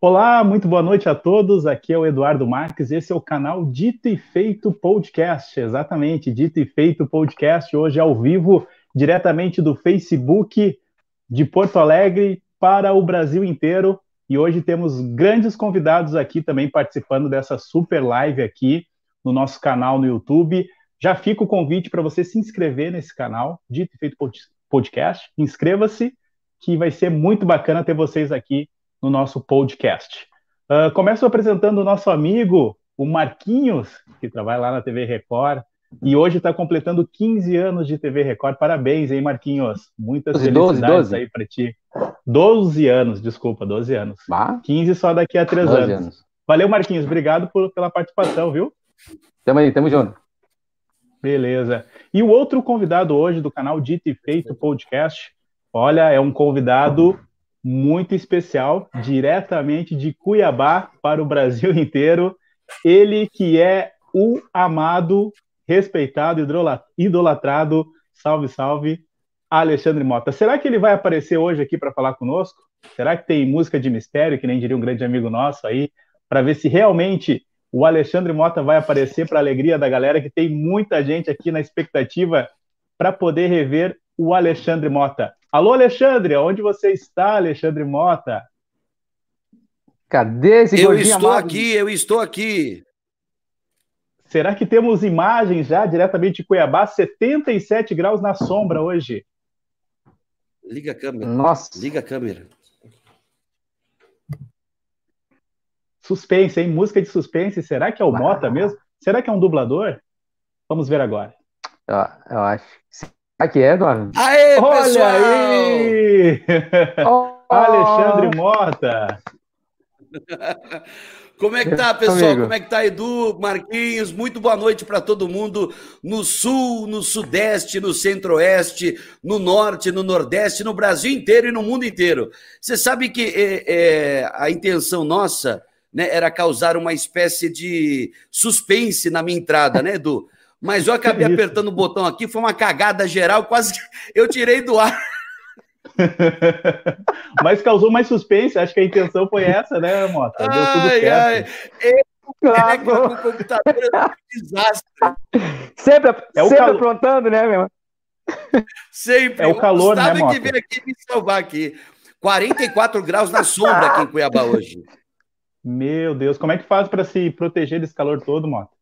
Olá, muito boa noite a todos. Aqui é o Eduardo Marques. Esse é o canal Dito e Feito Podcast. Exatamente, Dito e Feito Podcast. Hoje ao vivo, diretamente do Facebook de Porto Alegre para o Brasil inteiro. E hoje temos grandes convidados aqui também participando dessa super live aqui no nosso canal no YouTube. Já fica o convite para você se inscrever nesse canal, Dito e Feito Podcast. Inscreva-se, que vai ser muito bacana ter vocês aqui no nosso podcast. Uh, começo apresentando o nosso amigo, o Marquinhos, que trabalha lá na TV Record, e hoje está completando 15 anos de TV Record. Parabéns, hein, Marquinhos? Muitas 12, felicidades 12, 12. aí para ti. 12 anos, desculpa, 12 anos. Ah? 15 só daqui a 3 anos. anos. Valeu, Marquinhos. Obrigado por, pela participação, viu? Tamo aí, tamo junto. Beleza. E o outro convidado hoje do canal Dito e Feito Podcast, olha, é um convidado muito especial, diretamente de Cuiabá para o Brasil inteiro. Ele que é o amado, respeitado, idolatrado, salve, salve, Alexandre Mota. Será que ele vai aparecer hoje aqui para falar conosco? Será que tem música de mistério, que nem diria um grande amigo nosso aí, para ver se realmente o Alexandre Mota vai aparecer para a alegria da galera, que tem muita gente aqui na expectativa para poder rever o Alexandre Mota. Alô, Alexandre, onde você está, Alexandre Mota? Cadê esse Eu estou amado? aqui, eu estou aqui. Será que temos imagens já diretamente de Cuiabá? 77 graus na sombra hoje. Liga a câmera. Nossa. Liga a câmera. Suspense, hein? Música de suspense. Será que é o Mota mesmo? Será que é um dublador? Vamos ver agora. Eu, eu acho. Aqui é, Eduardo. Aê, Olha pessoal! aí! Oh. Alexandre Mota. Como é que tá, pessoal? Como é que tá, Edu, Marquinhos? Muito boa noite para todo mundo no sul, no sudeste, no centro-oeste, no norte, no nordeste, no Brasil inteiro e no mundo inteiro. Você sabe que é, é, a intenção nossa né, era causar uma espécie de suspense na minha entrada, né, Edu? Mas eu acabei apertando o botão aqui, foi uma cagada geral, quase eu tirei do ar. Mas causou mais suspense, acho que a intenção foi essa, né, Mota? Deu tudo ai, certo. Ai. Eu, com o computador é um desastre. Sempre, é sempre aprontando, né, meu? Sempre. É o calor, o né, Mota? que veio aqui me salvar aqui. 44 graus na sombra aqui em Cuiabá hoje. Meu Deus, como é que faz para se proteger desse calor todo, Mota?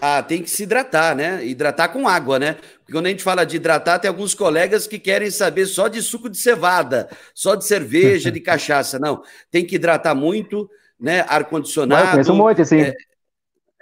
Ah, tem que se hidratar, né? Hidratar com água, né? Porque quando a gente fala de hidratar, tem alguns colegas que querem saber só de suco de cevada, só de cerveja, de cachaça. Não, tem que hidratar muito, né? Ar-condicionado. Conheço um monte, assim. É,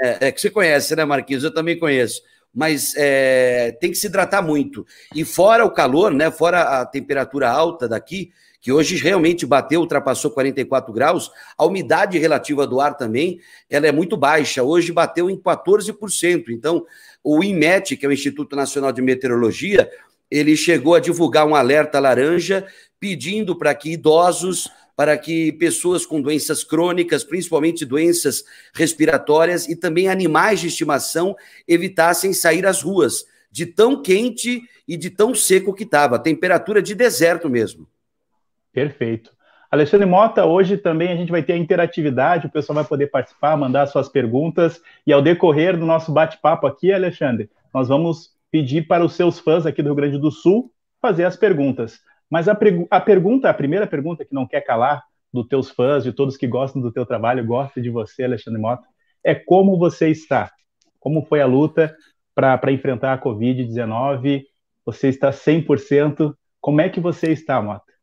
é, é, que você conhece, né, Marquinhos? Eu também conheço. Mas é, tem que se hidratar muito. E fora o calor, né? Fora a temperatura alta daqui, que hoje realmente bateu, ultrapassou 44 graus, a umidade relativa do ar também, ela é muito baixa, hoje bateu em 14%, então o INMET, que é o Instituto Nacional de Meteorologia, ele chegou a divulgar um alerta laranja pedindo para que idosos, para que pessoas com doenças crônicas, principalmente doenças respiratórias e também animais de estimação evitassem sair às ruas, de tão quente e de tão seco que estava, temperatura de deserto mesmo. Perfeito. Alexandre Mota, hoje também a gente vai ter a interatividade, o pessoal vai poder participar, mandar suas perguntas, e ao decorrer do nosso bate-papo aqui, Alexandre, nós vamos pedir para os seus fãs aqui do Rio Grande do Sul fazer as perguntas. Mas a, a pergunta, a primeira pergunta que não quer calar dos teus fãs, de todos que gostam do teu trabalho, gostam de você, Alexandre Mota, é como você está? Como foi a luta para enfrentar a Covid-19? Você está 100%? Como é que você está, Mota?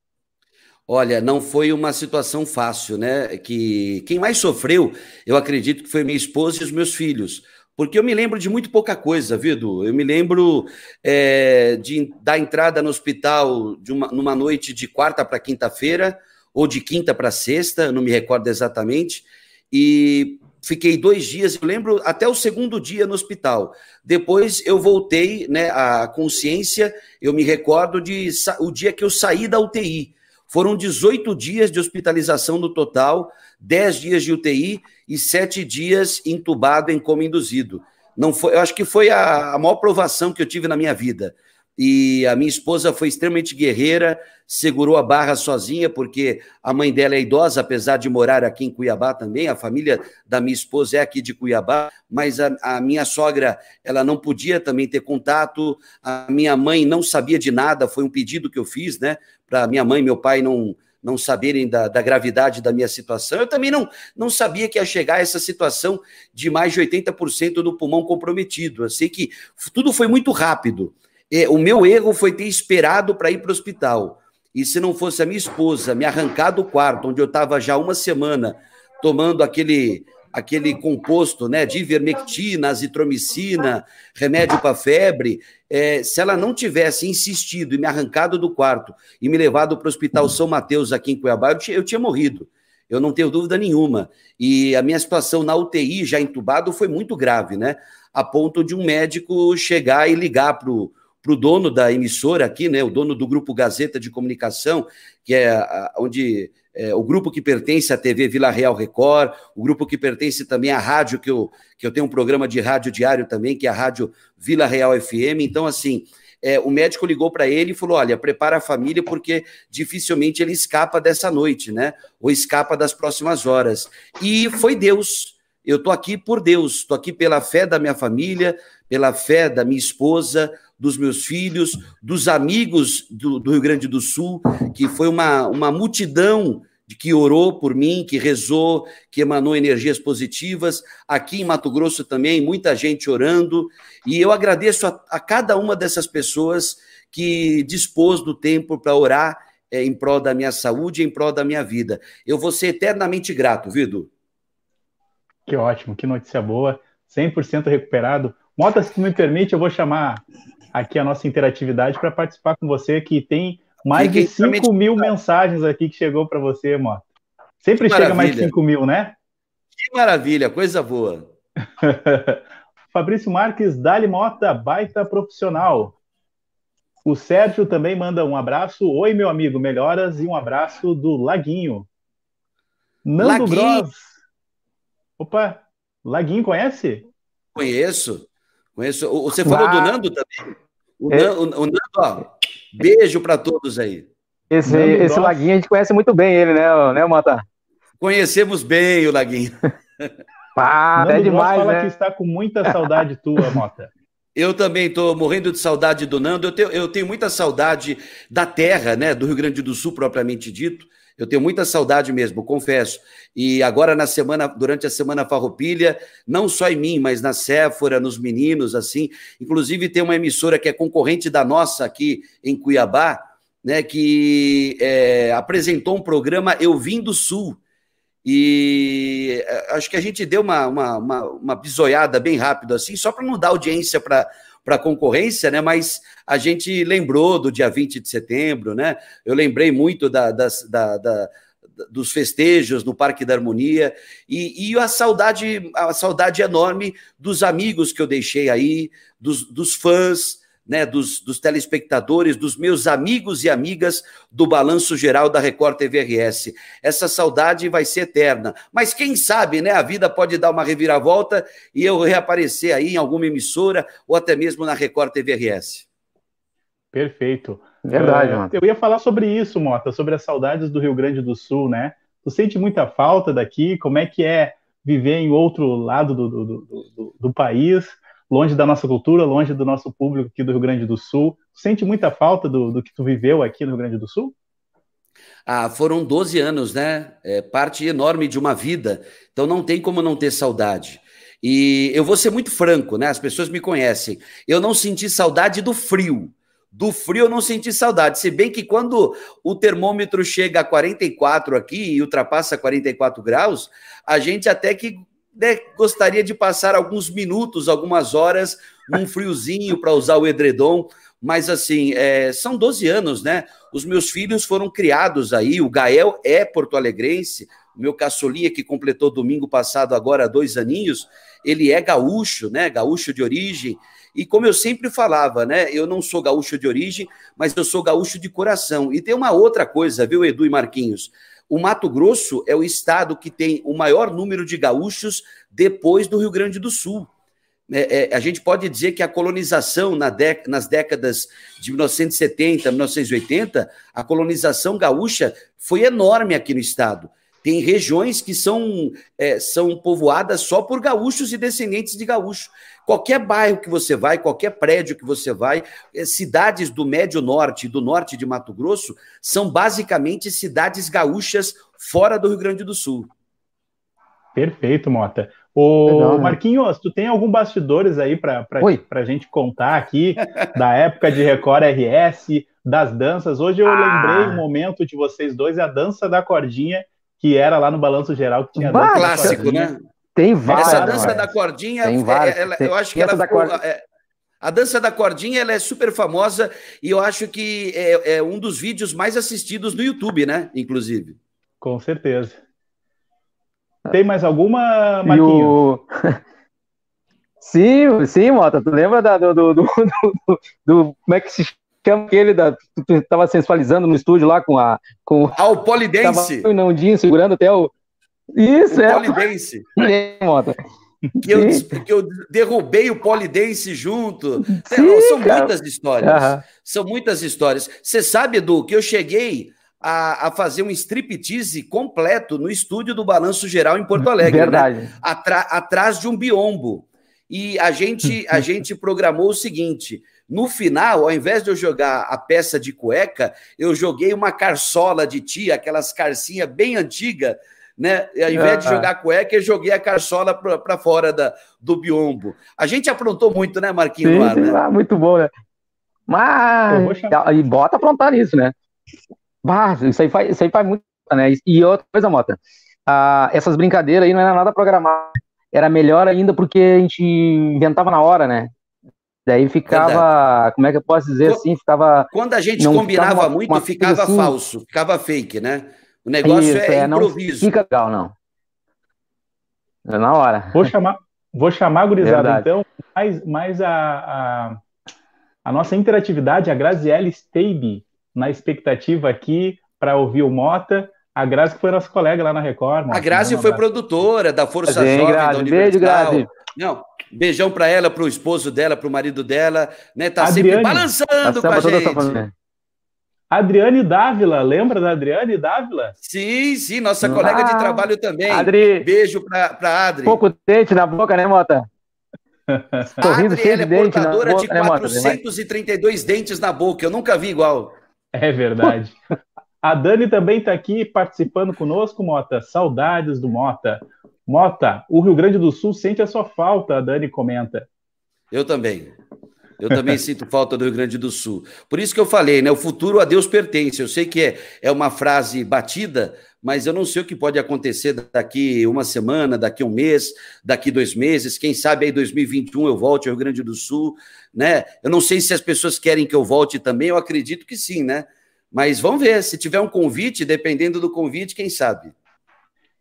Olha, não foi uma situação fácil, né? Que quem mais sofreu, eu acredito que foi minha esposa e os meus filhos. Porque eu me lembro de muito pouca coisa, viu, Eu me lembro é, de, da entrada no hospital de uma, numa noite de quarta para quinta-feira, ou de quinta para sexta, não me recordo exatamente, e fiquei dois dias, eu lembro até o segundo dia no hospital. Depois eu voltei, né, à consciência, eu me recordo de o dia que eu saí da UTI. Foram 18 dias de hospitalização no total, 10 dias de UTI e 7 dias entubado em coma induzido. Não foi, eu acho que foi a, a maior provação que eu tive na minha vida, e a minha esposa foi extremamente guerreira, segurou a barra sozinha, porque a mãe dela é idosa, apesar de morar aqui em Cuiabá também, a família da minha esposa é aqui de Cuiabá, mas a, a minha sogra, ela não podia também ter contato, a minha mãe não sabia de nada, foi um pedido que eu fiz, né, para minha mãe e meu pai não não saberem da, da, gravidade da minha situação. Eu também não, não sabia que ia chegar a essa situação de mais de 80% do pulmão comprometido. Eu sei que tudo foi muito rápido. É, o meu erro foi ter esperado para ir para o hospital. E se não fosse a minha esposa me arrancar do quarto, onde eu estava já uma semana tomando aquele aquele composto né, de ivermectina, azitromicina, remédio para febre, é, se ela não tivesse insistido e me arrancado do quarto e me levado para o Hospital São Mateus aqui em Cuiabá, eu tinha, eu tinha morrido. Eu não tenho dúvida nenhuma. E a minha situação na UTI, já entubado, foi muito grave, né? A ponto de um médico chegar e ligar para o para o dono da emissora aqui, né, o dono do grupo Gazeta de Comunicação, que é onde é, o grupo que pertence à TV Vila Real Record, o grupo que pertence também à rádio, que eu, que eu tenho um programa de rádio diário também, que é a Rádio Vila Real FM. Então, assim, é, o médico ligou para ele e falou: olha, prepara a família, porque dificilmente ele escapa dessa noite, né? Ou escapa das próximas horas. E foi Deus. Eu estou aqui por Deus, estou aqui pela fé da minha família, pela fé da minha esposa, dos meus filhos, dos amigos do, do Rio Grande do Sul, que foi uma, uma multidão que orou por mim, que rezou, que emanou energias positivas. Aqui em Mato Grosso também, muita gente orando. E eu agradeço a, a cada uma dessas pessoas que dispôs do tempo para orar é, em prol da minha saúde, em prol da minha vida. Eu vou ser eternamente grato, Vido. Que ótimo, que notícia boa. 100% recuperado. Mota, se tu me permite, eu vou chamar aqui a nossa interatividade para participar com você, que tem mais de 5 mil mensagens aqui que chegou para você, Mota. Sempre que chega maravilha. mais de 5 mil, né? Que maravilha, coisa boa. Fabrício Marques, Dali Mota, baita profissional. O Sérgio também manda um abraço. Oi, meu amigo, melhoras e um abraço do Laguinho. Nando Laguinho. Gross. Opa, Laguinho conhece? Conheço. Conheço. Você falou ah, do Nando também? O, é... Nando, o Nando, ó, beijo para todos aí. Esse, esse Laguinho a gente conhece muito bem ele, né, né Mota? Conhecemos bem o Laguinho. Pá, Nando é demais, fala né? que está com muita saudade tua, Mota. Eu também estou morrendo de saudade do Nando. Eu tenho, eu tenho muita saudade da terra, né, do Rio Grande do Sul, propriamente dito. Eu tenho muita saudade mesmo, confesso. E agora na semana, durante a semana Farroupilha, não só em mim, mas na Séfora, nos meninos, assim. Inclusive tem uma emissora que é concorrente da nossa aqui em Cuiabá, né, que é, apresentou um programa Eu Vim do Sul. E é, acho que a gente deu uma, uma, uma, uma bisoiada bem rápido, assim, só para não dar audiência para para a concorrência, né? Mas a gente lembrou do dia 20 de setembro, né? Eu lembrei muito da, das, da, da dos festejos no Parque da Harmonia e, e, a saudade a saudade enorme dos amigos que eu deixei aí, dos, dos fãs, né, dos, dos, telespectadores, dos meus amigos e amigas do Balanço Geral da Record TVRS. Essa saudade vai ser eterna. Mas quem sabe, né, a vida pode dar uma reviravolta e eu reaparecer aí em alguma emissora ou até mesmo na Record TVRS. Perfeito. Verdade, uh, Eu ia falar sobre isso, Mota, sobre as saudades do Rio Grande do Sul, né? Tu sente muita falta daqui? Como é que é viver em outro lado do, do, do, do, do país? Longe da nossa cultura, longe do nosso público aqui do Rio Grande do Sul. Sente muita falta do, do que tu viveu aqui no Rio Grande do Sul? Ah, foram 12 anos, né? É parte enorme de uma vida. Então não tem como não ter saudade. E eu vou ser muito franco, né? As pessoas me conhecem. Eu não senti saudade do frio. Do frio eu não senti saudade. Se bem que quando o termômetro chega a 44 aqui e ultrapassa 44 graus, a gente até que né, gostaria de passar alguns minutos, algumas horas, num friozinho para usar o edredom, mas assim, é, são 12 anos, né? Os meus filhos foram criados aí, o Gael é porto-alegrense, o meu caçolinha que completou domingo passado agora dois aninhos, ele é gaúcho, né? Gaúcho de origem. E como eu sempre falava, né? Eu não sou gaúcho de origem, mas eu sou gaúcho de coração. E tem uma outra coisa, viu, Edu e Marquinhos? O Mato Grosso é o estado que tem o maior número de gaúchos depois do Rio Grande do Sul. é, é, a gente pode dizer que a colonização na nas décadas de 1970, 1980, a colonização gaúcha foi enorme aqui no estado. Tem regiões que são, é, são povoadas só por gaúchos e descendentes de gaúchos. Qualquer bairro que você vai, qualquer prédio que você vai, é, cidades do Médio Norte e do norte de Mato Grosso são basicamente cidades gaúchas fora do Rio Grande do Sul. Perfeito, Mota. Ô, Legal, né? Marquinhos, tu tem algum bastidores aí para a gente contar aqui da época de Record RS, das danças? Hoje eu ah. lembrei um momento de vocês dois, a dança da cordinha, que era lá no Balanço Geral, que tinha bah, clássico, né? Tem várias. Essa dança da cordinha, tem várias. Ela, eu acho que ela ficou, é, a dança da cordinha ela é super famosa e eu acho que é, é um dos vídeos mais assistidos no YouTube, né? Inclusive. Com certeza. Tem mais alguma, Marquinhos? O... sim, sim, Mota. Tu lembra da, do, do, do, do, Como é que se chama aquele da. Tu estava sensualizando no estúdio lá com a. Com, ah, o polidense. o Nandinho segurando até o. Isso, o é. Polidense. É, Mota. Que eu, que eu derrubei o polidense junto. Sim, São cara. muitas histórias. Uhum. São muitas histórias. Você sabe, Edu, que eu cheguei a, a, fazer um striptease completo no estúdio do Balanço Geral em Porto Alegre. Né? Verdade. Né? atrás de um biombo. E a gente, a gente programou o seguinte: no final, ao invés de eu jogar a peça de cueca, eu joguei uma carçola de tia, aquelas carcinhas bem antigas, né? E ao invés de jogar a cueca, eu joguei a carçola para fora da, do biombo. A gente aprontou muito, né, Marquinhos? Sim, né? Ah, muito bom, né? Mas. E bota aprontar isso, né? Bah, isso aí faz, isso aí faz muito, né? E outra coisa, Mota, ah, essas brincadeiras aí não era nada programado. Era melhor ainda porque a gente inventava na hora, né? Daí ficava, Verdade. como é que eu posso dizer assim, ficava... Quando a gente combinava uma, muito, ficava assim, falso, ficava fake, né? O negócio isso, é, é improviso. Não fica legal, não. É na hora. Vou chamar, vou chamar a gurizada, Verdade. então, mais, mais a, a, a, nossa interatividade, a Graziele Steibe, na expectativa aqui para ouvir o Mota. A Grazi que foi nossa colega lá na Record. Mota, a Grazi foi produtora da Força Jovem Grazi, da Universal. Beijo, Grazi. Não, beijão para ela, para o esposo dela, para o marido dela, né? Tá Adriane, sempre balançando tá com a gente. Adriane Dávila, lembra da Adriane Dávila? Sim, sim, nossa ah, colega de trabalho também. Adri, Beijo para Adri. Pouco dente na boca, né, Mota? Sorrindo Adri, cheio de é dente portadora boca, de 432 né, dentes na boca, eu nunca vi igual. É verdade. A Dani também está aqui participando conosco, Mota. Saudades do Mota. Mota, o Rio Grande do Sul sente a sua falta, a Dani comenta. Eu também. Eu também sinto falta do Rio Grande do Sul. Por isso que eu falei, né? O futuro a Deus pertence. Eu sei que é, é uma frase batida, mas eu não sei o que pode acontecer daqui uma semana, daqui um mês, daqui dois meses. Quem sabe aí 2021 eu volte ao Rio Grande do Sul, né? Eu não sei se as pessoas querem que eu volte também, eu acredito que sim, né? Mas vamos ver, se tiver um convite, dependendo do convite, quem sabe.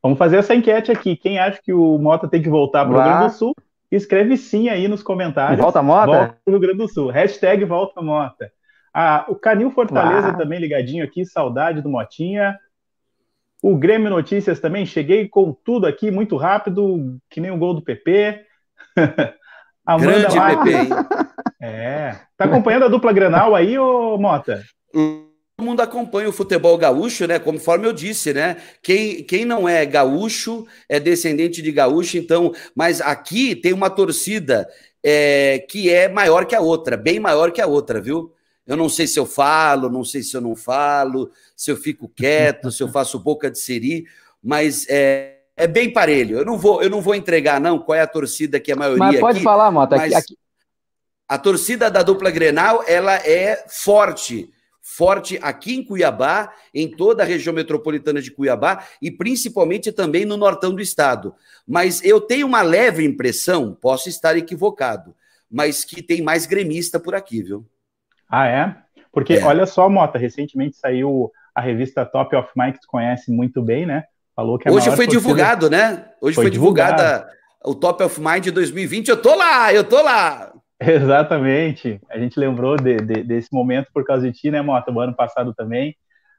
Vamos fazer essa enquete aqui. Quem acha que o Mota tem que voltar para o Rio Grande do Sul, escreve sim aí nos comentários. Volta Mota? Volta Rio Grande do Sul. Hashtag Volta Mota. Ah, o Canil Fortaleza também ligadinho aqui, saudade do Motinha. O Grêmio Notícias também, cheguei com tudo aqui muito rápido, que nem o gol do PP. Amanda Grande. PP, hein? É. Tá acompanhando a dupla Grenal aí, ô Mota? Todo mundo acompanha o futebol gaúcho, né? Conforme eu disse, né? Quem, quem não é gaúcho é descendente de gaúcho, então. Mas aqui tem uma torcida é, que é maior que a outra, bem maior que a outra, viu? Eu não sei se eu falo, não sei se eu não falo, se eu fico quieto, se eu faço boca de siri, mas é, é bem parelho. Eu não vou, eu não vou entregar não qual é a torcida que é a maioria Mas pode aqui, falar, Mota. Aqui, aqui... A torcida da dupla Grenal, ela é forte, forte aqui em Cuiabá, em toda a região metropolitana de Cuiabá e principalmente também no nortão do estado. Mas eu tenho uma leve impressão, posso estar equivocado, mas que tem mais gremista por aqui, viu? Ah, é? Porque é. olha só, Mota, recentemente saiu a revista Top of Mind, que tu conhece muito bem, né? Falou que Hoje foi torcida... divulgado, né? Hoje foi, foi divulgada o Top of Mind 2020. Eu tô lá, eu tô lá. Exatamente. A gente lembrou de, de, desse momento por causa de ti, né, Mota? O ano passado também.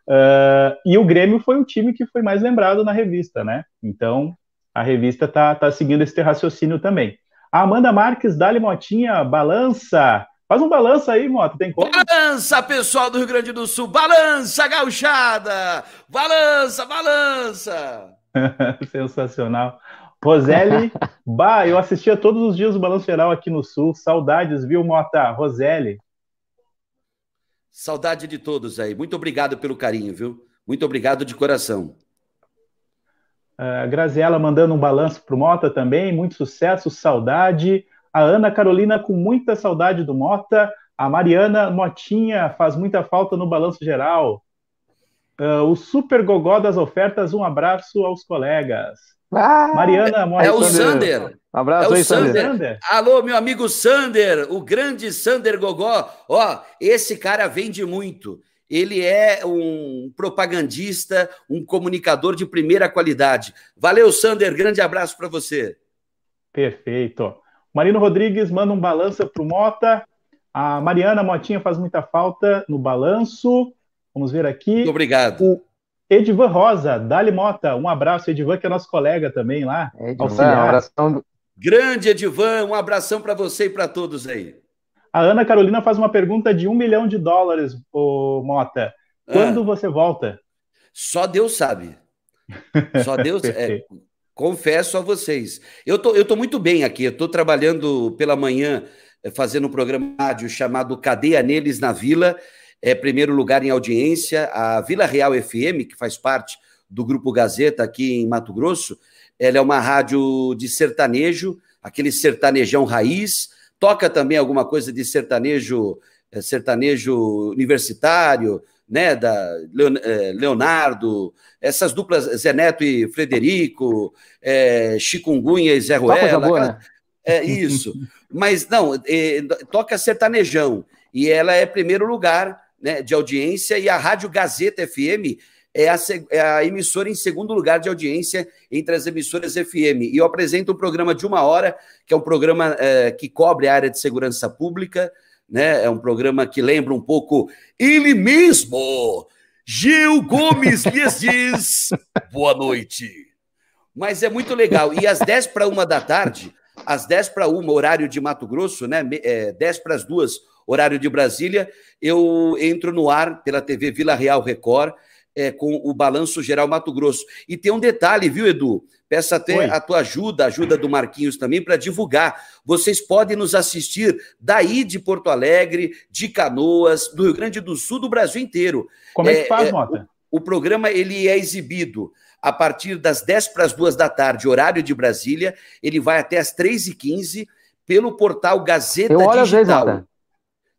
Uh, e o Grêmio foi o time que foi mais lembrado na revista, né? Então, a revista tá, tá seguindo esse raciocínio também. A Amanda Marques, Dali Motinha, balança. Faz um balança aí, Mota, tem como? Balança, pessoal do Rio Grande do Sul, balança, gauchada! Balança, balança! Sensacional. Roseli, bah, eu assistia todos os dias o Balanço Geral aqui no Sul. Saudades, viu, Mota? Roseli. Saudade de todos aí. Muito obrigado pelo carinho, viu? Muito obrigado de coração. A Graziela mandando um balanço pro Mota também. Muito sucesso, saudade. A Ana Carolina com muita saudade do Mota. A Mariana Motinha faz muita falta no balanço geral. Uh, o Super Gogó das ofertas, um abraço aos colegas. Ah, Mariana Motinha. É o Sander. Um abraço é o aí, Sander. Sander. Alô, meu amigo Sander, o grande Sander Gogó. Ó, esse cara vende muito. Ele é um propagandista, um comunicador de primeira qualidade. Valeu, Sander. Grande abraço para você. Perfeito. Marino Rodrigues manda um balanço para o Mota. A Mariana Motinha faz muita falta no balanço. Vamos ver aqui. Muito obrigado. O Edivan Rosa, Dali Mota. Um abraço, Edivan, que é nosso colega também lá. Edivan, auxiliar. um abração. Grande Edivan, um abração para você e para todos aí. A Ana Carolina faz uma pergunta de um milhão de dólares, ô Mota. Quando ah. você volta? Só Deus sabe. Só Deus. é, Confesso a vocês. Eu tô, eu tô muito bem aqui. Eu tô trabalhando pela manhã, eh, fazendo um programa rádio chamado Cadeia Neles na Vila. É primeiro lugar em audiência. A Vila Real FM, que faz parte do Grupo Gazeta aqui em Mato Grosso, ela é uma rádio de sertanejo, aquele sertanejão raiz. Toca também alguma coisa de sertanejo, eh, sertanejo universitário, né, da eh, Leonardo, essas duplas, Zé Neto e Frederico, é, Chikungunya e Zé Ruela. Boa, né? É isso. Mas não, é, toca sertanejão. E ela é primeiro lugar né, de audiência, e a Rádio Gazeta FM é a, é a, emissora em segundo lugar de audiência entre as emissoras FM. E eu apresento um programa de uma hora, que é um programa é, que cobre a área de segurança pública, né? É um programa que lembra um pouco ele mesmo. Gil Gomes lhes diz boa noite. Mas é muito legal. E às 10 para uma da tarde, às 10 para uma, horário de Mato Grosso, né? É, 10 para as duas, horário de Brasília, eu entro no ar pela TV Vila Real Record é, com o Balanço Geral Mato Grosso. E tem um detalhe, viu, Edu? Peço até Oi. a tua ajuda, a ajuda do Marquinhos também, para divulgar. Vocês podem nos assistir daí de Porto Alegre, de Canoas, do Rio Grande do Sul, do Brasil inteiro. Como é, que faz, é, Mota? O, o, programa ele é exibido a partir das 10 para as 2 da tarde, horário de Brasília. Ele vai até as 3h15 pelo portal Gazeta Eu olho Digital. Vezes,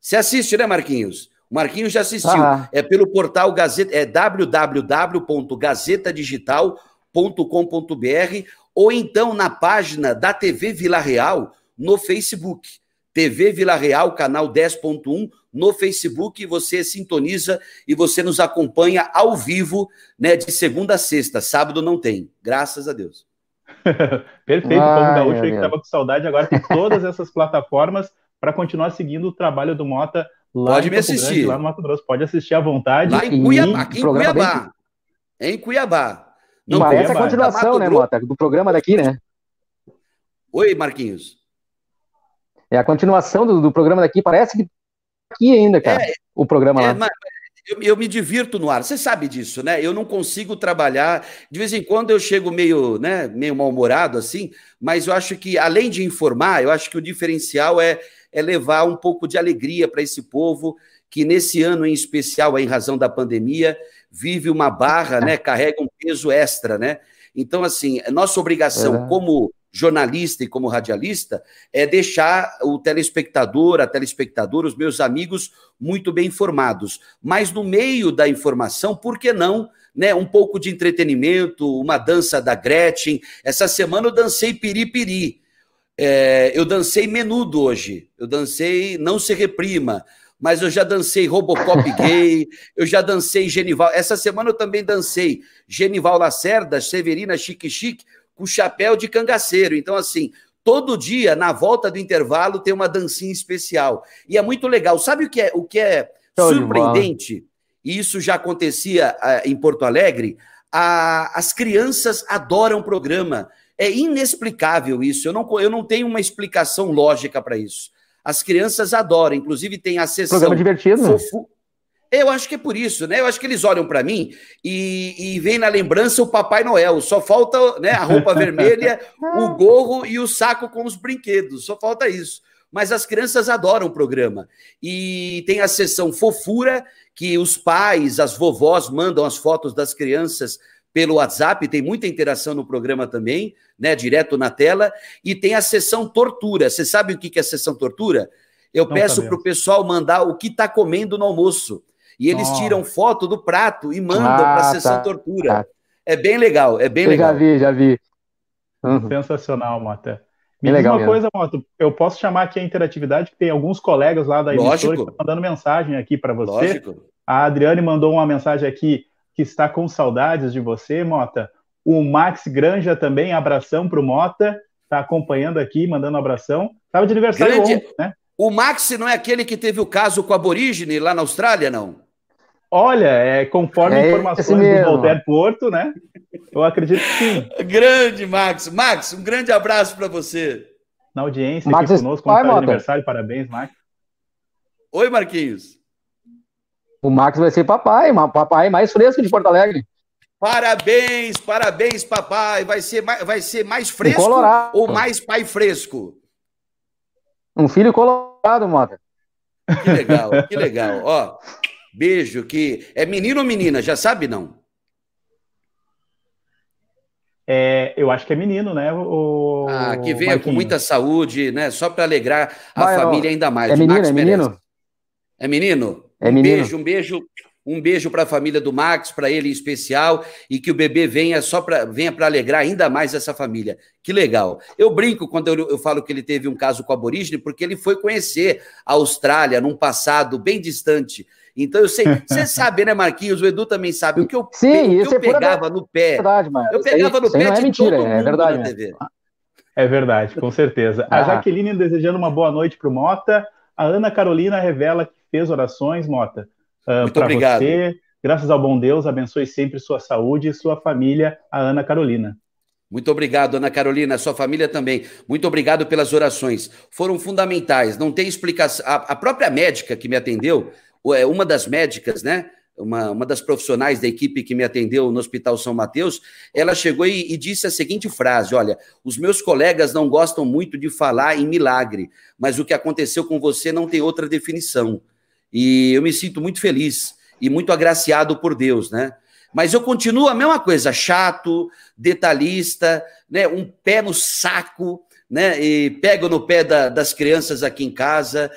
Você assiste, né, Marquinhos? O Marquinhos já assistiu. Ah. É pelo portal Gazeta, é www.gazetadigital.com.br ou então na página da TV Vila Real no Facebook. TV Vila Real, canal 10.1, no Facebook, você sintoniza e você nos acompanha ao vivo, né, de segunda a sexta. Sábado não tem, graças a Deus. Perfeito, o povo gaúcho aí que estava com saudade, agora tem todas essas plataformas para continuar seguindo o trabalho do Mota Lá Pode me assistir. Grande, lá no Mato Grosso. Pode assistir à vontade. Lá em Cuiabá. Aqui em Cuiabá. Bem... Em Cuiabá. Não Parece a continuação, né, Mota? Do programa daqui, né? Oi, Marquinhos. É a continuação do, do programa daqui. Parece que aqui ainda, cara. É, o programa é, lá. Eu, eu, me divirto no ar, você sabe disso, né? Eu não consigo trabalhar. De vez em quando eu chego meio, né, meio mal-humorado assim, mas eu acho que, além de informar, eu acho que o diferencial é é levar um pouco de alegria para esse povo que nesse ano em especial, em razão da pandemia, vive uma barra, né, carrega um peso extra, né? Então, assim, nossa obrigação é. como jornalista e como radialista é deixar o telespectador, a telespectadora, os meus amigos muito bem informados. Mas no meio da informação, por que não, né, um pouco de entretenimento, uma dança da Gretchen. Essa semana eu dancei piripiri. É, eu dancei menudo hoje. Eu dancei Não Se Reprima. Mas eu já dancei Robocop gay, eu já dancei Genival. Essa semana eu também dancei Genival Lacerda, Severina Chique Chique, com chapéu de cangaceiro. Então, assim, todo dia, na volta do intervalo, tem uma dancinha especial. E é muito legal. Sabe o que é, o que é surpreendente? E isso já acontecia uh, em Porto Alegre. A, as crianças adoram o programa. É inexplicável isso. Eu não, eu não tenho uma explicação lógica para isso. As crianças adoram, inclusive tem a sessão. Programa divertido. Fofu... Eu acho que é por isso, né? Eu acho que eles olham para mim e, e vem na lembrança o Papai Noel. Só falta né, a roupa vermelha, o gorro e o saco com os brinquedos. Só falta isso. Mas as crianças adoram o programa. E tem a sessão fofura, que os pais, as vovós mandam as fotos das crianças pelo WhatsApp, tem muita interação no programa também, né? Direto na tela, e tem a sessão tortura. Você sabe o que é a sessão tortura? Eu Não peço para o pessoal mandar o que está comendo no almoço. E eles oh. tiram foto do prato e mandam ah, para a sessão tá, tortura. Tá. É bem legal, é bem eu legal. Já vi, já vi. Uhum. Sensacional, Mota. Me diz uma mesmo. coisa, Moto, eu posso chamar aqui a interatividade, que tem alguns colegas lá da emissora que estão mandando mensagem aqui para você. Lógico. A Adriane mandou uma mensagem aqui que está com saudades de você, Mota. O Max Granja também, abração para o Mota, está acompanhando aqui, mandando um abração. Estava de aniversário Grande... ontem, né? O Max não é aquele que teve o caso com o aborígene lá na Austrália, não? Olha, é, conforme é informações do Walter Porto, né? Eu acredito que sim. Grande, Max. Max, um grande abraço para você. Na audiência Max aqui conosco, pai, tá aniversário, parabéns, Max. Oi, Marquinhos. O Max vai ser papai, papai mais fresco de Porto Alegre. Parabéns, parabéns, papai. Vai ser mais, vai ser mais fresco ou mais pai fresco? Um filho colorado, Mota. Que legal, que legal. Ó, beijo, que é menino ou menina, já sabe não? É, eu acho que é menino, né? O... Ah, que venha com muita saúde, né? Só para alegrar a Vai, família ainda mais. É menino, é menino? É menino? É um menino. beijo, um beijo, um beijo para a família do Max, para ele em especial, e que o bebê venha só para venha para alegrar ainda mais essa família. Que legal. Eu brinco quando eu, eu falo que ele teve um caso com o aborígene, porque ele foi conhecer a Austrália num passado bem distante. Então eu sei, você sabe, né, Marquinhos? O Edu também sabe o que eu, Sim, o que eu é pegava no pé. Verdade, eu pegava no pé é de mentira, todo é mundo é verdade, na TV. É verdade, com certeza. A Ah. Jaqueline desejando uma boa noite para o Mota. A Ana Carolina revela que fez orações, Mota, Muito para obrigado. você. Graças ao bom Deus, abençoe sempre sua saúde e sua família, a Ana Carolina. Muito obrigado, Ana Carolina, sua família também. Muito obrigado pelas orações. Foram fundamentais. Não tem explicação. A, a própria médica que me atendeu, é uma das médicas, né? Uma, uma das profissionais da equipe que me atendeu no Hospital São Mateus, ela chegou e, e disse a seguinte frase: Olha, os meus colegas não gostam muito de falar em milagre, mas o que aconteceu com você não tem outra definição. E eu me sinto muito feliz e muito agraciado por Deus, né? Mas eu continuo a mesma coisa, chato, detalhista, né? Um pé no saco, né? E pego no pé da- das crianças aqui em casa,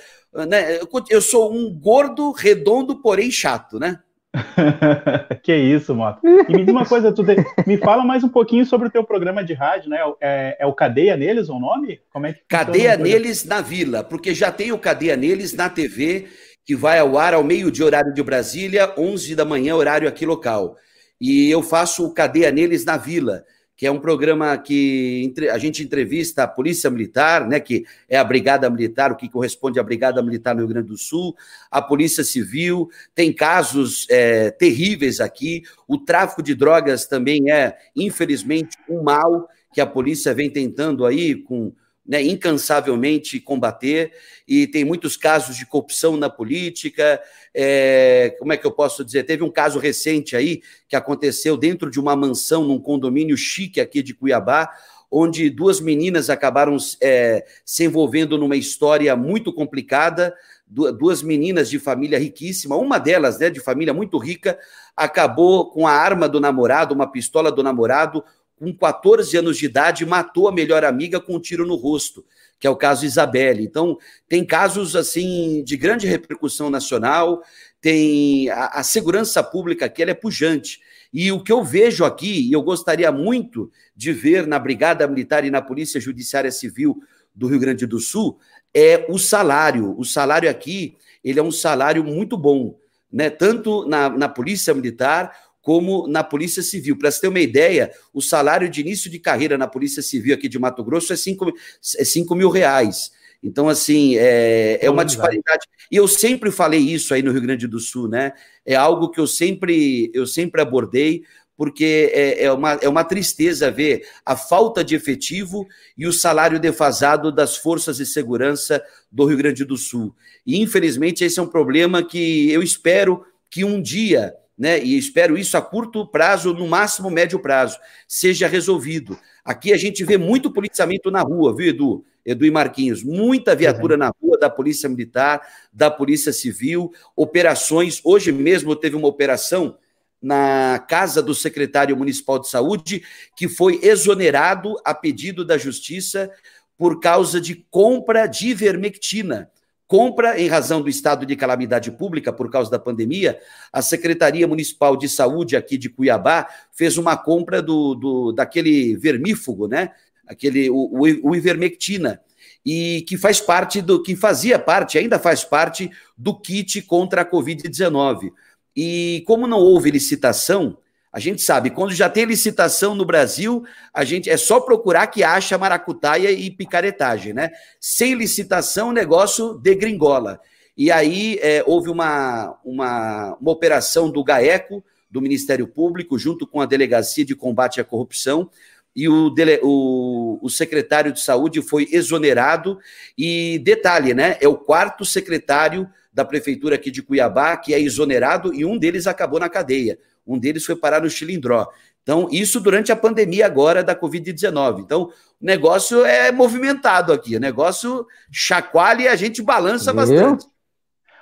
né? Eu, eu sou um gordo, redondo, porém chato, né? que isso, Mota. E me diz uma coisa, tu me fala mais um pouquinho sobre o teu programa de rádio, né? É, é o Cadeia Neles o nome? Como é que Cadeia neles na vila, porque já tem o Cadeia neles na TV, que vai ao ar ao meio-dia, horário de Brasília, 11 da manhã, horário aqui local. E eu faço o Cadeia neles na vila, que é um programa que a gente entrevista a Polícia Militar, né, que é a Brigada Militar, o que corresponde à Brigada Militar no Rio Grande do Sul, a Polícia Civil, tem casos é, terríveis aqui, o tráfico de drogas também é, infelizmente, um mal que a polícia vem tentando aí com né, incansavelmente combater, e tem muitos casos de corrupção na política. é, como é que eu posso dizer? Teve um caso recente aí que aconteceu dentro de uma mansão num condomínio chique aqui de Cuiabá, onde duas meninas acabaram é, se envolvendo numa história muito complicada. du- Duas meninas de família riquíssima, uma delas, né, de família muito rica, acabou com a arma do namorado, uma pistola do namorado, com 14 anos de idade, matou a melhor amiga com um tiro no rosto, que é o caso Isabelle. Então, tem casos assim de grande repercussão nacional, tem a, a segurança pública aqui ela é pujante. E o que eu vejo aqui, e eu gostaria muito de ver na Brigada Militar e na Polícia Judiciária Civil do Rio Grande do Sul, é o salário. O salário aqui, ele é um salário muito bom, né? Tanto na, na Polícia Militar como na Polícia Civil. Para você ter uma ideia, o salário de início de carreira na Polícia Civil aqui de Mato Grosso é 5 é cinco mil reais. Então, assim, é, é uma disparidade. E eu sempre falei isso aí no Rio Grande do Sul, né? É algo que eu sempre, eu sempre abordei, porque é, é, uma, é uma tristeza ver a falta de efetivo e o salário defasado das forças de segurança do Rio Grande do Sul. E, infelizmente, esse é um problema que eu espero que um dia, né, e espero isso a curto prazo, no máximo médio prazo, seja resolvido. Aqui a gente vê muito policiamento na rua, viu, Edu? Edu e Marquinhos, muita viatura uhum. na rua da Polícia Militar, da Polícia Civil, operações. Hoje mesmo teve uma operação na casa do secretário municipal de saúde, que foi exonerado a pedido da justiça por causa de compra de ivermectina. Compra em razão do estado de calamidade pública por causa da pandemia, a Secretaria Municipal de Saúde aqui de Cuiabá fez uma compra do, do daquele vermífugo, né? Aquele o, o, o ivermectina e que faz parte do que fazia parte, ainda faz parte do kit contra a Covid-19. E como não houve licitação, a gente sabe, quando já tem licitação no Brasil, a gente é só procurar que acha maracutaia e picaretagem, né? Sem licitação, o negócio degringola. E aí é, houve uma, uma, uma operação do GAECO, do Ministério Público, junto com a Delegacia de Combate à Corrupção, e o, dele, o, o, secretário de saúde foi exonerado. E detalhe, né? É o quarto secretário da prefeitura aqui de Cuiabá, que é exonerado, e um deles acabou na cadeia. Um deles foi parar no Chilindró. Então, isso durante a pandemia agora da Covid-19. Então, o negócio é movimentado aqui, o negócio chacoalha e a gente balança bastante.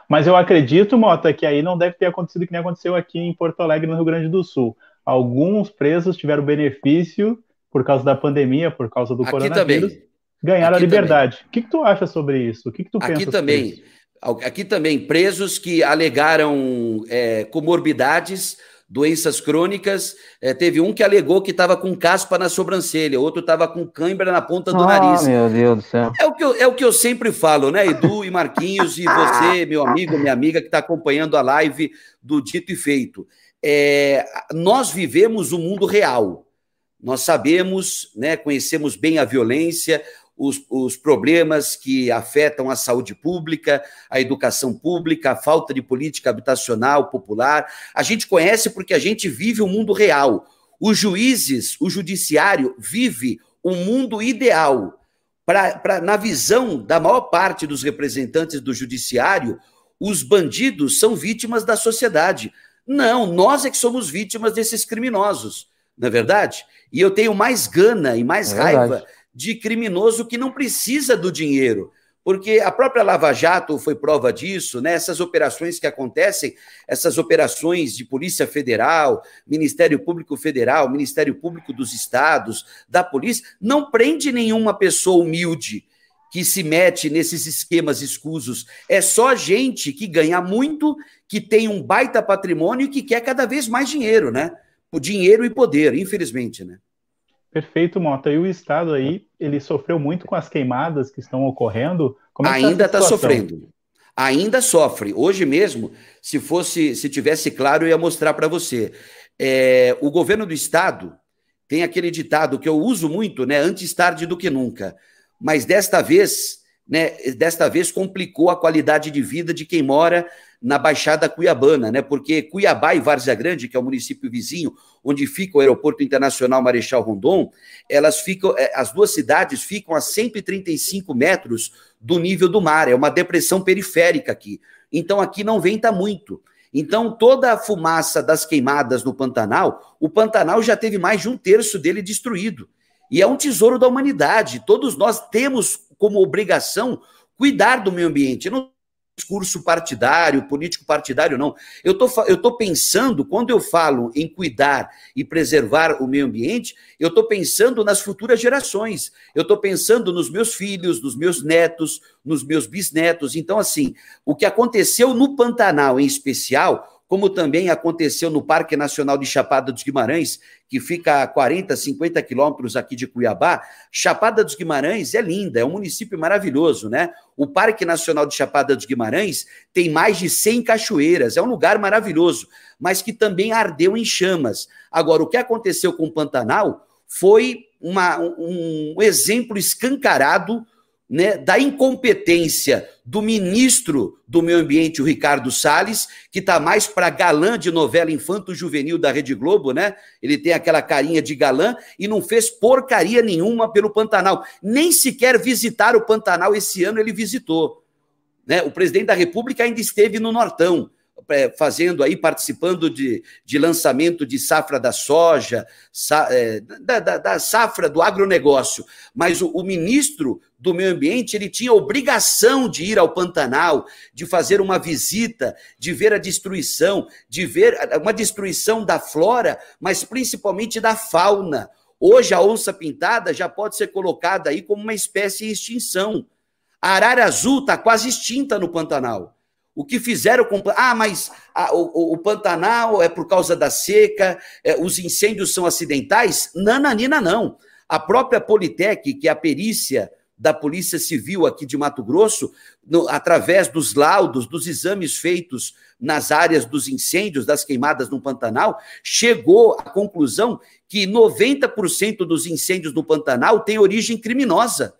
Mas eu acredito, Mota, que aí não deve ter acontecido que nem aconteceu aqui em Porto Alegre, no Rio Grande do Sul. Alguns presos tiveram benefício por causa da pandemia, por causa do aqui coronavírus, também. ganharam aqui a liberdade. Também. O que, que, tu acha sobre isso? O que, que tu pensa aqui também. Aqui também, presos que alegaram é, comorbidades, doenças crônicas. É, teve um que alegou que estava com caspa na sobrancelha, outro estava com cãibra na ponta do oh, nariz. Meu Deus do céu. É o, que eu, é o que eu sempre falo, né, Edu e Marquinhos, e você, meu amigo, minha amiga, que está acompanhando a live do Dito e Feito. É, nós vivemos o mundo real. Nós sabemos, né, conhecemos bem a violência, os, os, problemas que afetam a saúde pública, a educação pública, a falta de política habitacional popular. A gente conhece porque a gente vive o mundo real. Os juízes, o judiciário vive o mundo ideal. Pra, pra, na visão da maior parte dos representantes do judiciário, os bandidos são vítimas da sociedade. Não, nós é que somos vítimas desses criminosos, não é verdade? E eu tenho mais gana e mais é raiva de criminoso que não precisa do dinheiro. Porque a própria Lava Jato foi prova disso, né? Essas operações que acontecem, essas operações de Polícia Federal, Ministério Público Federal, Ministério Público dos Estados, da polícia, não prende nenhuma pessoa humilde que se mete nesses esquemas escusos. É só gente que ganha muito, que tem um baita patrimônio e que quer cada vez mais dinheiro, né? O dinheiro e poder, infelizmente, né? Perfeito, Mota. E o Estado aí, ele sofreu muito com as queimadas que estão ocorrendo? É tá Ainda está sofrendo. Ainda sofre. Hoje mesmo, se fosse, se tivesse claro, eu ia mostrar para você. É, o governo do Estado tem aquele ditado que eu uso muito, né? Antes tarde do que nunca. Mas desta vez, né? Desta vez complicou a qualidade de vida de quem mora na Baixada Cuiabana, né? Porque Cuiabá e Várzea Grande, que é o município vizinho, onde fica o Aeroporto Internacional Marechal Rondon, elas ficam, é, as duas cidades ficam a 135 metros do nível do mar. É uma depressão periférica aqui. Então aqui não venta muito. Então toda a fumaça das queimadas no Pantanal, o Pantanal já teve mais de um terço dele destruído. E é um tesouro da humanidade. Todos nós temos como obrigação cuidar do meio ambiente. Eu não discurso partidário, político partidário, não. Eu tô, eu tô pensando, quando eu falo em cuidar e preservar o meio ambiente, eu estou pensando nas futuras gerações. Eu estou pensando nos meus filhos, nos meus netos, nos meus bisnetos. Então, assim, o que aconteceu no Pantanal, em especial, como também aconteceu no Parque Nacional de Chapada dos Guimarães, que fica a 40, 50 quilômetros aqui de Cuiabá. Chapada dos Guimarães é linda, é um município maravilhoso, né? O Parque Nacional de Chapada dos Guimarães tem mais de 100 cachoeiras, é um lugar maravilhoso, mas que também ardeu em chamas. Agora, o que aconteceu com o Pantanal foi uma, um exemplo escancarado né, da incompetência do ministro do Meio Ambiente, o Ricardo Salles, que está mais para galã de novela infanto-juvenil da Rede Globo, né? Ele tem aquela carinha de galã e não fez porcaria nenhuma pelo Pantanal. Nem sequer visitar o Pantanal esse ano ele visitou. Né? O presidente da República ainda esteve no Nortão. É, fazendo aí, participando de, de lançamento de safra da soja, sa, é, da, da, da, safra do agronegócio. Mas o, o, ministro do Meio Ambiente, ele tinha obrigação de ir ao Pantanal, de fazer uma visita, de ver a destruição, de ver uma destruição da flora, mas principalmente da fauna. Hoje a onça pintada já pode ser colocada aí como uma espécie em extinção. A arara azul está quase extinta no Pantanal. O que fizeram com. Ah, mas a, o, o, Pantanal é por causa da seca, é, os incêndios são acidentais? Nananina, não. A própria Politec, que é a perícia da Polícia Civil aqui de Mato Grosso, no, através dos laudos, dos exames feitos nas áreas dos incêndios, das queimadas no Pantanal, chegou à conclusão que 90% dos incêndios no Pantanal têm origem criminosa.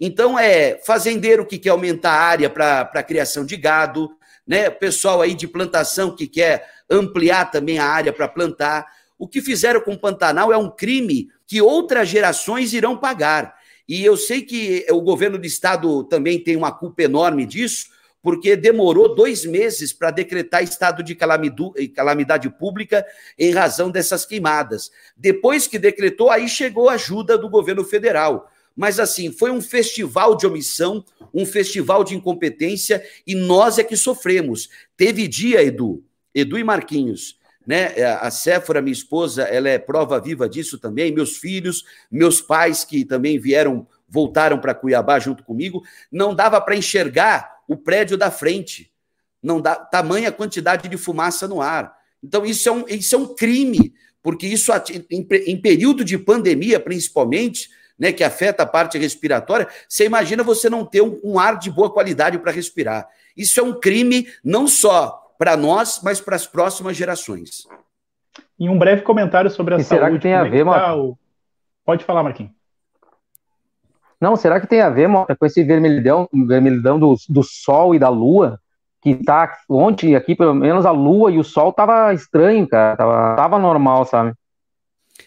Então, é fazendeiro que quer aumentar a área para criação de gado, né? pessoal aí de plantação que quer ampliar também a área para plantar. O que fizeram com o Pantanal é um crime que outras gerações irão pagar. E eu sei que o governo do estado também tem uma culpa enorme disso, porque demorou dois meses para decretar estado de calamidade pública em razão dessas queimadas. Depois que decretou, aí chegou a ajuda do governo federal. Mas assim, foi um festival de omissão, um festival de incompetência e nós é que sofremos. Teve dia, Edu, Edu e Marquinhos, né? É, a Séfora, minha esposa, ela é prova viva disso também. Meus filhos, meus pais que também vieram, voltaram para Cuiabá junto comigo, não dava para enxergar o prédio da frente. Não dá tamanha quantidade de fumaça no ar. Então isso é um, isso é um crime, porque isso em, em período de pandemia, principalmente, né, que afeta a parte respiratória, você imagina você não ter um, um ar de boa qualidade para respirar. Isso é um crime não só para nós, mas para as próximas gerações. E um breve comentário sobre a e saúde. Será que tem a ver, o... Pode falar, Marquinhos. Não, será que tem a ver, Mota, com esse vermelhidão, vermelhidão do, do Sol e da Lua? Que tá ontem aqui, pelo menos a Lua e o Sol tava estranho, cara. Tava, tava normal, sabe?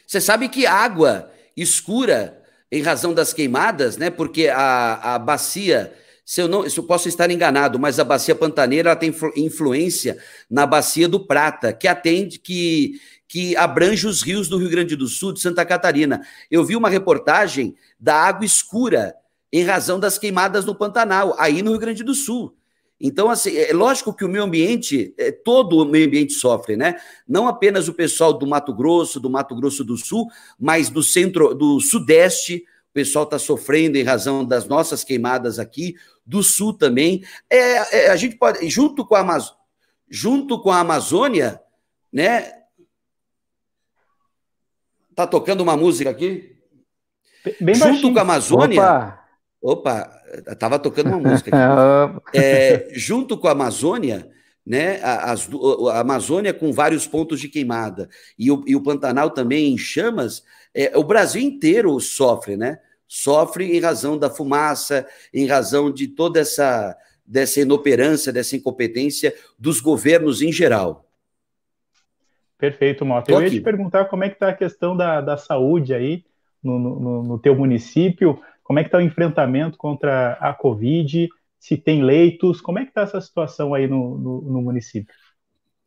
Você sabe que água escura em razão das queimadas, né? Porque a, a bacia, se eu não, se eu posso estar enganado, mas a bacia pantaneira ela tem influência na bacia do Prata, que atende, que que abrange os rios do Rio Grande do Sul, de Santa Catarina. Eu vi uma reportagem da água escura em razão das queimadas no Pantanal, aí no Rio Grande do Sul. Então, assim, é lógico que o meio ambiente, é, todo o meio ambiente sofre, né? Não apenas o pessoal do Mato Grosso, do Mato Grosso do Sul, mas do centro, do Sudeste, o pessoal está sofrendo em razão das nossas queimadas aqui, do Sul também. É, é, a gente pode, junto com a, Amaz... junto com a Amazônia, né? Tá tocando uma música aqui? Bem junto baixinho. com a Amazônia. Opa! Opa, estava tocando uma música aqui. é, junto com a Amazônia, né, a, a, Amazônia com vários pontos de queimada e o, e o Pantanal também em chamas, é, o Brasil inteiro sofre, né? Sofre em razão da fumaça, em razão de toda essa dessa inoperância, dessa incompetência dos governos em geral. Perfeito, Mota. Eu ia te perguntar como é que está a questão da, da saúde aí no, no, no teu município. Como é que está o enfrentamento contra a Covid? Se tem leitos? Como é que está essa situação aí no, no, no município?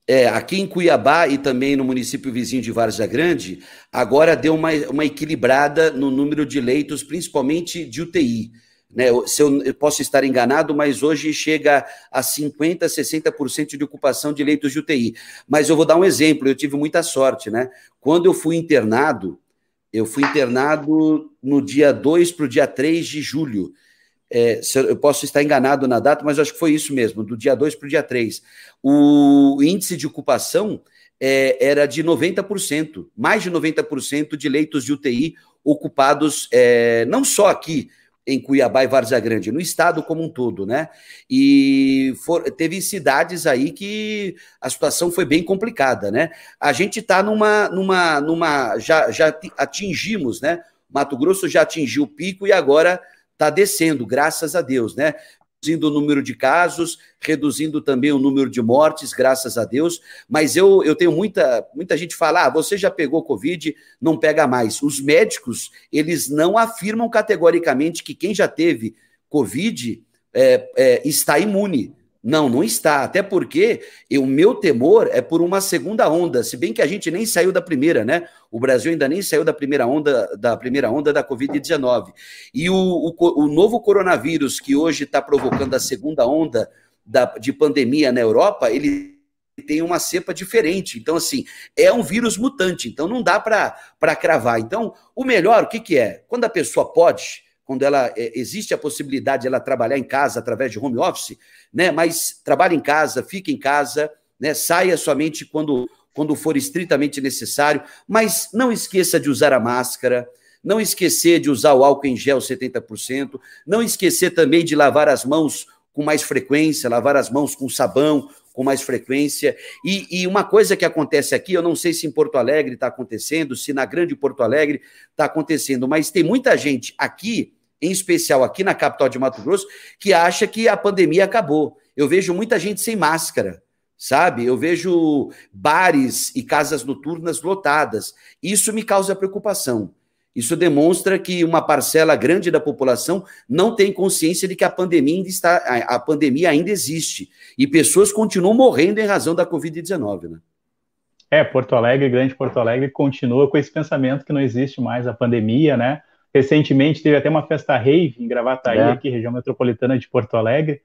É, aqui em Cuiabá e também no município vizinho de Várzea Grande, agora deu uma, uma equilibrada no número de leitos, principalmente de UTI. Né? Se eu, eu, posso estar enganado, mas hoje chega a 50%, 60% de ocupação de leitos de UTI. Mas eu vou dar um exemplo, eu tive muita sorte, né? Quando eu fui internado, eu fui internado no dia 2 para o dia 3 de julho. É, eu posso estar enganado na data, mas acho que foi isso mesmo, do dia 2 para o dia 3. O índice de ocupação é, era de 90%, mais de 90% de leitos de UTI ocupados, é, não só aqui, em Cuiabá e Várzea Grande, no estado como um todo, né? E for, teve cidades aí que a situação foi bem complicada, né? A gente está numa, numa, numa, já, já atingimos, né? Mato Grosso já atingiu o pico e agora está descendo, graças a Deus, né? Reduzindo o número de casos, reduzindo também o número de mortes, graças a Deus. Mas eu, eu tenho muita, muita gente fala: ah, você já pegou Covid, não pega mais. Os médicos, eles não afirmam categoricamente que quem já teve Covid é, é, está imune. Não, não está. Até porque o meu temor é por uma segunda onda, se bem que a gente nem saiu da primeira, né? O Brasil ainda nem saiu da primeira onda da primeira onda da Covid-19. E o, o, o, novo coronavírus que hoje está provocando a segunda onda da, de pandemia na Europa, ele tem uma cepa diferente. Então, assim, é um vírus mutante, então não dá para cravar. Então, o melhor, o que, que é? Quando a pessoa pode quando ela é, existe a possibilidade de ela trabalhar em casa através de home office, né? Mas trabalhe em casa, fique em casa, né? Saia somente quando quando for estritamente necessário, mas não esqueça de usar a máscara, não esquecer de usar o álcool em gel 70%, não esquecer também de lavar as mãos com mais frequência, lavar as mãos com sabão com mais frequência. E, e uma coisa que acontece aqui, eu não sei se em Porto Alegre está acontecendo, se na grande Porto Alegre está acontecendo, mas tem muita gente aqui em especial aqui na capital de Mato Grosso, que acha que a pandemia acabou. Eu vejo muita gente sem máscara, sabe? Eu vejo bares e casas noturnas lotadas. Isso me causa preocupação. Isso demonstra que uma parcela grande da população não tem consciência de que a pandemia ainda está, a pandemia ainda existe e pessoas continuam morrendo em razão da Covid-19, né? É, Porto Alegre, Grande Porto Alegre, continua com esse pensamento que não existe mais a pandemia, né? Recentemente teve até uma festa rave em Gravataí, é. aqui, região metropolitana de Porto Alegre.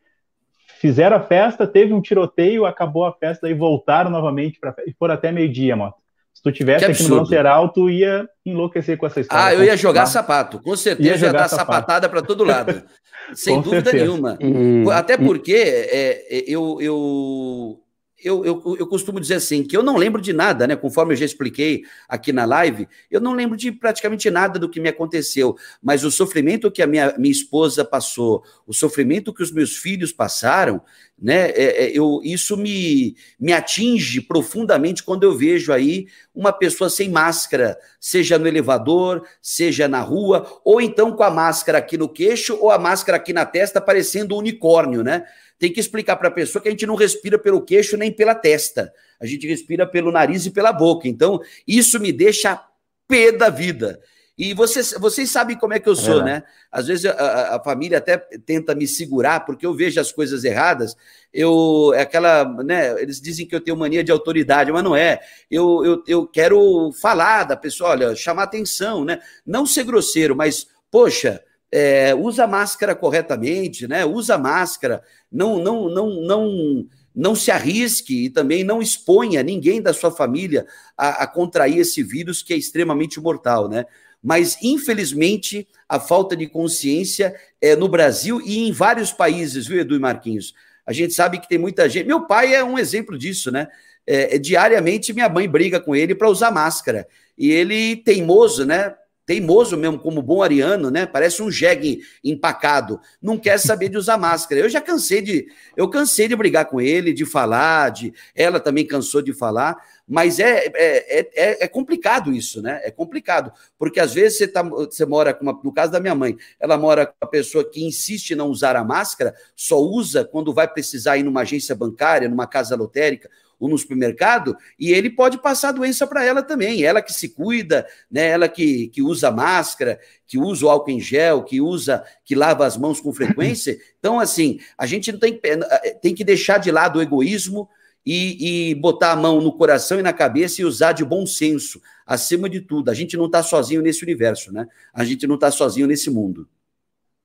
Fizeram a festa, teve um tiroteio, acabou a festa e voltaram novamente para e foram até meio-dia, moto. Se tu tivesse aqui no lateral, tu ia enlouquecer com essa história. Ah, eu ia jogar sapato, com certeza ia, ia dar sapato. sapatada para todo lado. sem dúvida certeza. nenhuma. E... Até porque é, é, eu, eu eu, eu, eu, costumo dizer assim, que eu não lembro de nada, né? Conforme eu já expliquei aqui na live, eu não lembro de praticamente nada do que me aconteceu, mas o sofrimento que a minha, minha esposa passou, o sofrimento que os meus filhos passaram, né? É, é, eu, isso me, me atinge profundamente quando eu vejo aí uma pessoa sem máscara, seja no elevador, seja na rua, ou então com a máscara aqui no queixo, ou a máscara aqui na testa, parecendo um unicórnio, né? Tem que explicar para a pessoa que a gente não respira pelo queixo nem pela testa. A gente respira pelo nariz e pela boca. Então, isso me deixa pé da vida. E vocês, vocês sabem como é que eu sou, é. né? Às vezes a, a, família até tenta me segurar porque eu vejo as coisas erradas. Eu é aquela, né? Eles dizem que eu tenho mania de autoridade, mas não é. Eu, eu, eu quero falar da pessoa, olha, chamar atenção, né? Não ser grosseiro, mas poxa, é, usa máscara corretamente, né? Usa máscara, não, não, não, não, não se arrisque e também não exponha ninguém da sua família a, a contrair esse vírus que é extremamente mortal, né? Mas, infelizmente, a falta de consciência é no Brasil e em vários países, viu, Edu e Marquinhos? A gente sabe que tem muita gente. Meu pai é um exemplo disso, né? É, é diariamente minha mãe briga com ele para usar máscara. E ele, teimoso, né? Teimoso mesmo, como bom ariano, né? Parece um jegue empacado. Não quer saber de usar máscara. Eu já cansei de, eu cansei de brigar com ele, de falar, de, ela também cansou de falar. Mas é, é, é, é complicado isso, né? É complicado, porque às vezes você, tá, você mora com uma, no caso da minha mãe, ela mora com uma pessoa que insiste em não usar a máscara, só usa quando vai precisar ir numa agência bancária, numa casa lotérica ou no supermercado, e ele pode passar a doença para ela também. Ela que se cuida, né? ela que, que usa máscara, que usa o álcool em gel, que usa, que lava as mãos com frequência. Então, assim, a gente não tem, eh, tem que deixar de lado o egoísmo e, e botar a mão no coração e na cabeça e usar de bom senso, acima de tudo. A gente não está sozinho nesse universo, né? A gente não está sozinho nesse mundo.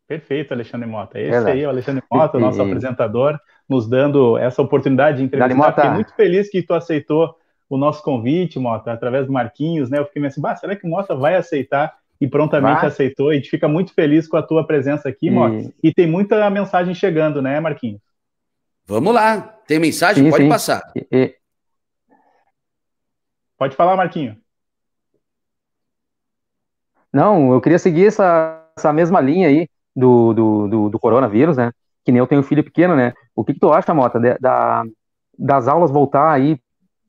Perfeito, Alexandre Mota. Esse aí é o Alexandre Mota, nosso apresentador nos dando essa oportunidade de entrevistar. Fiquei muito feliz que tu aceitou o nosso convite, Mota, através do Marquinhos, né? Eu fiquei assim, bah, será que o Mota vai aceitar? E prontamente vai. aceitou. A gente fica muito feliz com a tua presença aqui, e... Mota. E tem muita mensagem chegando, né, Marquinhos? Vamos lá. Tem mensagem? Sim, Pode sim. passar. E... Pode falar, Marquinho. Não, eu queria seguir essa, essa mesma linha aí do, do, do, do coronavírus, né? Que nem eu tenho filho pequeno, né? O que, que tu acha, Mota, da, das aulas voltar aí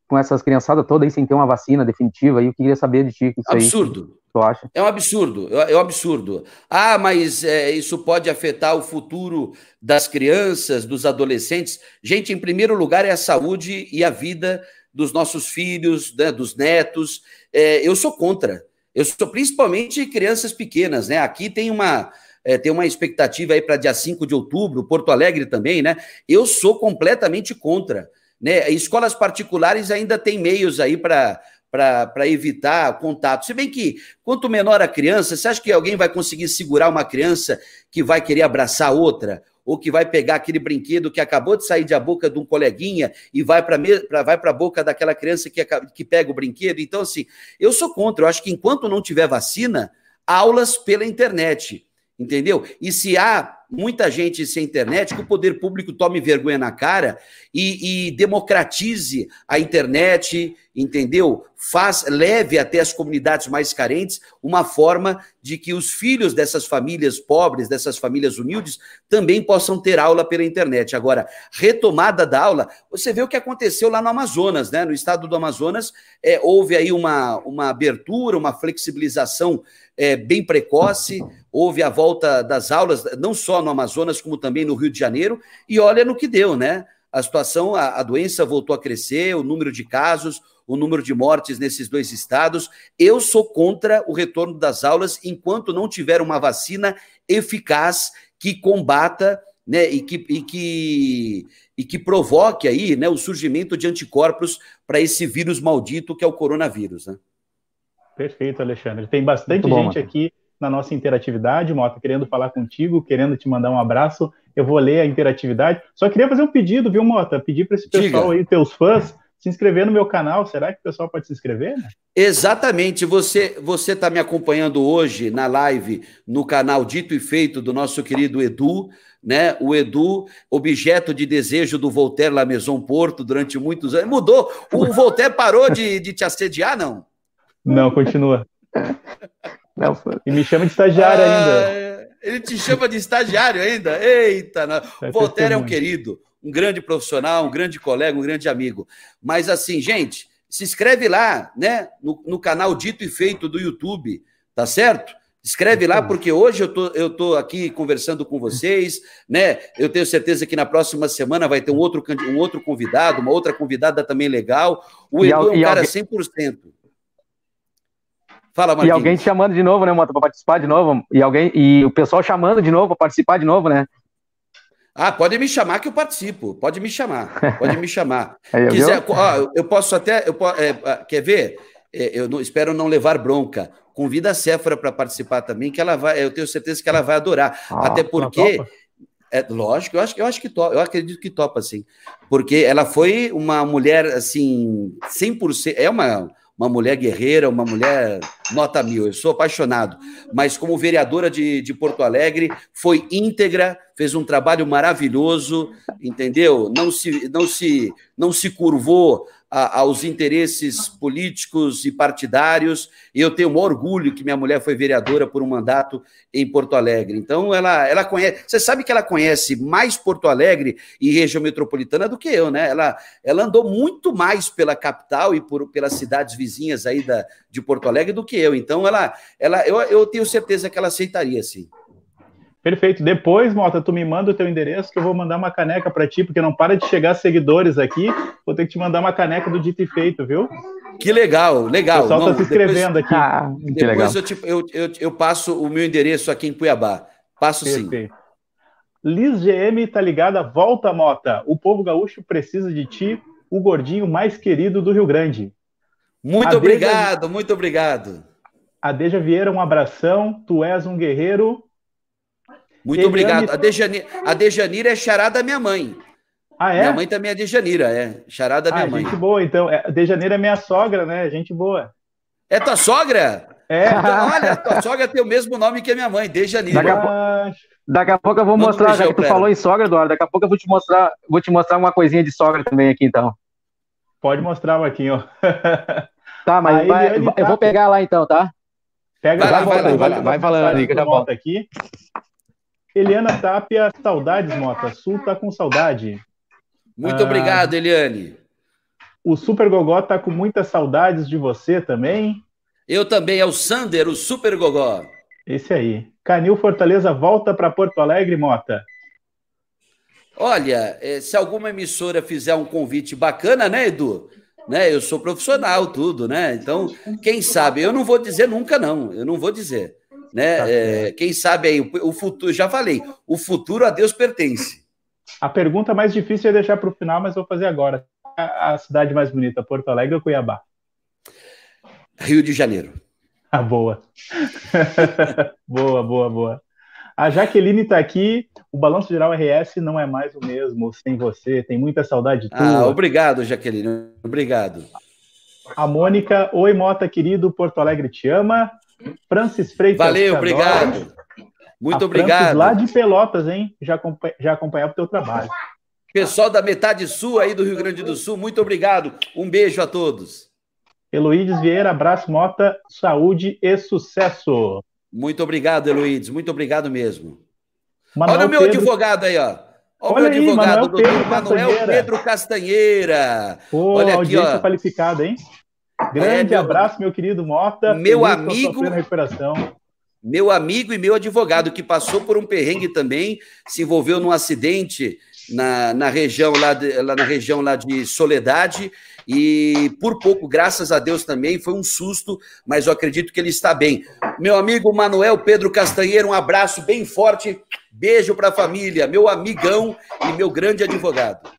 com essas criançadas todas aí sem ter uma vacina definitiva. E eu queria saber de ti. Isso absurdo. Aí, tu acha? É um absurdo. É um absurdo. Ah, mas é, isso pode afetar o futuro das crianças, dos adolescentes. Gente, em primeiro lugar é a saúde e a vida dos nossos filhos, né, dos netos. É, eu sou contra. Eu sou principalmente crianças pequenas, né? Aqui tem uma é, tem uma expectativa aí para dia 5 de outubro, Porto Alegre também, né? Eu sou completamente contra. Né? Escolas particulares ainda têm meios aí para para evitar contato. Se bem que, quanto menor a criança, você acha que alguém vai conseguir segurar uma criança que vai querer abraçar outra? Ou que vai pegar aquele brinquedo que acabou de sair da boca de um coleguinha e vai para vai a boca daquela criança que, que pega o brinquedo? Então, assim, eu sou contra. Eu acho que enquanto não tiver vacina, aulas pela internet entendeu? E se há muita gente sem internet, que o poder público tome vergonha na cara e, e, democratize a internet, entendeu? Faz, leve até as comunidades mais carentes uma forma de que os filhos dessas famílias pobres, dessas famílias humildes, também possam ter aula pela internet. Agora, retomada da aula, você vê o que aconteceu lá no Amazonas, né? No estado do Amazonas, é, houve aí uma, uma abertura, uma flexibilização é, bem precoce, houve a volta das aulas, não só no Amazonas, como também no Rio de Janeiro, e olha no que deu, né? A situação, a, a doença voltou a crescer, o número de casos, o número de mortes nesses dois estados. Eu sou contra o retorno das aulas enquanto não tiver uma vacina eficaz que combata né, e, que, e, que, e que provoque aí né, o surgimento de anticorpos para esse vírus maldito que é o coronavírus. Né? Perfeito, Alexandre. Tem bastante bom, gente aqui na nossa interatividade, Mota, querendo falar contigo, querendo te mandar um abraço. Eu vou ler a interatividade. Só queria fazer um pedido, viu, Mota? Pedir para esse pessoal Diga. aí, teus fãs, se inscrever no meu canal. Será que o pessoal pode se inscrever? Né? Exatamente. Você você está me acompanhando hoje na live no canal Dito e Feito do nosso querido Edu, né? O Edu, objeto de desejo do Voltaire La Maison Porto durante muitos anos. Mudou. O Voltaire parou de, de te assediar, não? Não, continua. Não, e me chama de estagiário ah, ainda. Ele te chama de estagiário ainda? Eita, não. É Voltaire é um querido, um grande profissional, um grande colega, um grande amigo. Mas assim, gente, se inscreve lá, né, no, no canal Dito e Feito do YouTube, tá certo? Escreve lá, porque hoje eu tô, eu tô aqui conversando com vocês, né? Eu tenho certeza que na próxima semana vai ter um outro, um outro convidado, uma outra convidada também legal. O Edu é um cara 100%. Fala, Marquinhos. E alguém te chamando de novo, né, Mota, para participar de novo. E alguém e o pessoal chamando de novo para participar de novo, né? Ah, pode me chamar que eu participo. Pode me chamar. Pode me chamar. Aí, Quiser, ó, eu posso até. Eu, é, quer ver? É, eu não, espero não levar bronca. Convida a Séfora para participar também, que ela vai. Eu tenho certeza que ela vai adorar. Ah, até porque. É, lógico, eu acho, eu acho que topa, eu acredito que topa, assim. Porque ela foi uma mulher, assim, 100%. É uma uma mulher guerreira, uma mulher nota mil. Eu sou apaixonado. Mas como vereadora de, de Porto Alegre, foi íntegra, fez um trabalho maravilhoso, entendeu? Não se, não se, não se curvou a, aos interesses políticos e partidários. E eu tenho um orgulho que minha mulher foi vereadora por um mandato em Porto Alegre. Então, ela, ela conhece. Você sabe que ela conhece mais Porto Alegre e região metropolitana do que eu, né? Ela, ela andou muito mais pela capital e por, pelas cidades vizinhas aí da, de Porto Alegre do que eu. Então, ela, ela eu, eu tenho certeza que ela aceitaria, sim. Perfeito. Depois, Mota, tu me manda o teu endereço que eu vou mandar uma caneca para ti, porque não para de chegar seguidores aqui. Vou ter que te mandar uma caneca do Dito e Feito, viu? Que legal, legal. O pessoal está se inscrevendo depois, aqui. Ah, depois eu, te, eu, eu, eu, passo o meu endereço aqui em Cuiabá. Passo Perfeito. sim. Liz GM tá ligada, volta, Mota. O povo gaúcho precisa de ti, o gordinho mais querido do Rio Grande. Muito a obrigado, muito obrigado. A Deja Vieira, um abração. Tu és um guerreiro muito Eliane... obrigado. A Dejanira, a Dejanira é charada da minha mãe. Ah, é? Minha mãe também é Dejanira, é. Charada da minha ah, mãe. Gente boa, então. É, Dejanira é minha sogra, né? Gente boa. É tua sogra? É. Então, olha, tua sogra tem o mesmo nome que a minha mãe, Dejanira. Daqui a, po... daqui a pouco eu vou mostrar, já que tu falou em sogra, Eduardo, daqui a pouco eu vou te mostrar, vou te mostrar uma coisinha de sogra também aqui, então. Pode mostrar, Marquinho. Tá, mas vai, eu vou tá- pegar lá então, tá? Pega vai, lá, vai, vai, vai, vai falando aí, que já volta aqui. Eliana Tapia, saudades, Mota. Sul tá com saudade. Muito ah, obrigado, Eliane. O Super Gogó tá com muitas saudades de você também. Eu também, é o Sander, o Super Gogó. Esse aí. Canil Fortaleza volta para Porto Alegre, Mota. Olha, eh, se alguma emissora fizer um convite bacana, né, Edu? Né, eu sou profissional, tudo, né? Então, quem sabe? Eu não vou dizer nunca, não. Eu não vou dizer. Né? Tá é, quem sabe aí, o, futuro, já falei, o futuro a Deus pertence. A pergunta mais difícil é deixar para o final, mas vou fazer agora. A, a cidade mais bonita, Porto Alegre ou Cuiabá? Rio de Janeiro. Ah, boa. boa, boa, boa. A Jaqueline está aqui. O Balanço Geral RS não é mais o mesmo sem você. Tem muita saudade tua. Ah, obrigado, Jaqueline. Obrigado. A Mônica. Oi, Mota, querido. Porto Alegre te ama. Francis Freitas. Valeu, obrigado. Muito a obrigado. Francis, lá de Pelotas, hein? Já, já acompanhava o teu trabalho. Pessoal da metade sul aí do Rio Grande do Sul, muito obrigado. Um beijo a todos. Heloídes Vieira, abraço, Mota, saúde e sucesso. Muito obrigado, Heloídes, muito obrigado mesmo. Manuel Olha o meu Pedro... advogado aí, ó. Olha, Olha o meu aí, advogado, Manuel doutor Pedro Manuel Castanheira. Pedro Castanheira. Pô, Olha aqui, ó. qualificada, hein? Grande é, abraço, meu querido Mota. Meu amigo. Meu amigo e meu advogado, que passou por um perrengue também, se envolveu num acidente na, na região lá, de, lá na região lá de Soledade e por pouco, graças a Deus também, foi um susto, mas eu acredito que ele está bem. Meu amigo Manuel Pedro Castanheiro, um abraço bem forte, beijo para a família, meu amigão e meu grande advogado.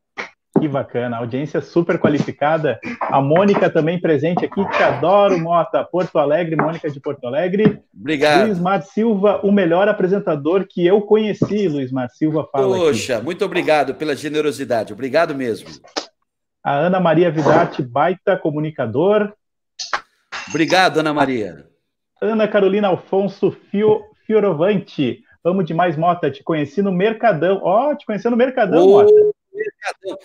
Que bacana, audiência super qualificada. A Mônica também presente aqui, te adoro, Mota. Porto Alegre, Mônica de Porto Alegre. Obrigado. Luiz Mar Silva, o melhor apresentador que eu conheci, Luiz Mar Silva fala Poxa, aqui. muito obrigado pela generosidade. Obrigado mesmo. A Ana Maria Vidarte, baita comunicador. Obrigado, Ana Maria. Ana Carolina Alfonso Fio, Fiorovante. Amo demais, Mota. Te conheci no Mercadão. Ó, oh, te conheci no Mercadão, oh, Mota.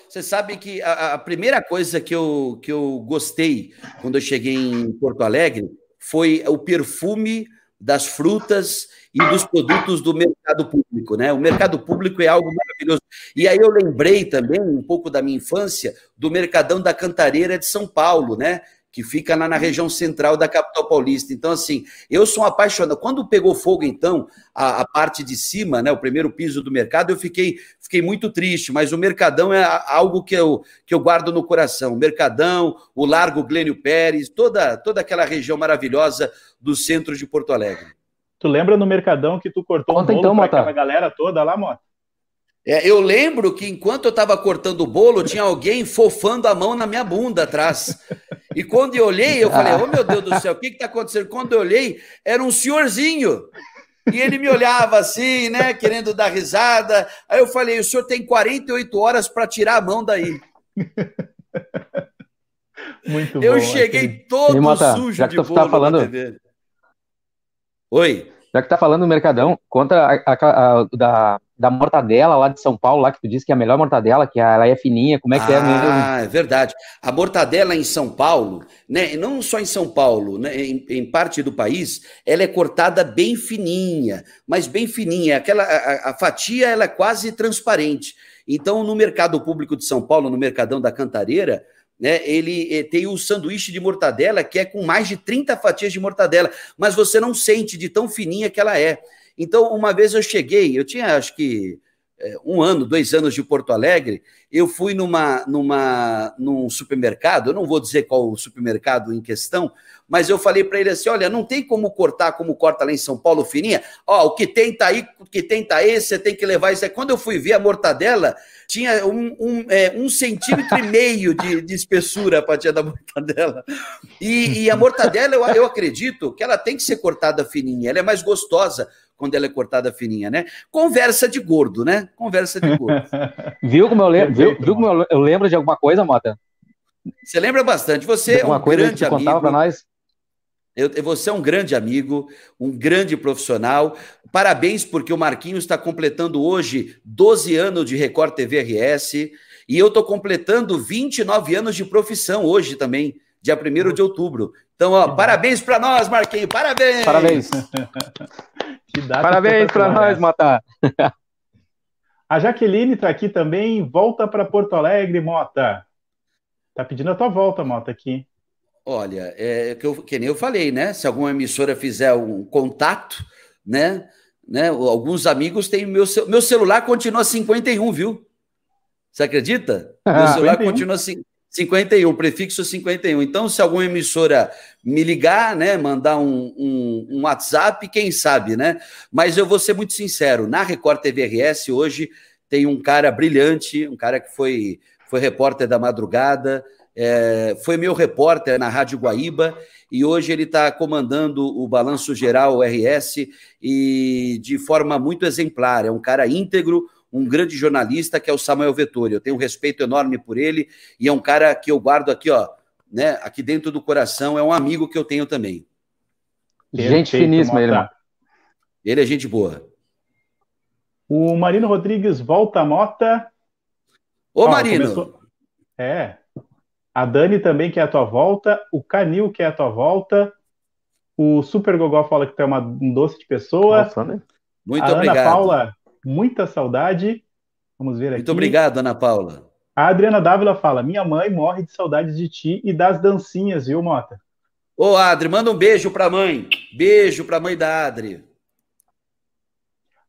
Você sabe que a, a, primeira coisa que eu, que eu gostei quando eu cheguei em Porto Alegre foi o perfume das frutas e dos produtos do mercado público, né? O mercado público é algo maravilhoso. E aí eu lembrei também um pouco da minha infância do Mercadão da Cantareira de São Paulo, né? Que fica lá na região central da capital paulista. Então, assim, eu sou um apaixonado. Quando pegou fogo, então, a, a, parte de cima, né? O primeiro piso do mercado, eu fiquei, fiquei muito triste, mas o Mercadão é algo que eu, que eu guardo no coração. O Mercadão, o Largo Glênio Pérez, toda, toda aquela região maravilhosa do centro de Porto Alegre. Tu lembra no Mercadão que tu cortou Conta um bolo então, pra aquela galera toda lá, Mota? É, eu lembro que enquanto eu estava cortando o bolo, tinha alguém fofando a mão na minha bunda atrás. E quando eu olhei, eu falei, oh meu Deus do céu, o que está acontecendo? Quando eu olhei, era um senhorzinho. E ele me olhava assim, né, querendo dar risada. Aí eu falei, o senhor tem 48 horas para tirar a mão daí. Muito eu bom. Eu cheguei aqui. todo Mata, sujo já que de tu tá bolo tá falando, Oi. Já que tá falando do Mercadão, conta a, a, a, da, da mortadela lá de São Paulo, lá que tu disse que é a melhor mortadela, que ela é fininha, como é que ah, é mesmo? Ah, é verdade. A mortadela em São Paulo, né, não só em São Paulo, né, em, em, parte do país, ela é cortada bem fininha, mas bem fininha. Aquela, a, a fatia ela é quase transparente. Então, no mercado público de São Paulo, no Mercadão da Cantareira, né? Ele eh, tem o sanduíche de mortadela que é com mais de 30 fatias de mortadela, mas você não sente de tão fininha que ela é. Então, uma vez eu cheguei, eu tinha acho que é, um ano, dois anos de Porto Alegre, eu fui numa, numa, num supermercado, eu não vou dizer qual o supermercado em questão, mas eu falei para ele assim: olha, não tem como cortar como corta lá em São Paulo fininha. Ó, o que tem tá aí, o que tem tá aí, você tem que levar isso aí. Quando eu fui ver a mortadela, tinha um, um, é, um centímetro e meio de, de espessura a fatia da mortadela. E, e a mortadela, eu, eu acredito que ela tem que ser cortada fininha, ela é mais gostosa quando ela é cortada fininha, né? Conversa de gordo, né? Conversa de gordo. viu como eu lembro, viu, viu como eu lembro de alguma coisa, Mota? Você lembra bastante. Você é um grande amigo. Contava para nós? Eu, você é um grande amigo, um grande profissional. Parabéns, porque o Marquinhos está completando hoje 12 anos de Record TV RS. E eu estou completando 29 anos de profissão hoje também, dia 1 de outubro. Então, ó, parabéns para nós, Marquinhos. Parabéns! Parabéns! parabéns para nós, Mota! A Jaqueline está aqui também. Volta para Porto Alegre, Mota. Tá pedindo a tua volta, Mota, aqui. Olha, é que, eu, que nem eu falei, né? Se alguma emissora fizer um contato, né? né? Alguns amigos têm meu meu celular continua 51, viu? Você acredita? Meu celular 51. continua assim, 51, prefixo 51. Então, se alguma emissora me ligar, né, mandar um, um, um, WhatsApp, quem sabe, né? Mas eu vou ser muito sincero, na Record TV RS hoje tem um cara brilhante, um cara que foi, foi repórter da madrugada, é, foi meu repórter na Rádio Guaíba e hoje ele está comandando o Balanço Geral RS e de forma muito exemplar. É um cara íntegro, um grande jornalista que é o Samuel Vettori. Eu tenho um respeito enorme por ele e é um cara que eu guardo aqui, ó, né, aqui dentro do coração, é um amigo que eu tenho também. Gente finíssima ele, mano. Ele é gente boa. O Marino Rodrigues volta a mota. Ô, Ó, Marino! Começou... É. A Dani também quer a tua volta. O Canil quer a tua volta. O Super Gogó fala que tu é uma, um doce de pessoa. Nossa, né? Muito a obrigado. Ana Paula muita saudade. Vamos ver aqui. Muito obrigado, Ana Paula. A Adriana Dávila fala: Minha mãe morre de saudades de ti e das dancinhas, viu, Mota? Ô, Adri, manda um beijo pra mãe. Beijo pra mãe da Adri.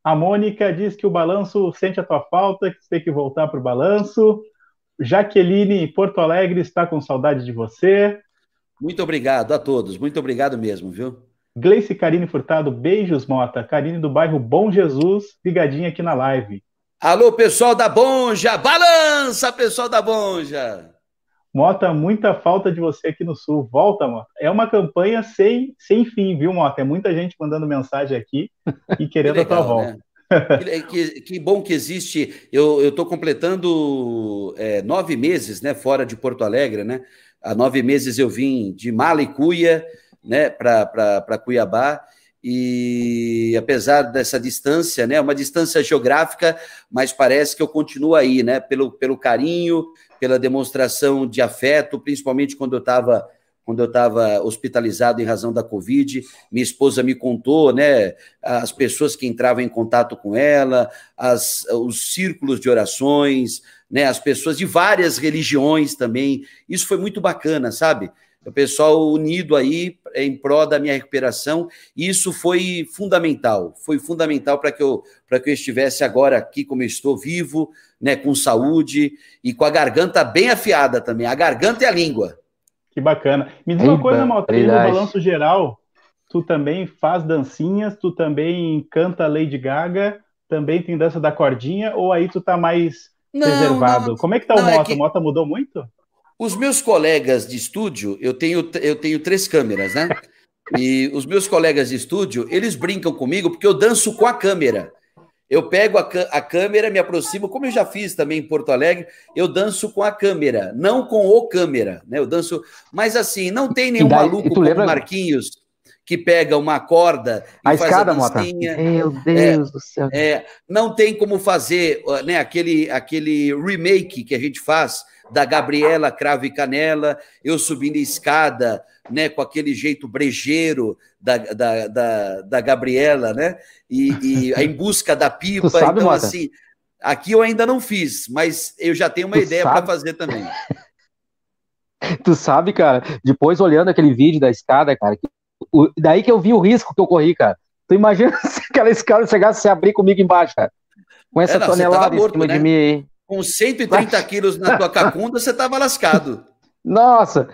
A Mônica diz que o balanço sente a tua falta, que você tem que voltar pro balanço. Jaqueline Porto Alegre está com saudade de você. Muito obrigado a todos, muito obrigado mesmo, viu? Gleice Carine Furtado, beijos, Mota. Carine do bairro Bom Jesus, ligadinha aqui na live. Alô, pessoal da Bonja! Balança, pessoal da Bonja! Mota, muita falta de você aqui no Sul. Volta, Mota. É uma campanha sem, sem fim, viu, Mota? É muita gente mandando mensagem aqui e querendo que legal, a tua volta. Né? que, que, bom que existe. Eu estou completando é, nove meses né, fora de Porto Alegre, né? Há nove meses eu vim de Malicuia, né, para Cuiabá. E apesar dessa distância, né, uma distância geográfica, mas parece que eu continuo aí, né, pelo, pelo carinho, pela demonstração de afeto, principalmente quando eu estava quando eu estava hospitalizado em razão da Covid, minha esposa me contou, né, as pessoas que entravam em contato com ela, as, os círculos de orações, né, as pessoas de várias religiões também. Isso foi muito bacana, sabe? O pessoal unido aí em prol da minha recuperação, e isso foi fundamental, foi fundamental para que eu para que eu estivesse agora aqui como eu estou vivo, né, com saúde e com a garganta bem afiada também, a garganta e a língua. Que bacana. Me diz uma coisa, Maltri, no balanço geral, tu também faz dancinhas, tu também canta Lady Gaga, também tem dança da cordinha, ou aí tu tá mais não, reservado? Não, Como é que tá não, o Mota? É que... O Mota mudou muito? Os meus colegas de estúdio, eu tenho, eu tenho três câmeras, né? E os meus colegas de estúdio, eles brincam comigo porque eu danço com a câmera. Eu pego a, a, câmera, me aproximo, como eu já fiz também em Porto Alegre, eu danço com a câmera, não com o câmera, né? Eu danço, mas assim, não tem nenhum daí, maluco como lembra... Marquinhos que pega uma corda e a faz escada, a dancinha. Meu Deus é, do céu. É, não tem como fazer né, aquele, aquele remake que a gente faz da Gabriela Cravo e Canela, eu subindo a escada, né, com aquele jeito brejeiro da, da, da, da Gabriela, né, e, e em busca da pipa. Sabe, então, assim, aqui eu ainda não fiz, mas eu já tenho uma tu ideia para fazer também. tu sabe, cara, depois olhando aquele vídeo da escada, cara, o, daí que eu vi o risco que eu corri, cara. Tu imagina se aquela escada chegasse a se abrir comigo embaixo, cara. Com essa é, não, tonelada morto, em cima né? de mim aí. Com 130 quilos na tua cacunda, você tava lascado. Nossa!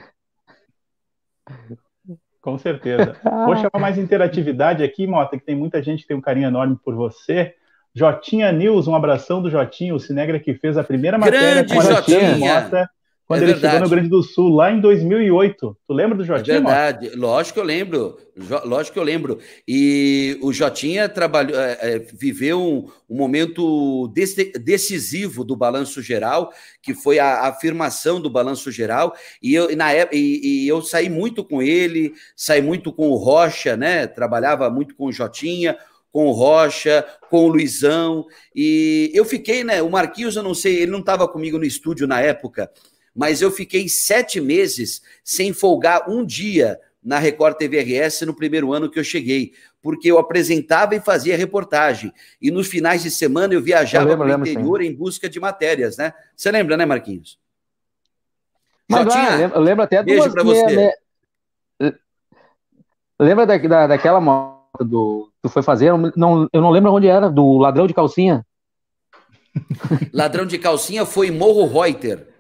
Com certeza. Vou chamar mais interatividade aqui, Mota, que tem muita gente que tem um carinho enorme por você. Jotinha News, um abração do Jotinho, o Cinegra que fez a primeira matéria Grande com a Jotinha. Mota quando é ele verdade. chegou no Rio Grande do Sul, lá em 2008. Tu lembra do Jotinha? É verdade, lógico que eu lembro, lógico que eu lembro. E o Jotinha trabalhou, é, é, viveu um, um, momento decisivo do Balanço Geral, que foi a, afirmação do Balanço Geral, e eu, na, e, e eu saí muito com ele, saí muito com o Rocha, né? Trabalhava muito com o Jotinha, com o Rocha, com o Luizão, e eu fiquei, né? O Marquinhos, eu não sei, ele não estava comigo no estúdio na época, mas eu fiquei sete meses sem folgar um dia na Record TV RS no primeiro ano que eu cheguei, porque eu apresentava e fazia reportagem. E nos finais de semana eu viajava para o interior sim. em busca de matérias, né? Você lembra, né, Marquinhos? Mas lá, eu lembro até Beijo para você. Lembra da, da, daquela moto do tu foi fazer? Eu não, eu não lembro onde era, do ladrão de calcinha. Ladrão de calcinha foi Morro Reuter.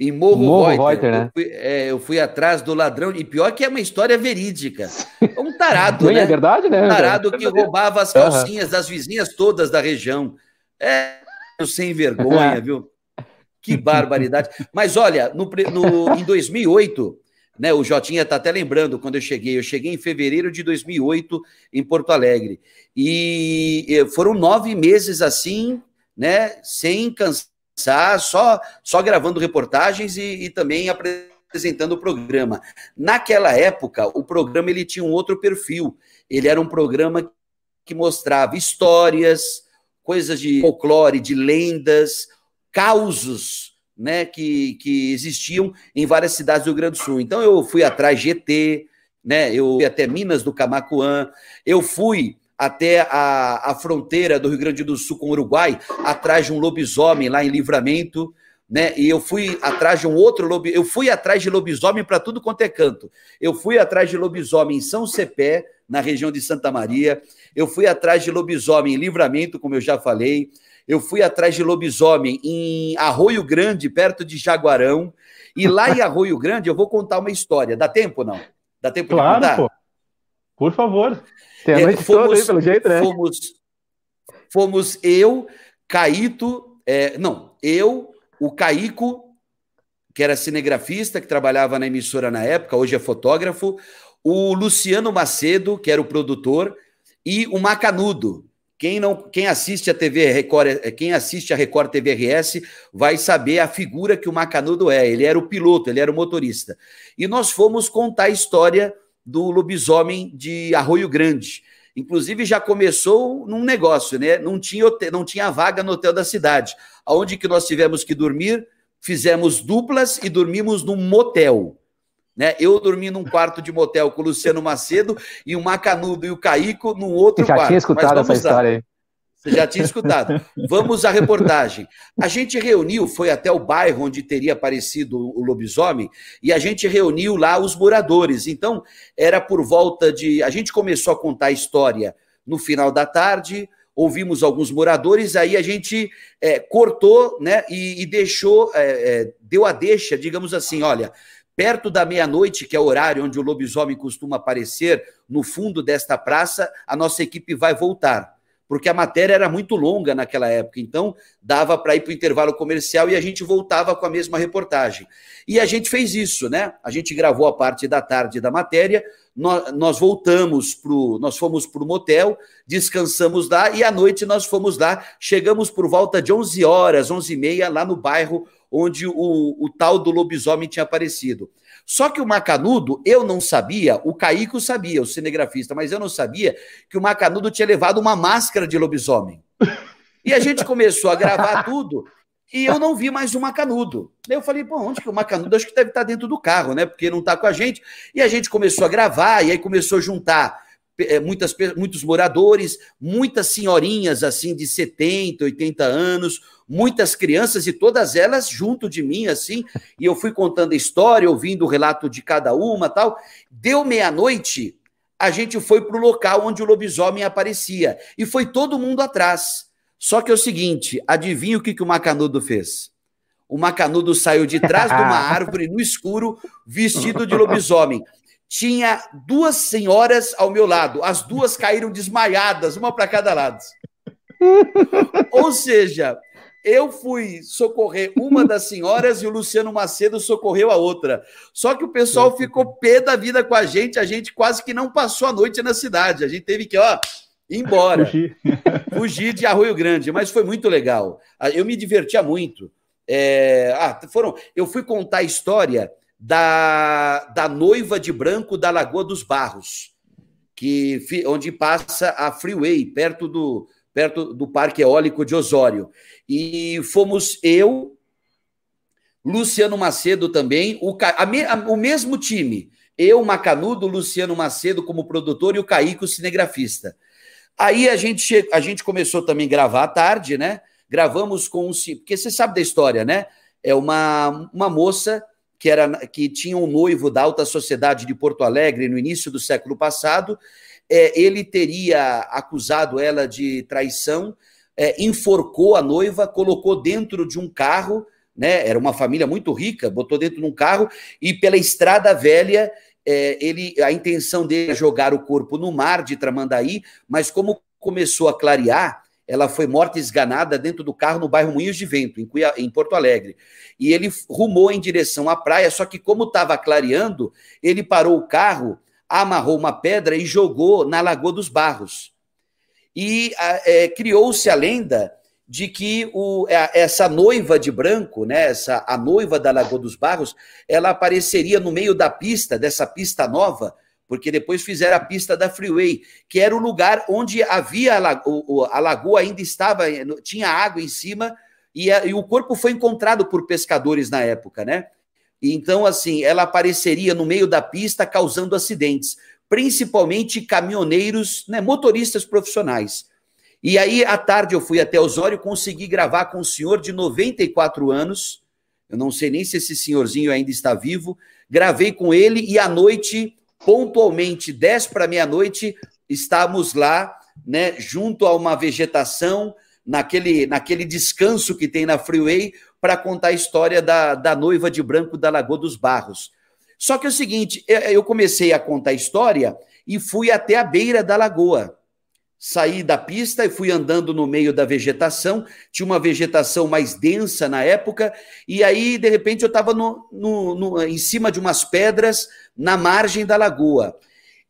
Em Morro, Morro Reuter, Reuter né? eu, fui, é, eu fui atrás do ladrão, e pior que é uma história verídica. É um tarado, né? É verdade, né? Um tarado que roubava as calcinhas uhum. das vizinhas todas da região. É sem vergonha, viu? Que barbaridade. Mas olha, no, no, em 2008, né, o Jotinha está até lembrando quando eu cheguei. Eu cheguei em fevereiro de 2008 em Porto Alegre. E foram nove meses assim, né, sem cansar, só, só gravando reportagens e, e também apresentando o programa. Naquela época, o programa ele tinha um outro perfil. Ele era um programa que mostrava histórias, coisas de folclore, de lendas, causos né, que, que existiam em várias cidades do Rio Grande do Sul. Então eu fui atrás ET, né, eu fui até Minas do Camacuã, eu fui até a, a fronteira do Rio Grande do Sul com o Uruguai, atrás de um lobisomem lá em Livramento, né? E eu fui atrás de um outro lobisomem, eu fui atrás de lobisomem para tudo quanto é canto. Eu fui atrás de lobisomem em São Cepé, na região de Santa Maria. Eu fui atrás de lobisomem em Livramento, como eu já falei. Eu fui atrás de lobisomem em Arroio Grande, perto de Jaguarão. E lá em Arroio Grande eu vou contar uma história. Dá tempo não? Dá tempo claro, de contar? Pô. Por favor. Tem a é, noite é, fomos, toda aí, pelo jeito, né? Fomos, fomos eu, Caíto, é, não, eu, o Caico, que era cinegrafista, que trabalhava na emissora na época, hoje é fotógrafo, o Luciano Macedo, que era o produtor, e o Macanudo. Quem não, quem assiste a TV Record, é, quem assiste a Record TV RS vai saber a figura que o Macanudo é. Ele era o piloto, ele era o motorista. E nós fomos contar a história do lobisomem de Arroio Grande. Inclusive já começou num negócio, né? Não tinha, não tinha vaga no hotel da cidade. Aonde que nós tivemos que dormir? Fizemos duplas e dormimos num motel. Né? Eu dormi num quarto de motel com o Luciano Macedo e o Macanudo e o Caico num outro já quarto. Já tinha escutado essa história aí. Você já tinha escutado. Vamos à reportagem. A gente reuniu, foi até o bairro onde teria aparecido o lobisomem, e a gente reuniu lá os moradores. Então, era por volta de. A gente começou a contar a história no final da tarde, ouvimos alguns moradores, aí a gente é, cortou né, e, e deixou, é, é, deu a deixa, digamos assim: olha, Perto da meia-noite, que é o horário onde o lobisomem costuma aparecer no fundo desta praça, a nossa equipe vai voltar. Porque a matéria era muito longa naquela época, então dava para ir para o intervalo comercial e a gente voltava com a mesma reportagem. E a gente fez isso, né? A gente gravou a parte da tarde da matéria, nós, nós voltamos para nós fomos para o motel, descansamos lá e à noite nós fomos lá, chegamos por volta de 11 horas, 11 e meia, lá no bairro onde o, o tal do lobisomem tinha aparecido. Só que o Macanudo, eu não sabia, o Caico sabia, o cinegrafista, mas eu não sabia que o Macanudo tinha levado uma máscara de lobisomem. E a gente começou a gravar tudo e eu não vi mais o Macanudo. Daí eu falei, pô, onde que o Macanudo? Acho que deve estar dentro do carro, né? Porque não está com a gente. E a gente começou a gravar, e aí começou a juntar muitas, muitos moradores, muitas senhorinhas assim de 70, 80 anos, muitas crianças e todas elas junto de mim assim, e eu fui contando a história, ouvindo o relato de cada uma, tal. Deu meia-noite, a gente foi para o local onde o lobisomem aparecia e foi todo mundo atrás. Só que é o seguinte, adivinha o que, que o Macanudo fez? O Macanudo saiu de trás de uma árvore no escuro, vestido de lobisomem tinha duas senhoras ao meu lado. As duas caíram desmaiadas, uma para cada lado. Ou seja, eu fui socorrer uma das senhoras e o Luciano Macedo socorreu a outra. Só que o pessoal ficou pé da vida com a gente, a gente quase que não passou a noite na cidade. A gente teve que, ó, ir embora. Fugir. Fugir de Arroio Grande, mas foi muito legal. Eu me divertia muito. É... Ah, foram. Eu fui contar a história da, da noiva de branco da Lagoa dos Barros, que onde passa a Freeway, perto do, perto do Parque Eólico de Osório. E fomos eu, Luciano Macedo também, o, a, a, o mesmo time. Eu, Macanudo, Luciano Macedo como produtor e o Caíco cinegrafista. Aí a gente, a gente começou também a gravar à tarde, né? Gravamos com o. Porque você sabe da história, né? é uma, uma moça que, era, que tinha um noivo da alta sociedade de Porto Alegre no início do século passado. É, ele teria acusado ela de traição, é, enforcou a noiva, colocou dentro de um carro, né? Era uma família muito rica, botou dentro de um carro e pela estrada velha é, ele, a intenção dele é jogar o corpo no mar de Tramandaí, mas como começou a clarear, ela foi morta esganada dentro do carro no bairro Moinhos de Vento, em, em Porto Alegre. E ele rumou em direção à praia, só que como estava clareando, ele parou o carro, amarrou uma pedra e jogou na Lagoa dos Barros. E é, criou-se a lenda de que o, essa noiva de branco, né, essa, a noiva da Lagoa dos Barros, ela apareceria no meio da pista, dessa pista nova, porque depois fizeram a pista da Freeway, que era o lugar onde havia a lagoa, a lagoa ainda estava, tinha água em cima, e, a, e, o corpo foi encontrado por pescadores na época, né? Então, assim, ela apareceria no meio da pista causando acidentes, principalmente caminhoneiros, né, motoristas profissionais. E aí, à tarde, eu fui até Osório consegui gravar com um senhor de 94 anos. Eu não sei nem se esse senhorzinho ainda está vivo. Gravei com ele e à noite pontualmente 10 para meia-noite, estamos lá, né, junto a uma vegetação, naquele, naquele descanso que tem na Freeway, para contar a história da, da noiva de branco da Lagoa dos Barros. Só que é o seguinte, eu comecei a contar a história e fui até a beira da lagoa. Saí da pista e fui andando no meio da vegetação. Tinha uma vegetação mais densa na época, e aí, de repente, eu estava no, no, no, em cima de umas pedras na margem da lagoa.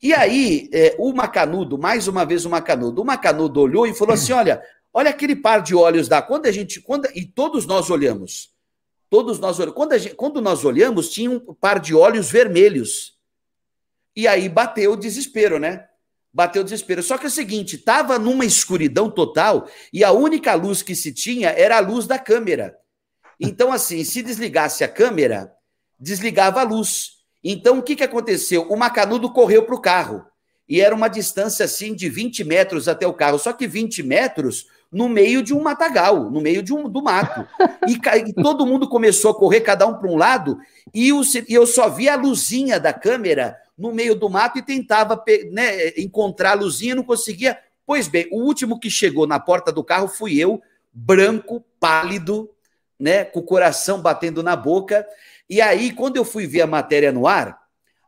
E aí, é, o Macanudo, mais uma vez o Macanudo, o Macanudo olhou e falou assim: olha, olha aquele par de olhos da. Quando a gente. Quando, e todos nós olhamos. Todos nós olhamos. Quando, gente, quando nós olhamos, tinha um par de olhos vermelhos. E aí bateu o desespero, né? Bateu desespero. Só que é o seguinte, estava numa escuridão total e a única luz que se tinha era a luz da câmera. Então, assim, se desligasse a câmera, desligava a luz. Então, o que, que aconteceu? O Macanudo correu para o carro. E era uma distância, assim, de 20 metros até o carro. Só que 20 metros no meio de um matagal, no meio de um, do mato. E, e todo mundo começou a correr, cada um para um lado, e, o, e eu só vi a luzinha da câmera no meio do mato e tentava né, encontrar a luzinha, não conseguia. Pois bem, o último que chegou na porta do carro fui eu, branco, pálido, né, com o coração batendo na boca. E aí, quando eu fui ver a matéria no ar,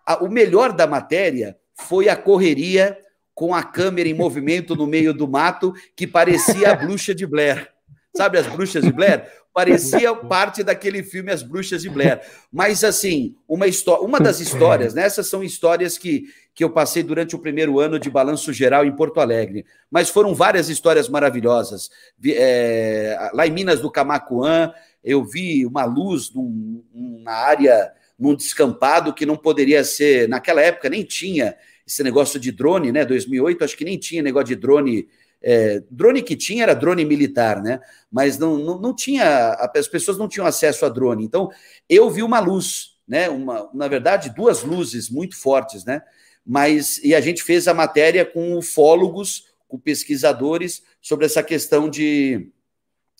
a, o melhor da matéria foi a correria com a câmera em movimento no meio do mato, que parecia a bruxa de Blair. Sabe as bruxas de Blair? parecia parte daquele filme As Bruxas de Blair. Mas, assim, uma, uma das histórias, né? essas são histórias que, que eu passei durante o primeiro ano de balanço geral em Porto Alegre. Mas foram várias histórias maravilhosas. É, lá em Minas do Camacuã, eu vi uma luz num, na área, num descampado que não poderia ser. Naquela época nem tinha esse negócio de drone, né? 2008, acho que nem tinha negócio de drone é, drone que tinha era drone militar, né? Mas não, não, não, tinha, as pessoas não tinham acesso a drone. Então, eu vi uma luz, né? Uma, na verdade, duas luzes muito fortes, né? Mas, e a gente fez a matéria com ufólogos, com pesquisadores, sobre essa questão de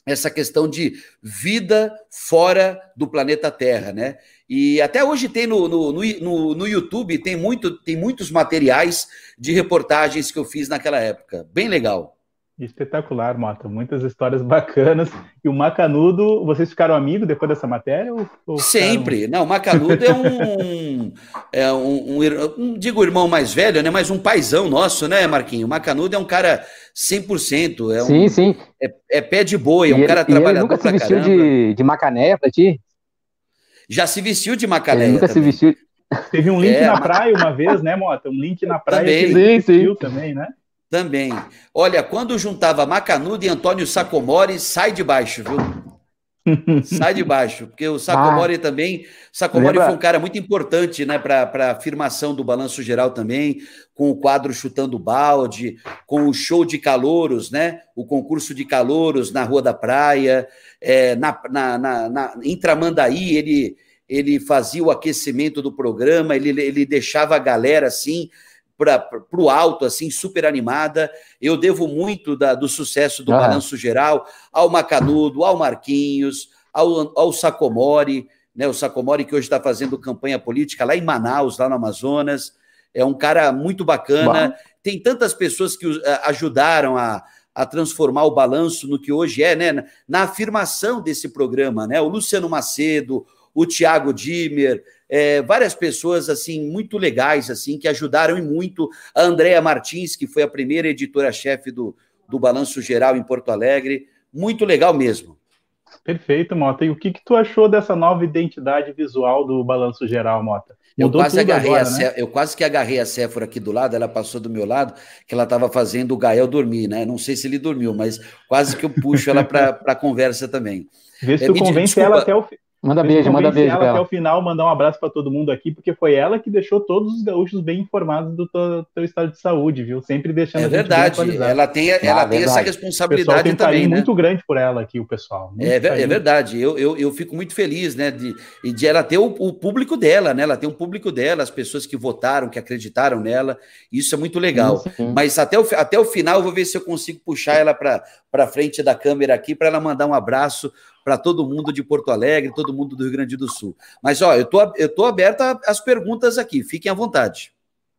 essa questão de vida fora do planeta Terra, né? E até hoje tem no, no, no, no, YouTube, tem, muito, tem muitos materiais de reportagens que eu fiz naquela época. Bem legal. Espetacular, Mota. Muitas histórias bacanas. E o Macanudo, vocês ficaram amigos depois dessa matéria? Ou, ou Sempre. Ficaram... Não, o Macanudo é um, é um, um, um, digo irmão mais velho, né? Mas um paizão nosso, né, Marquinho? O Macanudo é um cara 100%. É um, sim, sim. É, é pé de boi, é um cara trabalhador. Ele nunca se vestiu de, de macané pra ti? Já se vestiu de macané. Ele nunca também. se vestiu. Teve um link é, na praia uma vez, né, Mota? Um link na praia também. que sim, sim. também, né? Também. Olha, quando juntava Macanudo e Antônio Sacomori, sai de baixo, viu? Sai de baixo, porque o Sacomori ah, também. Sacomori lembra? foi um cara muito importante né, para a afirmação do balanço geral também, com o quadro Chutando Balde, com o show de calouros, né? O concurso de calouros na Rua da Praia, é, na, na, na, na, em Tramandaí, ele, ele fazia o aquecimento do programa, ele, ele deixava a galera assim para o alto, assim, super animada. Eu devo muito da, do sucesso do ah. Balanço Geral ao Macanudo, ao Marquinhos, ao, ao Sacomori, né? O Sacomori que hoje está fazendo campanha política lá em Manaus, lá no Amazonas. É um cara muito bacana. Bah. Tem tantas pessoas que ajudaram a, a transformar o balanço no que hoje é, né? Na afirmação desse programa, né? O Luciano Macedo, o Tiago Dimmer, é, várias pessoas assim muito legais assim que ajudaram e muito. A Andréa Martins, que foi a primeira editora-chefe do, do Balanço Geral em Porto Alegre, muito legal mesmo. Perfeito, Mota. E o que, que tu achou dessa nova identidade visual do Balanço Geral, Mota? Eu quase, agarrei agora, a né? eu quase que agarrei a Séfora aqui do lado, ela passou do meu lado, que ela estava fazendo o Gael dormir, né? Não sei se ele dormiu, mas quase que eu puxo ela para a conversa também. Vê se é, tu convence desculpa, ela até o, Manda beijo, manda beijo. Ela até o final, mandar um abraço para todo mundo aqui, porque foi ela que deixou todos os gaúchos bem informados do teu, teu estado de saúde, viu? Sempre deixando é verdade. Ela tem, ela ah, tem essa responsabilidade tem um também. Né? muito grande por ela aqui, o pessoal. É, é, verdade. Eu, eu, eu fico muito feliz, né? De, de ela ter o, o, público dela, né? Ela tem um público dela, as pessoas que votaram, que acreditaram nela. Isso é muito legal. Sim, sim. Mas até o, até o final, eu vou ver se eu consigo puxar ela para frente da câmera aqui, para ela mandar um abraço para todo mundo de Porto Alegre, todo mundo do Rio Grande do Sul. Mas, ó, eu tô, eu tô aberta às perguntas aqui, fiquem à vontade.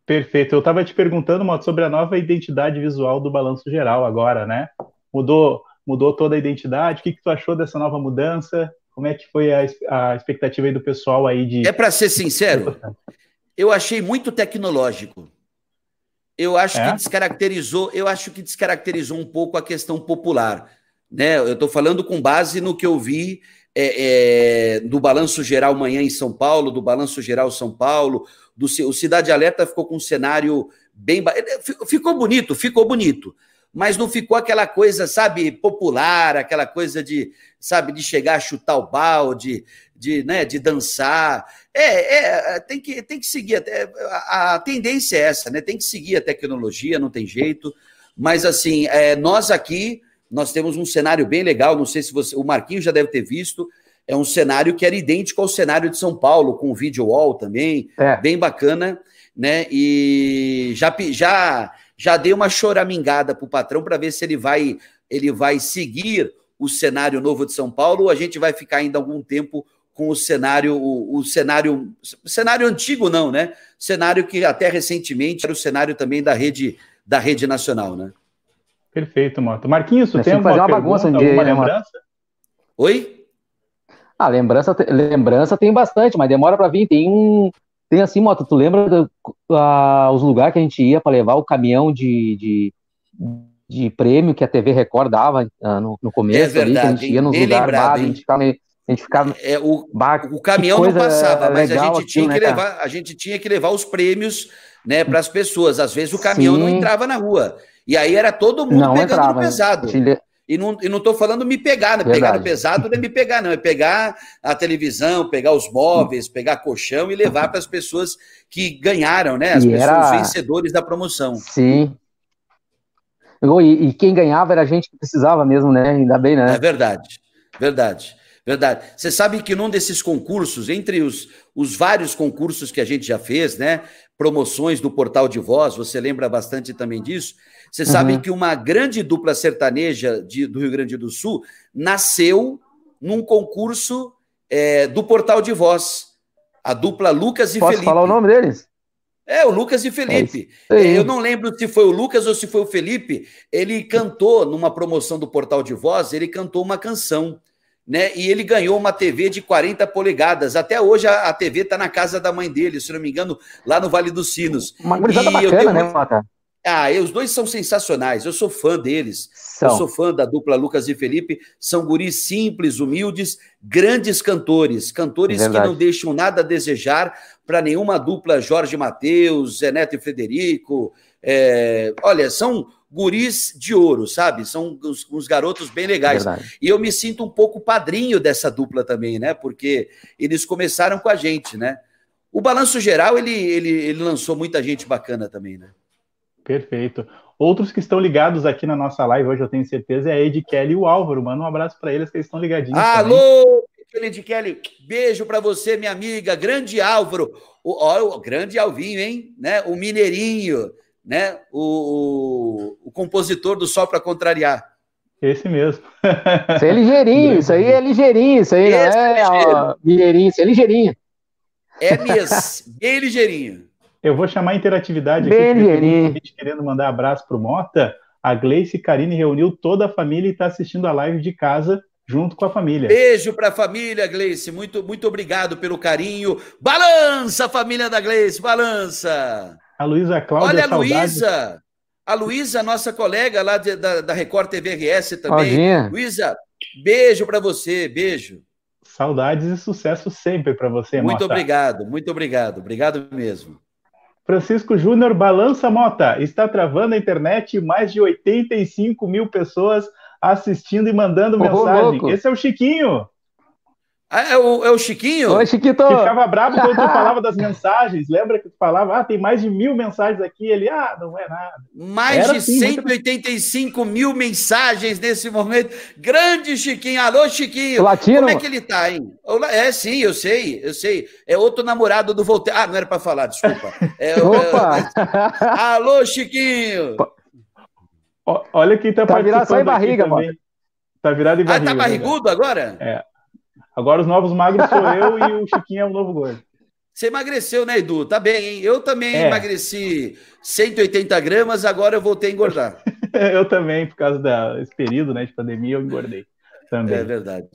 Perfeito. Eu estava te perguntando, Moto, sobre a nova identidade visual do Balanço Geral agora, né? Mudou, mudou toda a identidade. O que, que tu achou dessa nova mudança? Como é que foi a, a expectativa aí do pessoal aí de. É para ser sincero, eu achei muito tecnológico. Eu acho é? que descaracterizou, eu acho que descaracterizou um pouco a questão popular né? Eu estou falando com base no que eu vi é, é, do Balanço Geral Manhã em São Paulo, do Balanço Geral São Paulo, do o Cidade Alerta ficou com um cenário bem. Ficou bonito, ficou bonito. Mas não ficou aquela coisa, sabe, popular, aquela coisa de, sabe, de chegar a chutar o balde, de, né, de dançar. É, é tem, que, tem que seguir. A, tendência é essa, né? Tem que seguir a tecnologia, não tem jeito. Mas, assim, é, nós aqui nós temos um cenário bem legal, não sei se você. O Marquinhos já deve ter visto. É um cenário que era idêntico ao cenário de São Paulo, com o video wall também, é. bem bacana, né? E já, já, já dei uma choramingada para o patrão para ver se ele vai, ele vai seguir o cenário novo de São Paulo ou a gente vai ficar ainda algum tempo com o cenário, o, o cenário, cenário antigo não, né? Cenário que até recentemente era o cenário também da rede da rede nacional, né? Perfeito, Moto. Marquinhos, tu é tem fazer uma bagunça um dia, né, lembrança? Oi? Ah, lembrança, lembrança tem bastante, mas demora para vir. Tem um, tem assim, Moto, tu lembra do, uh, os lugares que a gente ia para levar o caminhão de, de, de, prêmio que a TV Record dava uh, no, no começo? É verdade, ali, que a gente ia nos lugares, a gente ficava a gente ficava. É, o, bah, o caminhão não passava, mas a gente, aqui, tinha né, que levar, a gente tinha que levar os prêmios né, para as pessoas. Às vezes o caminhão Sim. não entrava na rua. E aí era todo mundo não pegando entrava, no pesado. E não, e não tô falando me pegar, né? Pegar no pesado não é me pegar, não. É pegar a televisão, pegar os móveis, pegar colchão e levar para as pessoas que ganharam, né? As e pessoas era... vencedores da promoção. Sim. E, e, quem ganhava era a gente que precisava mesmo, né? Ainda bem, né? É verdade, verdade. Verdade. Você sabe que num desses concursos, entre os, os vários concursos que a gente já fez, né? Promoções do Portal de Voz, você lembra bastante também disso. Você uhum. sabe que uma grande dupla sertaneja de, do Rio Grande do Sul nasceu num concurso é, do Portal de Voz. A dupla Lucas e Posso Felipe. Posso falar o nome deles? É, o Lucas e Felipe. É eu não lembro se foi o Lucas ou se foi o Felipe. Ele cantou numa promoção do Portal de Voz, ele cantou uma canção né? E ele ganhou uma TV de 40 polegadas. Até hoje a, a TV está na casa da mãe dele, se não me engano, lá no Vale dos Sinos. Uma gurizada bacana, né, Mata? Ah, os dois são sensacionais. Eu sou fã deles. São. Eu sou fã da dupla Lucas e Felipe. São guris simples, humildes, grandes cantores. Cantores que não deixam nada a desejar para nenhuma dupla Jorge Mateus, Zé Neto e Frederico. É... Olha, são guris de ouro, sabe? São uns, uns garotos bem legais. Verdade. E eu me sinto um pouco padrinho dessa dupla também, né? Porque eles começaram com a gente, né? O Balanço Geral, ele, ele, ele lançou muita gente bacana também, né? Perfeito. Outros que estão ligados aqui na nossa live hoje, eu tenho certeza, é a Ed Kelly e o Álvaro. Manda um abraço para eles, que eles estão ligadinhos. Alô, Ed Kelly, beijo para você, minha amiga. Grande Álvaro. O, ó, o grande Alvinho, hein? Né? O Mineirinho né? O, o, o compositor do Sol para Contrariar. Esse mesmo. Isso aí é ligeirinho, isso aí é ligeirinho, isso aí não é, é ó, ligeirinho, isso é ligeirinho. É mesmo, bem ligeirinho. Eu vou chamar a interatividade bem aqui, ligeirinho. querendo mandar abraço pro Mota. A Gleice Karine reuniu toda a família e está assistindo a live de casa junto com a família. Beijo para a família, Gleice. Muito, muito obrigado pelo carinho. Balança, família da Gleice, balança. A Luísa Cláudia. Olha a Luísa. A Luísa, nossa colega lá de, da, da Record TV RS também. Luísa, beijo para você, beijo. Saudades e sucesso sempre para você, Muito Mota. obrigado, muito obrigado. Obrigado mesmo. Francisco Júnior Balança Mota. Está travando a internet mais de 85 mil pessoas assistindo e mandando mensagem. Esse é o Chiquinho. Ah, é, o, é o Chiquinho? Oi, Chiquito. Ficava bravo quando tu falava das mensagens. Lembra que tu falava, ah, tem mais de mil mensagens aqui. Ele, ah, não é nada. Mais Era de assim, 185 muito... mil mensagens nesse momento. Grande Chiquinho. Alô, Chiquinho. Latino. Como é que ele tá, hein? É, sim, eu sei, eu sei. É outro namorado do Voltaire. Ah, não era para falar, desculpa. É, Opa! É... Alô, Chiquinho. Olha quem tá, tá virado só em barriga, mano. Tá virado em barriga. Ah, tá barrigudo né? agora? É. Agora os novos magros sou eu e o Chiquinho é o novo gordo. Você emagreceu, né, Edu? Tá bem, hein? Eu também é. emagreci 180 gramas, agora eu voltei a engordar. eu também, por causa desse período né, de pandemia, eu engordei. Também. É verdade.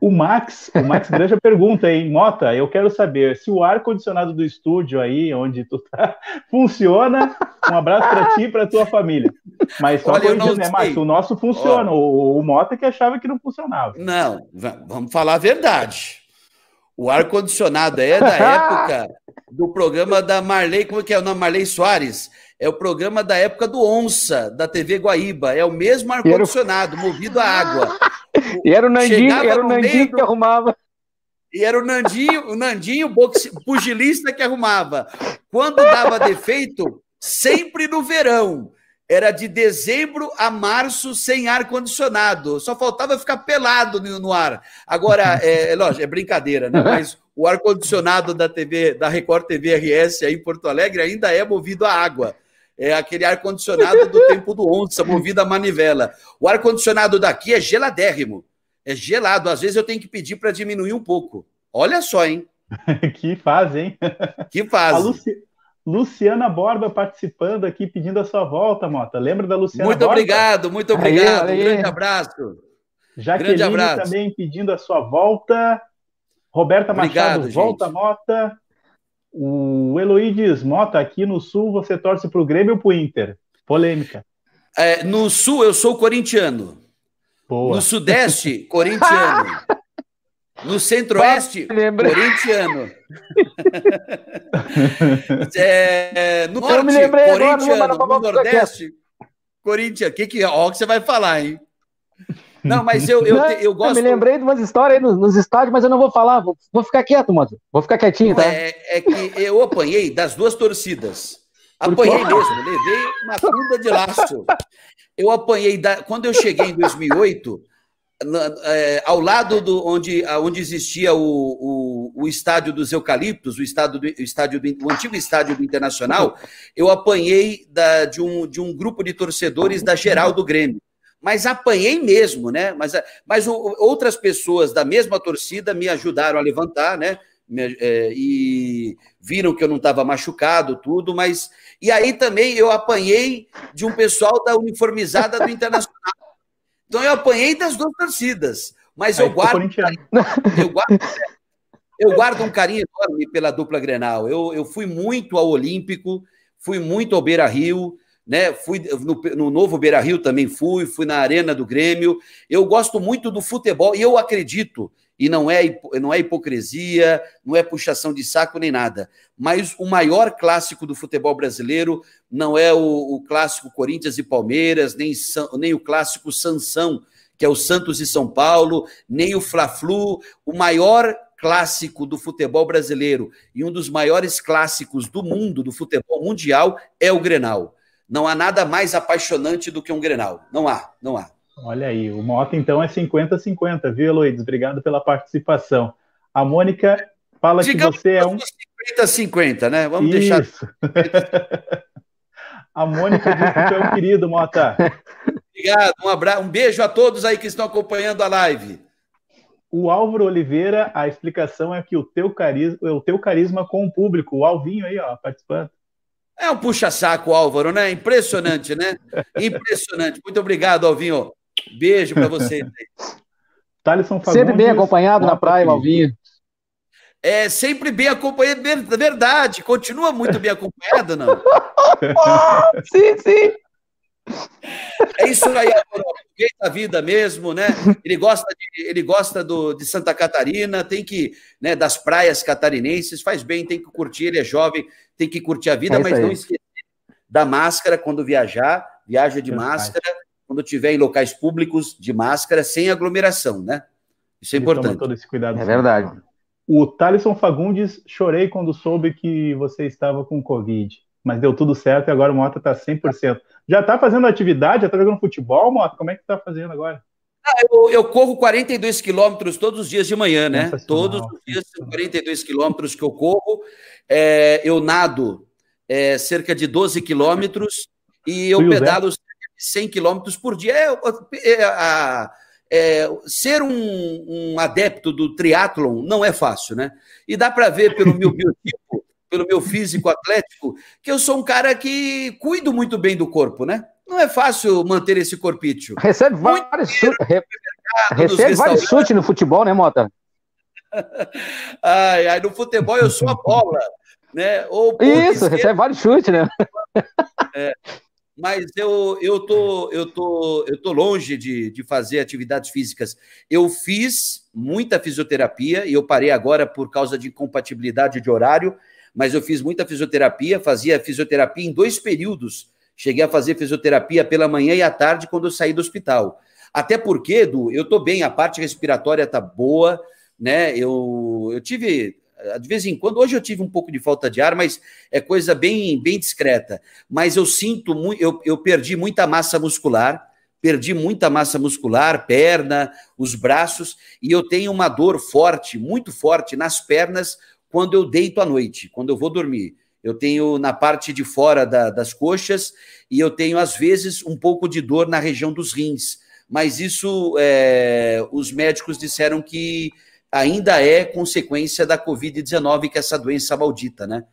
O Max, o Max Granja pergunta aí, Mota, eu quero saber se o ar-condicionado do estúdio aí, onde tu tá, funciona. Um abraço para ti e para tua família. Mas só Olha, corrigindo, né, Max? O nosso funciona. O, o Mota que achava que não funcionava. Não, vamos falar a verdade. O ar-condicionado é da época do programa da Marley, como é que é o nome? Marley Soares. É o programa da época do Onça, da TV Guaíba. É o mesmo ar-condicionado, movido a água. E era o Nandinho, era o Nandinho que arrumava. E era o Nandinho, o Nandinho, boxe, pugilista que arrumava. Quando dava defeito, sempre no verão. Era de dezembro a março sem ar-condicionado. Só faltava ficar pelado no ar. Agora, é, é lógico, é brincadeira, né? Mas o ar-condicionado da TV, da Record TV RS aí em Porto Alegre ainda é movido a água é aquele ar-condicionado do tempo do onça, movido a manivela. O ar-condicionado daqui é geladérrimo. É gelado. Às vezes eu tenho que pedir para diminuir um pouco. Olha só, hein? que fase, hein? Que fase. Luci... Luciana Borba participando aqui, pedindo a sua volta, Mota. Lembra da Luciana Muito Borba? obrigado, muito obrigado. Aí, aí. Um grande abraço. Jaqueline grande abraço. também pedindo a sua volta. Roberta obrigado, Machado, gente. volta, Mota. O Eloídes Mota, aqui no Sul, você torce para o Grêmio ou para o Inter? Polêmica. É, no Sul, eu sou corintiano. Boa. No Sudeste, corintiano. No Centro-Oeste, corintiano. é, no Norte, corintiano. no Nordeste, corintiano. Que que, ó, que você vai falar, hein? Não, mas eu, eu, eu gosto. Eu me lembrei de umas histórias aí nos, nos estádios, mas eu não vou falar. Vou, vou ficar quieto, mano. Vou ficar quietinho, tá? É, é que eu apanhei das duas torcidas. Apanhei mesmo, levei uma funda de laço. Eu apanhei da, quando eu cheguei em 2008, na, é, ao lado do onde, onde existia o, o, o estádio dos eucaliptos, o, estado do, o, estádio do, o antigo estádio do Internacional, eu apanhei da, de, um, de um grupo de torcedores da geral do Grêmio mas apanhei mesmo, né? Mas, mas o, outras pessoas da mesma torcida me ajudaram a levantar, né? Me, é, e viram que eu não estava machucado, tudo, mas. E aí também eu apanhei de um pessoal da uniformizada do Internacional. Então eu apanhei das duas torcidas, mas eu guardo, eu guardo. Eu guardo um carinho enorme pela dupla Grenal. Eu, eu fui muito ao Olímpico, fui muito ao Beira Rio, né? Fui no, no novo Beira Rio também fui, fui na Arena do Grêmio. Eu gosto muito do futebol e eu acredito, e não é, não é hipocrisia, não é puxação de saco nem nada, mas o maior clássico do futebol brasileiro não é o, o clássico Corinthians e Palmeiras, nem, nem o clássico Sansão, que é o Santos e São Paulo, nem o Fla-Flu. O maior clássico do futebol brasileiro e um dos maiores clássicos do mundo, do futebol mundial, é o Grenal. Não há nada mais apaixonante do que um Grenal. Não há, não há. Olha aí, o Mota então é 50-50, viu, Eloides? Obrigado pela participação. A Mônica fala Digamos que você é um. 50-50, né? Vamos Isso. deixar. a Mônica diz que tu é um querido, Mota. Obrigado, um abraço, um beijo a todos aí que estão acompanhando a live. O Álvaro Oliveira, a explicação é que o teu carisma, o teu carisma com o público, o Alvinho aí, ó, participando. É um puxa-saco, Álvaro, né? Impressionante, né? Impressionante. Muito obrigado, Alvinho. Beijo para vocês. Thaleson Fagundes, Sempre bem acompanhado na praia, Alvinho. É sempre bem acompanhado, verdade. Continua muito bem acompanhado, não? sim, sim. É isso aí, aproveita a vida mesmo, né? Ele gosta, de, ele gosta do, de Santa Catarina, tem que, né, das praias catarinenses, faz bem, tem que curtir, ele é jovem, tem que curtir a vida, é mas não esquecer da máscara quando viajar, viaja de máscara, quando estiver em locais públicos, de máscara, sem aglomeração, né? Isso é ele importante. todo esse cuidado. É verdade. O Thaleson Fagundes, chorei quando soube que você estava com Covid mas deu tudo certo e agora o Mota está 100%. Já está fazendo atividade? Já está jogando futebol, Mota? Como é que está fazendo agora? Ah, eu, eu, corro 42 quilômetros todos os dias de manhã, né? Todos os dias são 42 quilômetros que eu corro. É, eu nado é, cerca de 12 quilômetros e eu pedalo cerca de 100 quilômetros por dia. É, é, é, ser um, um, adepto do triatlon não é fácil, né? E dá para ver pelo meu biotipo pelo meu físico atlético, que eu sou um cara que cuido muito bem do corpo, né? Não é fácil manter esse corpício. Recebe vários chutes. Recebe vários chutes no futebol, né, Mota? ai, ai, no futebol eu sou a bola, né? Ou Isso, recebe vários chutes, né? É, mas eu, eu, tô, eu, tô, eu tô longe de, de fazer atividades físicas. Eu fiz muita fisioterapia e eu parei agora por causa de incompatibilidade de horário mas eu fiz muita fisioterapia, fazia fisioterapia em dois períodos. Cheguei a fazer fisioterapia pela manhã e à tarde quando eu saí do hospital. Até porque, Edu, eu tô bem, a parte respiratória tá boa, né? Eu, eu tive de vez em quando, hoje eu tive um pouco de falta de ar, mas é coisa bem, bem discreta. Mas eu sinto muito, eu, eu perdi muita massa muscular, perdi muita massa muscular, perna, os braços, e eu tenho uma dor forte, muito forte nas pernas, quando eu deito à noite, quando eu vou dormir. Eu tenho na parte de fora da, das coxas e eu tenho, às vezes, um pouco de dor na região dos rins. Mas isso, é, os médicos disseram que ainda é consequência da Covid-19, que é essa doença maldita, né?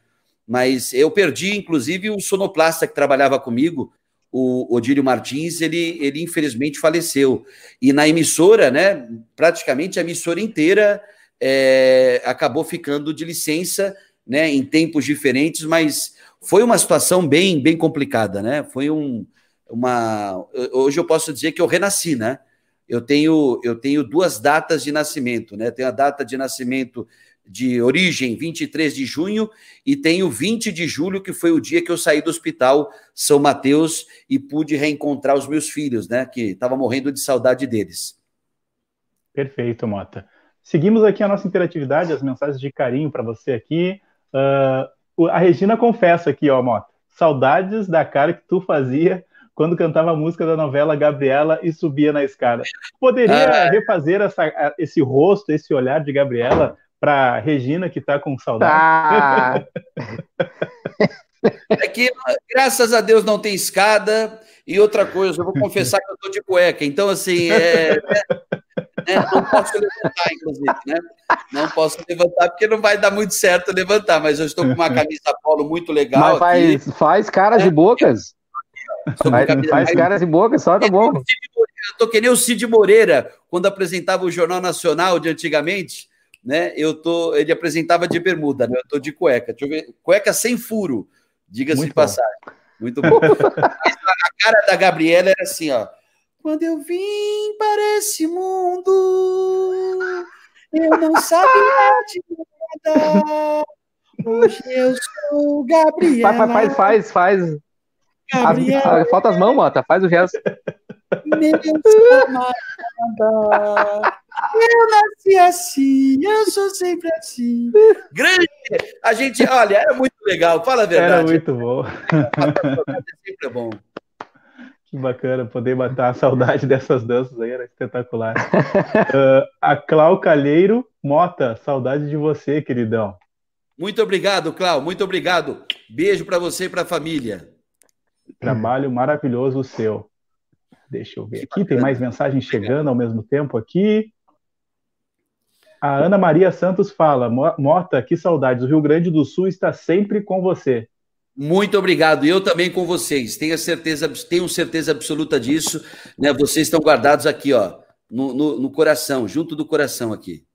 Mas eu perdi, inclusive, o sonoplasta que trabalhava comigo, o Odílio Martins, ele, ele infelizmente faleceu. E na emissora, né, praticamente a emissora inteira é, acabou ficando de licença, né, em tempos diferentes, mas foi uma situação bem, bem complicada, né? Foi um, uma. Hoje eu posso dizer que eu renasci, né? Eu tenho, eu tenho duas datas de nascimento, né? Tenho a data de nascimento de origem, 23 de junho, e tenho 20 de julho, que foi o dia que eu saí do hospital São Mateus e pude reencontrar os meus filhos, né? Que estava morrendo de saudade deles. Perfeito, Mota. Seguimos aqui a nossa interatividade, as mensagens de carinho para você aqui. Uh, a Regina confessa aqui, ó, Mota, saudades da cara que tu fazia quando cantava a música da novela Gabriela e subia na escada. Poderia ah. refazer essa, esse rosto, esse olhar de Gabriela para Regina que está com saudade? Ah. é que, graças a Deus, não tem escada. E outra coisa, eu vou confessar que eu estou de cueca. Então, assim, é, né? Não posso levantar, inclusive, né? Não posso levantar porque não vai dar muito certo levantar, mas eu estou com uma camisa polo muito legal. Mas faz, aqui. faz caras é, e bocas. Faz, faz caras e bocas, só tá bom. Eu tô que nem o Cid Moreira, quando apresentava o Jornal Nacional de antigamente, né? Eu tô, ele apresentava de bermuda, né? Eu tô de cueca. Deixa eu ver, cueca sem furo, diga-se de passagem. Muito bom. a cara da Gabriela era assim, ó. Quando eu vim para esse mundo, eu não sabia de nada. Hoje eu sou Gabriela. Faz, faz, faz. Gabriela. falta as mãos, Mota. Faz o gesto. Meu Eu nasci assim, eu sou sempre assim. Grande! A gente, olha, era muito legal, fala a verdade. Era muito bom. É sempre bom. Que bacana poder matar a saudade dessas danças aí, era espetacular. uh, a Clau Calheiro Mota, saudade de você, queridão. Muito obrigado, Clau, muito obrigado. Beijo para você e para a família. Trabalho maravilhoso o seu. Deixa eu ver aqui, tem mais mensagens chegando ao mesmo tempo aqui. A Ana Maria Santos fala: Mota, que saudades. O Rio Grande do Sul está sempre com você. Muito obrigado. Eu também com vocês. Tenho certeza, tenho certeza absoluta disso. Né? Vocês estão guardados aqui, ó, no, no, no coração, junto do coração aqui.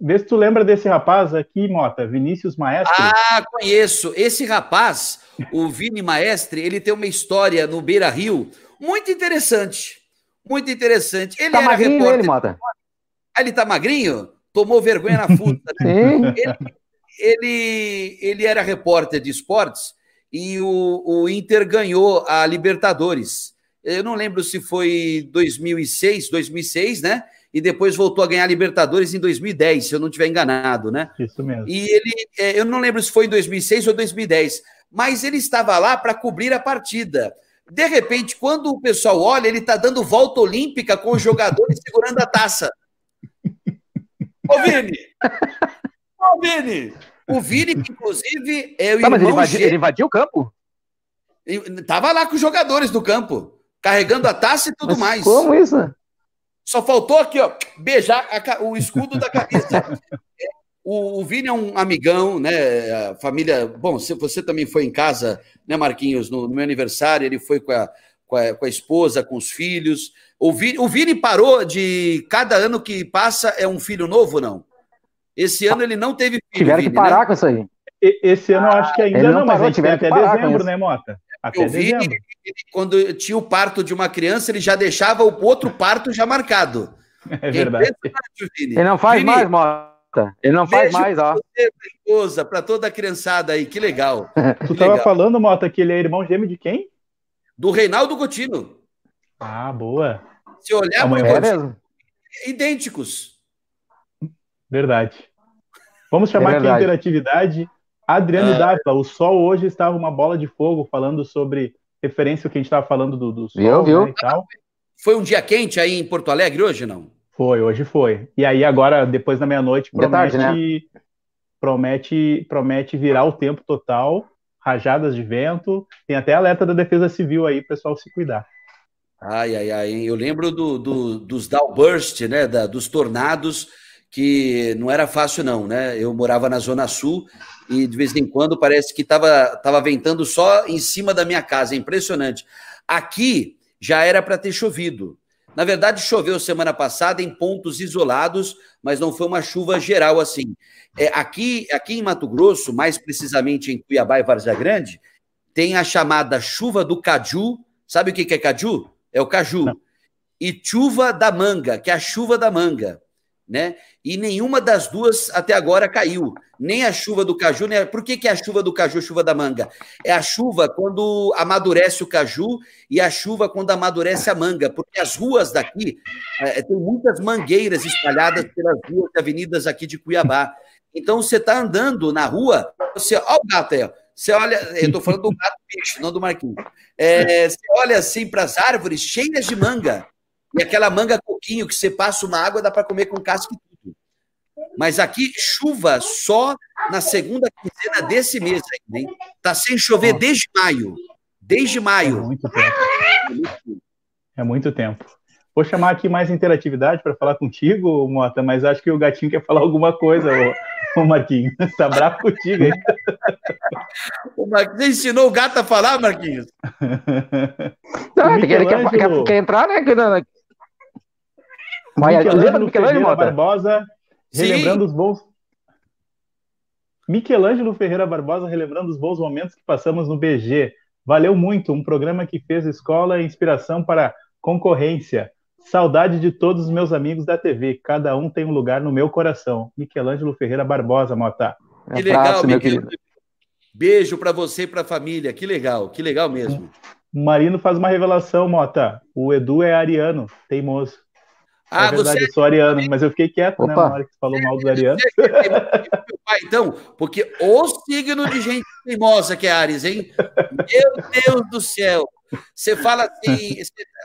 Vê se tu lembra desse rapaz aqui, Mota, Vinícius Maestre. Ah, conheço. Esse rapaz, o Vini Maestre, ele tem uma história no Beira Rio muito interessante. Muito interessante. Ele tá era repórter. Ele, Mota. Ah, ele tá magrinho? Tomou vergonha na futa. Né? ele, ele, ele era repórter de esportes e o, o Inter ganhou a Libertadores. Eu não lembro se foi 2006, 2006, né? e depois voltou a ganhar a Libertadores em 2010, se eu não estiver enganado, né? Isso mesmo. E ele, é, eu não lembro se foi em 2006 ou 2010, mas ele estava lá para cobrir a partida. De repente, quando o pessoal olha, ele está dando volta olímpica com os jogadores segurando a taça. Ô, Vini! Ô, Vini! O Vini, inclusive, é o tá, mas ele invadiu, ele invadiu o campo? Tava lá com os jogadores do campo, carregando a taça e tudo mas mais. Como isso? Só faltou aqui, ó, beijar a, o escudo da camisa. O, o Vini é um amigão, né? A família. Bom, se você também foi em casa, né, Marquinhos, no, no meu aniversário, ele foi com a, com a, com a, esposa, com os filhos. O Vini, o Vini parou de. Cada ano que passa é um filho novo, não? Esse ano ele não teve filho. Tiveram Vini, que parar né? com isso aí. Esse ano eu acho que ainda não, não parou, mas tiver até dezembro, né, Mota? Até eu vi, ele, quando tinha o parto de uma criança, ele já deixava o outro parto já marcado. É verdade. Ele não faz Vini, mais, Mota. Ele não faz mais, ó. esposa, para toda a criançada aí, que legal. tu estava falando, Mota, que ele é irmão gêmeo de quem? Do Reinaldo Gotino. Ah, boa. Se olhar, é mesmo. idênticos. Verdade. Vamos chamar é aqui a interatividade. Adriano é. Dávila, o sol hoje estava uma bola de fogo, falando sobre referência ao que a gente estava falando do, do sol viu, viu? Né, e tal. Foi um dia quente aí em Porto Alegre hoje, não? Foi, hoje foi. E aí agora, depois da meia-noite, promete, tarde, né? promete, promete virar o tempo total, rajadas de vento, tem até alerta da Defesa Civil aí, pessoal se cuidar. Ai, ai, ai, eu lembro do, do, dos downburst, né, da, dos tornados, que não era fácil não, né? Eu morava na Zona Sul e de vez em quando parece que estava tava ventando só em cima da minha casa, é impressionante. Aqui já era para ter chovido. Na verdade, choveu semana passada em pontos isolados, mas não foi uma chuva geral assim. É, aqui, aqui em Mato Grosso, mais precisamente em Cuiabá e Várzea Grande, tem a chamada chuva do caju. Sabe o que é caju? É o caju. E chuva da manga, que é a chuva da manga né? E nenhuma das duas até agora caiu. Nem a chuva do caju, nem a... Por que, que é a chuva do caju, chuva da manga? É a chuva quando amadurece o caju e a chuva quando amadurece a manga, porque as ruas daqui é, tem muitas mangueiras espalhadas pelas ruas e avenidas aqui de Cuiabá. Então você está andando na rua, você, olha o gato aí, ó. Você olha, eu estou falando do gato bicho, não do Marquinhos. É, você olha assim para as árvores cheias de manga. E aquela manga coquinho que você passa uma água, dá para comer com casca e tudo. Mas aqui, chuva só na segunda quinzena desse mês ainda, hein? Tá sem chover desde maio. Desde maio. É muito tempo. É muito tempo. Vou chamar aqui mais interatividade para falar contigo, Mota, mas acho que o gatinho quer falar alguma coisa, ô, ô Marquinhos. Tá bravo contigo, hein? O Marquinhos ensinou o gato a falar, Marquinhos? Não, ele quer, quer, quer, entrar, né? Michelangelo Ferreira Barbosa, relembrando Sim. os bons. Michelangelo Ferreira Barbosa, relembrando os bons momentos que passamos no BG. Valeu muito, um programa que fez escola e inspiração para concorrência. Saudade de todos os meus amigos da TV. Cada um tem um lugar no meu coração. Michelangelo Ferreira Barbosa, Mota. Que legal, meu querido. Beijo para você e para a família. Que legal, que legal mesmo. Marino faz uma revelação, Mota. O Edu é ariano, teimoso. Ah, é verdade, você... eu sou ariano, mas eu fiquei quieto, né, Opa. né, na hora que você falou mal dos arianos. então, porque o signo de gente teimosa que é Ares, hein? Meu Deus do céu! Você fala assim,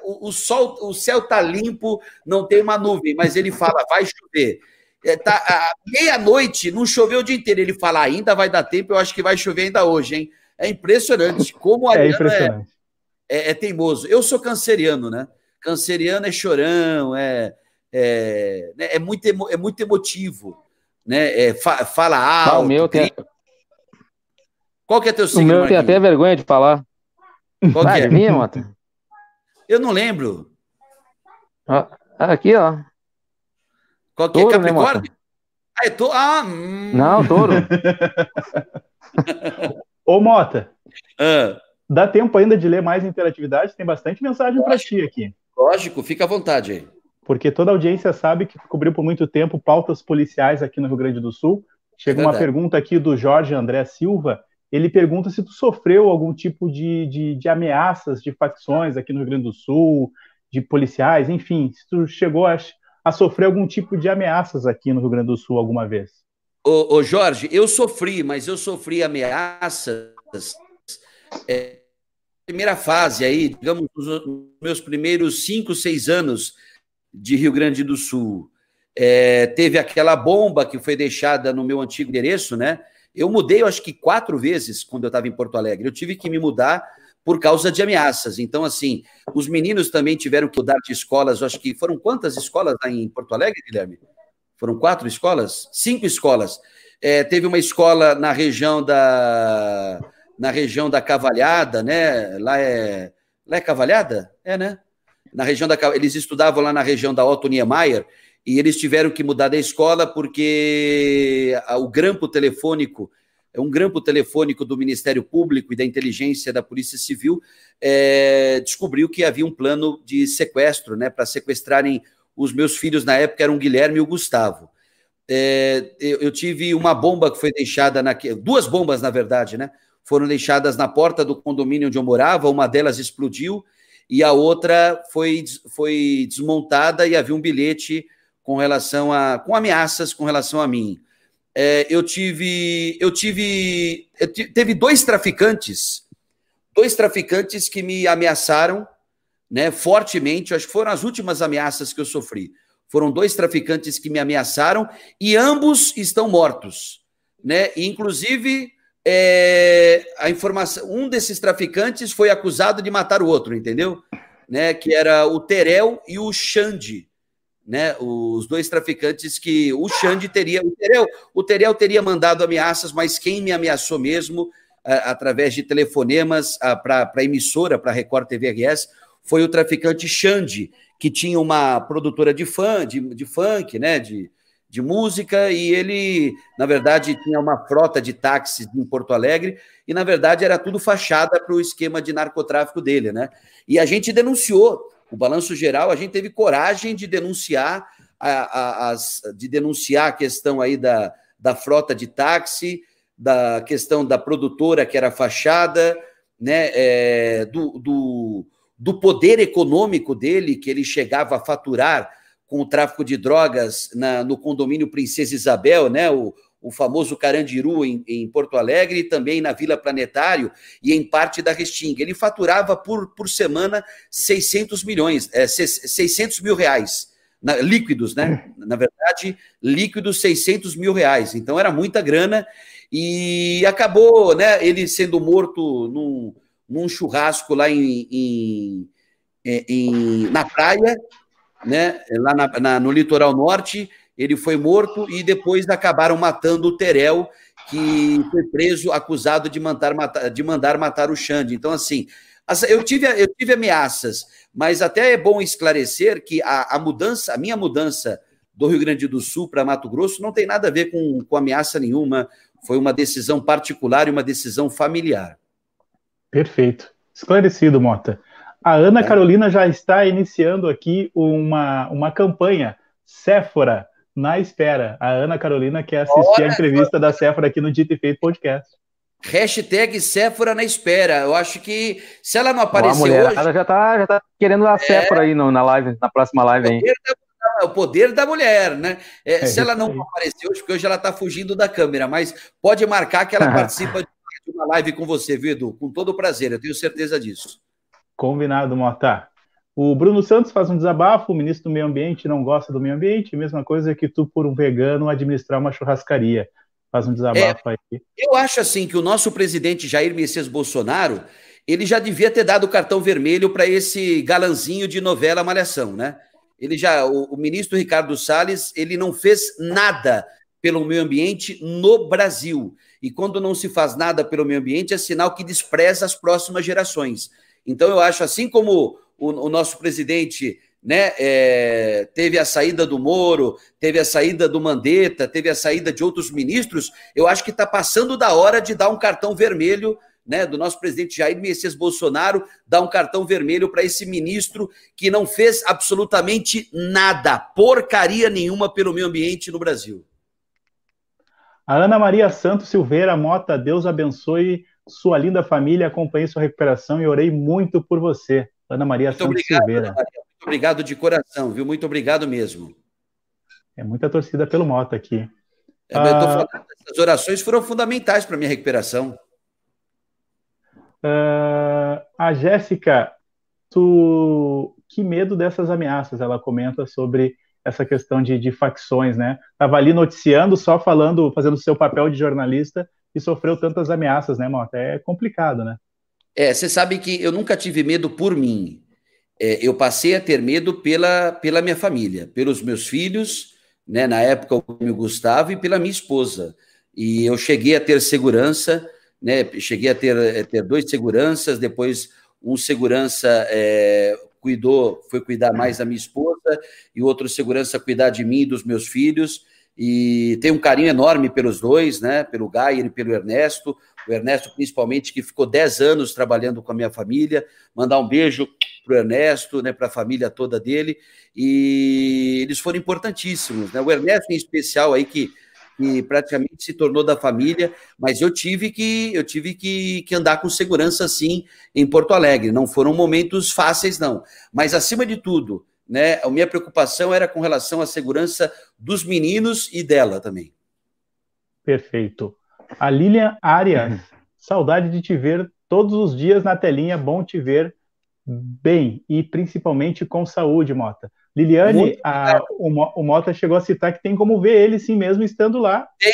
o, sol, o céu tá limpo, não tem uma nuvem, mas ele fala, vai chover. É, tá, meia-noite, não choveu o dia inteiro. Ele fala, ainda vai dar tempo, eu acho que vai chover ainda hoje, hein? É impressionante como a é, impressionante. é, é, teimoso. Eu sou canceriano, né? Canceriano é chorão, é, é, né? é, muito, emo, é muito emotivo, né? É, fa, fala alto. Ah, o meu tem... Qual que é teu signo, O meu tem até vergonha de falar. Qual que é? Minha, Mota? Eu não lembro. Aqui, ó. Qual que é? touro, é Capricórnio? Né, ah, é to... ah hum. Não, touro. Ô, Mota. Ah. Dá tempo ainda de ler mais interatividade? Tem bastante mensagem para ti aqui. Lógico, fica à vontade aí. Porque toda a audiência sabe que cobriu por muito tempo pautas policiais aqui no Rio Grande do Sul. Chega é uma pergunta aqui do Jorge André Silva. Ele pergunta se tu sofreu algum tipo de, de, de ameaças de facções aqui no Rio Grande do Sul, de policiais, enfim, se tu chegou a, a sofrer algum tipo de ameaças aqui no Rio Grande do Sul alguma vez. Ô, ô Jorge, eu sofri, mas eu sofri ameaças é, primeira fase aí, digamos, nos meus primeiros cinco, seis anos de Rio Grande do Sul. É, teve aquela bomba que foi deixada no meu antigo endereço, né? Eu mudei, eu acho que quatro vezes quando eu estava em Porto Alegre. Eu tive que me mudar por causa de ameaças. Então, assim, os meninos também tiveram que mudar de escolas. Eu acho que foram quantas escolas lá em Porto Alegre, Guilherme? Foram quatro escolas? Cinco escolas. É, teve uma escola na região da na região da Cavalhada, né? Lá é, lá é Cavalhada? É, né? Na região da eles estudavam lá na região da Otto Niemeyer e eles tiveram que mudar da escola porque o grampo telefônico é um grampo telefônico do Ministério Público e da Inteligência da Polícia Civil é, descobriu que havia um plano de sequestro, né, para sequestrarem os meus filhos na época eram o Guilherme e o Gustavo. É, eu, eu, tive uma bomba que foi deixada na duas bombas na verdade, né? Foram deixadas na porta do condomínio onde eu morava, uma delas explodiu e a outra foi, foi desmontada e havia um bilhete com relação a com ameaças com relação a mim. É, eu tive eu tive eu teve dois traficantes, dois traficantes que me ameaçaram, né, fortemente. Acho que foram as últimas ameaças que eu sofri. Foram dois traficantes que me ameaçaram e ambos estão mortos, né? E, inclusive é, a informação, um desses traficantes foi acusado de matar o outro, entendeu? Né, que era o Terel e o Xande, né, os dois traficantes que o Xande teria, o Terel, o Terel teria mandado ameaças, mas quem me ameaçou mesmo, a, através de telefonemas para a emissora, para a Record TV RS, foi o traficante Xande, que tinha uma produtora de fã, de, de funk, né, de, de música e ele, na verdade, tinha uma frota de táxis em Porto Alegre e, na verdade, era tudo fachada para o esquema de narcotráfico dele, né? E a gente denunciou. O Balanço Geral, a gente teve coragem de denunciar a, a, de denunciar a questão aí da, da frota de táxi, da questão da produtora que era fachada, né? É, do, do, do poder econômico dele, que ele chegava a faturar com o tráfico de drogas na, no condomínio Princesa Isabel, né? O, o famoso Carandiru em, em, Porto Alegre e também na Vila Planetário e em parte da Restinga. Ele faturava por, por semana 600 milhões, é, 600 mil reais, na, líquidos, né? Na verdade, líquidos 600 mil reais. Então era muita grana e acabou, né? Ele sendo morto num, num churrasco lá em, em, em na praia né, lá na, na, no litoral norte, ele foi morto e depois acabaram matando o Terel, que foi preso, acusado de mandar matar, de mandar matar o Xande. Então, assim, eu tive, eu tive ameaças, mas até é bom esclarecer que a, a mudança, a minha mudança do Rio Grande do Sul para Mato Grosso não tem nada a ver com, com ameaça nenhuma, foi uma decisão particular e uma decisão familiar. Perfeito. Esclarecido, Mota. A Ana é. Carolina já está iniciando aqui uma, uma campanha, Séfora, na espera. A Ana Carolina quer assistir Olha, a entrevista da Séfora aqui no Dito e Feito Podcast. Hashtag Séfora na espera. Eu acho que se ela não aparecer hoje. Ela já está já tá querendo a é, Séfora aí no, na live, na próxima live. O poder, da, o poder da mulher, né? É, é, se ela não aparecer hoje, porque hoje ela está fugindo da câmera, mas pode marcar que ela participa de uma live com você, Vido, com todo o prazer, eu tenho certeza disso. Combinado, Mota. O Bruno Santos faz um desabafo, o ministro do Meio Ambiente não gosta do meio ambiente, mesma coisa que tu, por um vegano, administrar uma churrascaria. Faz um desabafo é, aí. Eu acho assim que o nosso presidente Jair Messias Bolsonaro, ele já devia ter dado o cartão vermelho para esse galanzinho de novela Malhação, né? Ele já, o, o, ministro Ricardo Salles, ele não fez nada pelo meio ambiente no Brasil. E quando não se faz nada pelo meio ambiente, é sinal que despreza as próximas gerações. Então, eu acho, assim como o, o nosso presidente né, é, teve a saída do Moro, teve a saída do Mandetta, teve a saída de outros ministros, eu acho que está passando da hora de dar um cartão vermelho né, do nosso presidente Jair Messias Bolsonaro, dar um cartão vermelho para esse ministro que não fez absolutamente nada, porcaria nenhuma pelo meio ambiente no Brasil. A Ana Maria Santos Silveira Mota, Deus abençoe sua linda família, acompanhei sua recuperação e orei muito por você. Ana Maria muito Santos obrigado, Silveira. Maria. Muito obrigado de coração, viu? Muito obrigado mesmo. É muita torcida pelo Mota aqui. É, ah, essas orações foram fundamentais para minha recuperação. Uh, a Jéssica, tu que medo dessas ameaças? Ela comenta sobre essa questão de, de facções, né? Estava ali noticiando, só falando, fazendo seu papel de jornalista e sofreu tantas ameaças, né, Mota? É complicado, né? É, você sabe que eu nunca tive medo por mim. É, eu passei a ter medo pela, pela minha família, pelos meus filhos, né, na época o Gustavo, e pela minha esposa. E eu cheguei a ter segurança né? Cheguei a ter, a eh, ter dois seguranças, depois um segurança é, cuidou, foi cuidar mais da minha esposa, e outro segurança cuidar de mim e dos meus filhos. E tenho um carinho enorme pelos dois, né? Pelo Gayer e pelo Ernesto. O Ernesto, principalmente, que ficou 10 anos trabalhando com a minha família. Mandar um beijo para o Ernesto, né, para a família toda dele. E eles foram importantíssimos. Né? O Ernesto, em especial, aí, que que praticamente se tornou da família, mas eu tive que eu tive que, que andar com segurança sim em Porto Alegre. Não foram momentos fáceis, não. Mas acima de tudo, né, a minha preocupação era com relação à segurança dos meninos e dela também. Perfeito. A Lilian Arias, saudade de te ver todos os dias na telinha, bom te ver bem e principalmente com saúde, Mota. Liliane, a, o, o Mota chegou a citar que tem como ver ele sim mesmo estando lá. Tem,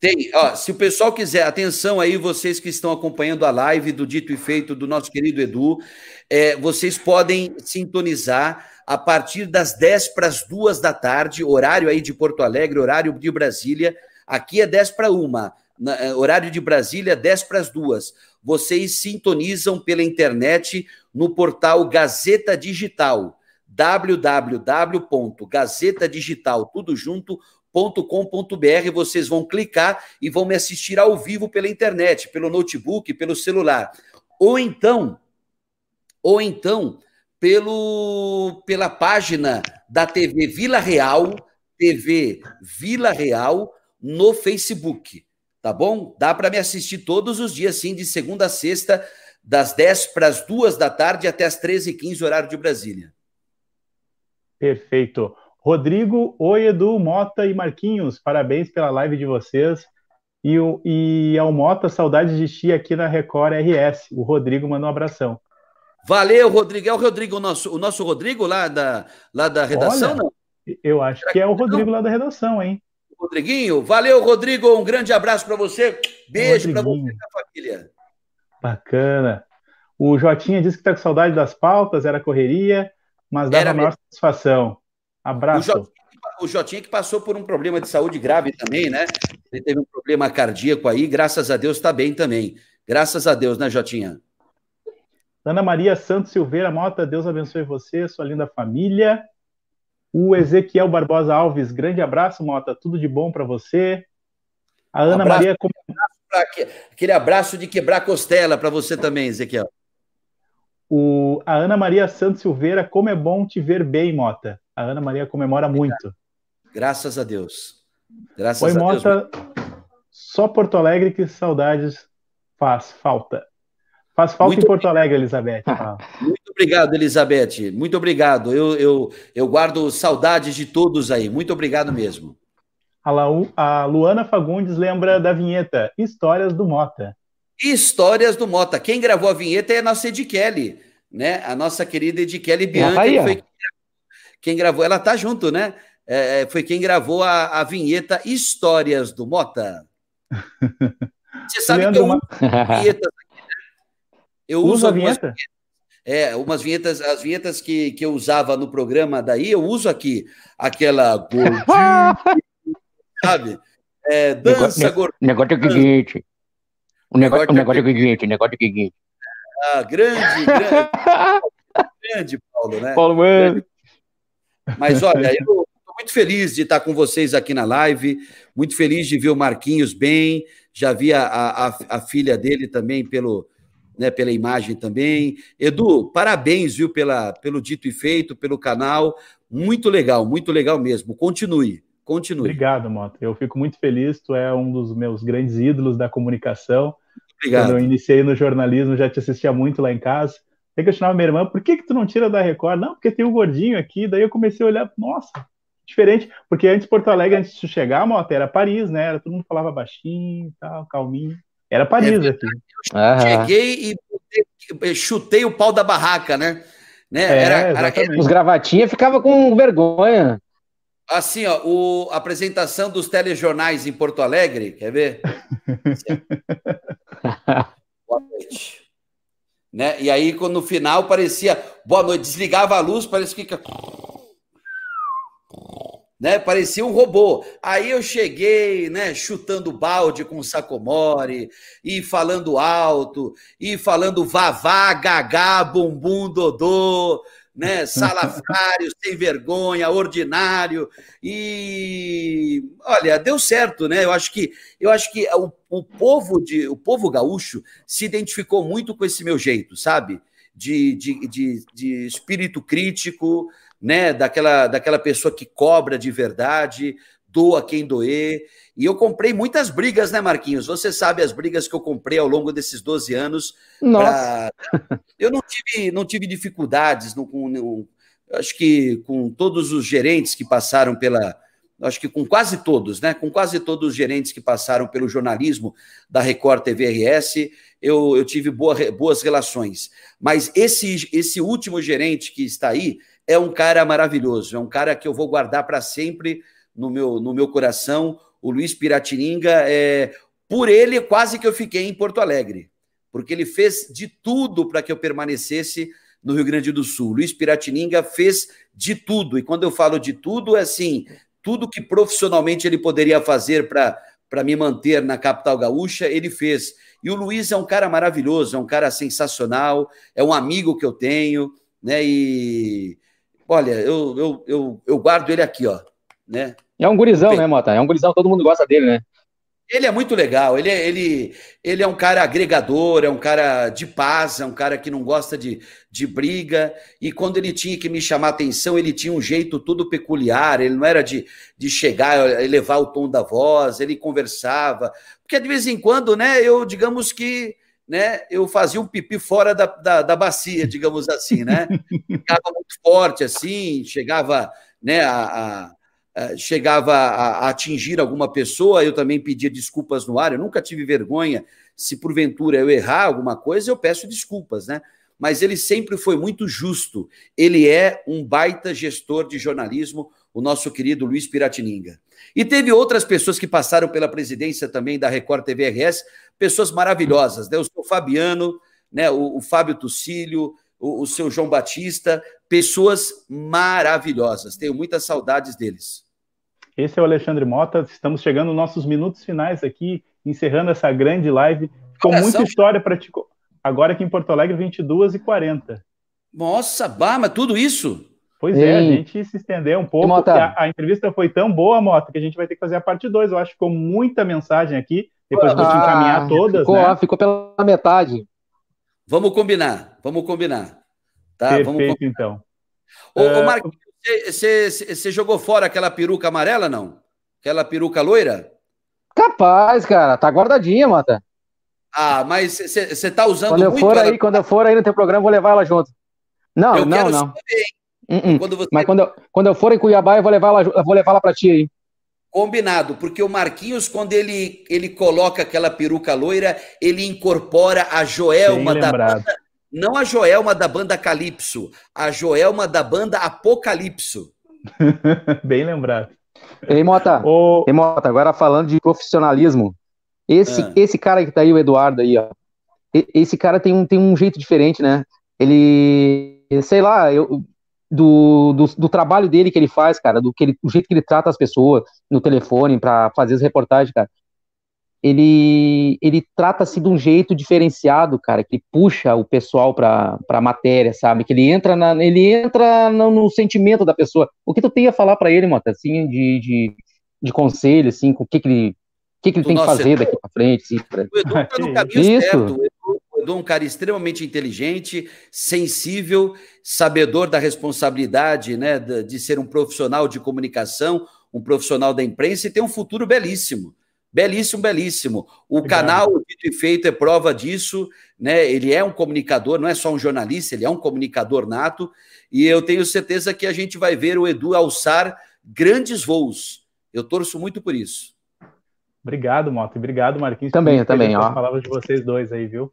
tem. Ó, se o pessoal quiser, atenção aí, vocês que estão acompanhando a live do Dito e Feito do nosso querido Edu, é, vocês podem sintonizar a partir das 10 para as 2 da tarde, horário aí de Porto Alegre, horário de Brasília. Aqui é 10 para uma, é, horário de Brasília, 10 para as 2. Vocês sintonizam pela internet no portal Gazeta Digital www.gazetadigital, tudo junto.com.br. Vocês vão clicar e vão me assistir ao vivo pela internet, pelo notebook, pelo celular. Ou então, ou então, pelo, pela página da TV Vila Real, TV Vila Real, no Facebook. Tá bom? Dá para me assistir todos os dias, sim, de segunda a sexta, das 10 para as 2 da tarde até as 13h15, horário de Brasília. Perfeito. Rodrigo, oi Edu, Mota e Marquinhos, parabéns pela live de vocês. E, o, e ao Mota, saudade de ti aqui na Record RS. O Rodrigo manda um abração. Valeu, Rodrigo. É o Rodrigo, o nosso, o nosso Rodrigo lá da, lá da redação, Olha, não? Eu acho que é o Rodrigo lá da redação, hein? Rodriguinho, valeu, Rodrigo. Um grande abraço para você. Beijo para você e a família. Bacana. O Jotinha disse que está com saudade das pautas, era correria mas dava Era maior satisfação. Abraço. O Jotinha, que passou por um problema de saúde grave também, né? Ele teve um problema cardíaco aí, graças a Deus está bem também. Graças a Deus, né, Jotinha? Ana Maria Santos Silveira Mota, Deus abençoe você, sua linda família. O Ezequiel Barbosa Alves, grande abraço, Mota, tudo de bom para você. A Ana abraço, Maria. Aquele abraço de quebrar costela para você também, Ezequiel. O, a Ana Maria Santos Silveira, como é bom te ver bem, Mota. A Ana Maria comemora muito. Graças a Deus. Graças Oi, a Mota, Deus. só Porto Alegre que saudades faz falta. Faz falta muito em Porto Alegre, Elizabeth. Muito obrigado, Elizabeth. Muito obrigado. Eu, eu, eu guardo saudades de todos aí. Muito obrigado mesmo. A, Lu, a Luana Fagundes lembra da vinheta Histórias do Mota. Histórias do Mota. Quem gravou a vinheta é a nossa Kelly, né? A nossa querida Kelly Bianca, que foi quem gravou. Ela tá junto, né? É, é, foi quem gravou a, a vinheta Histórias do Mota. Você sabe Leandro que eu uso vinhetas né? Eu uso algumas vinheta? É, umas vinhetas, as vinhetas que, que eu usava no programa daí, eu uso aqui. Aquela gordinha, sabe? É, dança gordinha. Negócio é o seguinte. O negócio, o negócio é o negócio é o seguinte. Ah, grande, grande. grande, Paulo, né? Paulo, mano. Mas olha, eu estou muito feliz de estar com vocês aqui na live, muito feliz de ver o Marquinhos bem, já vi a, a, a filha dele também pelo, né, pela imagem também. Edu, parabéns, viu, pela, pelo dito e feito, pelo canal. Muito legal, muito legal mesmo. Continue, continue. Obrigado, Mota. Eu fico muito feliz. Tu é um dos meus grandes ídolos da comunicação. Obrigado. Quando eu iniciei no jornalismo, já te assistia muito lá em casa. Que questionava minha irmã, por que, que tu não tira da Record? Não, porque tem um gordinho aqui. Daí eu comecei a olhar, nossa, diferente. Porque antes Porto Alegre, antes de chegar, Mota, era Paris, né? Era, todo mundo falava baixinho e tal, calminho. Era Paris é, aqui. Cheguei e chutei o pau da barraca, né? né? É, era, era, Os gravatinhas ficava com vergonha. Assim, ó, o, a apresentação dos telejornais em Porto Alegre, quer ver? Boa noite. Né? E aí, quando no final parecia, boa noite, desligava a luz, parece que né? Parecia um robô. Aí eu cheguei, né, chutando balde com o Sacomore, e falando alto, e falando vavá, gagá, bumbum, dodô, né, salafrário, sem vergonha, ordinário. E olha, deu certo, né? Eu acho que eu acho que o, o povo de o povo gaúcho se identificou muito com esse meu jeito, sabe? De, de, de, de espírito crítico, né, daquela, daquela pessoa que cobra de verdade, doa quem doer. E eu comprei muitas brigas, né, Marquinhos? Você sabe as brigas que eu comprei ao longo desses 12 anos. Nossa. Pra... Eu não tive, não tive dificuldades, não, com, não, acho que com todos os gerentes que passaram pela. Acho que com quase todos, né? Com quase todos os gerentes que passaram pelo jornalismo da Record TV RS, eu, eu tive boa, boas relações. Mas esse, esse último gerente que está aí, é um cara maravilhoso, é um cara que eu vou guardar para sempre no meu, no meu coração. O Luiz Piratininga, é, por ele, quase que eu fiquei em Porto Alegre, porque ele fez de tudo para que eu permanecesse no Rio Grande do Sul. Luiz Piratininga fez de tudo, e quando eu falo de tudo, é assim, tudo que profissionalmente ele poderia fazer para me manter na capital gaúcha, ele fez. E o Luiz é um cara maravilhoso, é um cara sensacional, é um amigo que eu tenho, né? E Olha, eu, eu, eu, eu guardo ele aqui, ó. Né? É um gurizão, né, Mota? É um gurizão, todo mundo gosta dele, né? Ele é muito legal, ele é, ele, ele é um cara agregador, é um cara de paz, é um cara que não gosta de, de briga, e quando ele tinha que me chamar atenção, ele tinha um jeito tudo peculiar, ele não era de, de chegar, elevar o tom da voz, ele conversava, porque de vez em quando, né, eu, digamos que né, eu fazia um pipi fora da, da, da bacia, digamos assim, né? Ficava muito forte assim, chegava, né, a, a, chegava a, a, atingir alguma pessoa, eu também pedia desculpas no ar, eu nunca tive vergonha, se porventura eu errar alguma coisa, eu peço desculpas, né? Mas ele sempre foi muito justo, ele é um baita gestor de jornalismo, o nosso querido Luiz Piratininga. E teve outras pessoas que passaram pela presidência também da Record TV RS, pessoas maravilhosas, né? O seu Fabiano, né? o, o Fábio Tucílio, o, o seu João Batista, pessoas maravilhosas. Tenho muitas saudades deles. Esse é o Alexandre Mota. Estamos chegando nos nossos minutos finais aqui, encerrando essa grande live. Com muita história para te. Agora aqui em Porto Alegre, 22 e 40. Nossa, bah, mas tudo isso? Pois Ei. é, a gente se estendeu um pouco, a, a, entrevista foi tão boa, Mota, que a gente vai ter que fazer a parte 2. Eu acho que ficou muita mensagem aqui. Depois ah, vou te ah, encaminhar todas. Ficou, né? ficou pela metade. Vamos combinar, vamos combinar. Tá? Perfeito, vamos combinar. então. Ô, uh... ô Marquinhos, você jogou fora aquela peruca amarela, não? Aquela peruca loira? Capaz, cara. Tá guardadinha, Mota. Ah, mas você tá usando quando eu for ela... aí, Quando eu for aí no teu programa, vou levar ela junto. Não, eu não, não. Uh -uh. Quando você... Mas quando eu, quando eu for em Cuiabá, eu vou levar ela, eu vou levar ela pra ti aí. Combinado, porque o Marquinhos, quando ele, ele coloca aquela peruca loira, ele incorpora a Joelma da banda, não a Joelma da banda Calypso, a Joelma da banda Apocalipso. Bem lembrado. Ei, Mota, o... Ei, Mota, agora falando de profissionalismo, esse, ah. esse cara que tá aí, o Eduardo aí, ó, esse cara tem um, tem um jeito diferente, né? Ele, sei lá, eu, do, do, do, trabalho dele que ele faz, cara, do, que ele, do jeito que ele trata as pessoas no telefone para fazer as reportagens, cara. Ele, ele trata-se de um jeito diferenciado, cara, que puxa o pessoal pra, pra matéria, sabe? Que ele entra, na, ele entra no, no sentimento da pessoa. O que tu tem a falar para ele, Mota, assim, de, de, de conselho, assim, com o que, que ele, o que, que ele tem que fazer daqui para frente? Assim, pra... O Edu tá no caminho Isso. certo. Edu é um cara extremamente inteligente, sensível, sabedor da responsabilidade né, de ser um profissional de comunicação, um profissional da imprensa e tem um futuro belíssimo. Belíssimo, belíssimo. O Obrigado. canal Dito e Feito é prova disso, né? Ele é um comunicador, não é só um jornalista, ele é um comunicador nato, e eu tenho certeza que a gente vai ver o Edu alçar grandes voos. Eu torço muito por isso. Obrigado, Mota. Obrigado, Marquinhos. Também, também. Ó. As palavras de vocês dois aí, viu?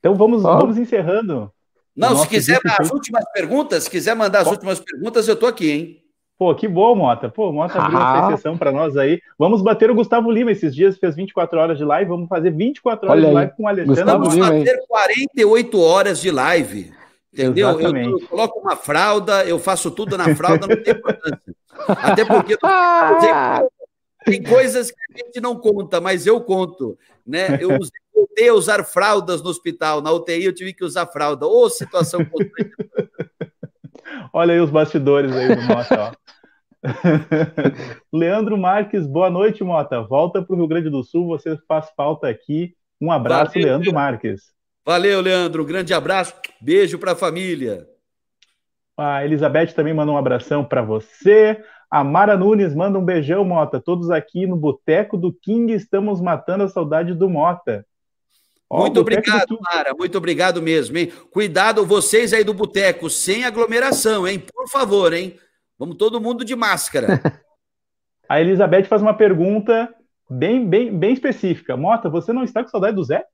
Então vamos, oh. vamos encerrando. Não, se quiser as últimas perguntas, se quiser mandar as últimas perguntas, eu estou aqui, hein? Pô, que bom, Mota. Pô, Mota abriu ah. essa exceção para nós aí. Vamos bater o Gustavo Lima esses dias, fez 24 horas de live. Vamos fazer 24 horas Olha de live aí. com o Alexandre. Vamos fazer 48 horas de live. Entendeu? Eu, eu, coloco uma fralda, eu faço tudo na fralda, não tem importância. Até porque tem coisas que a gente não conta, mas eu conto. Né? Eu usei voltei a usar fraldas no hospital. Na UTI eu tive que usar fralda. Ô, oh, situação Olha aí os bastidores aí do Mota, ó. Leandro Marques, boa noite, Mota. Volta para o Rio Grande do Sul, você faz falta aqui. Um abraço, Valeu, Leandro Marques. Valeu, Leandro. Um grande abraço. Beijo para a família. A Elizabeth também manda um abração para você. A Mara Nunes manda um beijão, Mota. Todos aqui no Boteco do King estamos matando a saudade do Mota. Muito obrigado, Mara. Muito obrigado mesmo, hein? Cuidado vocês aí do boteco, sem aglomeração, hein? Por favor, hein? Vamos todo mundo de máscara. A Elizabeth faz uma pergunta bem, bem, bem específica. Mota, você não está com saudade do Zé?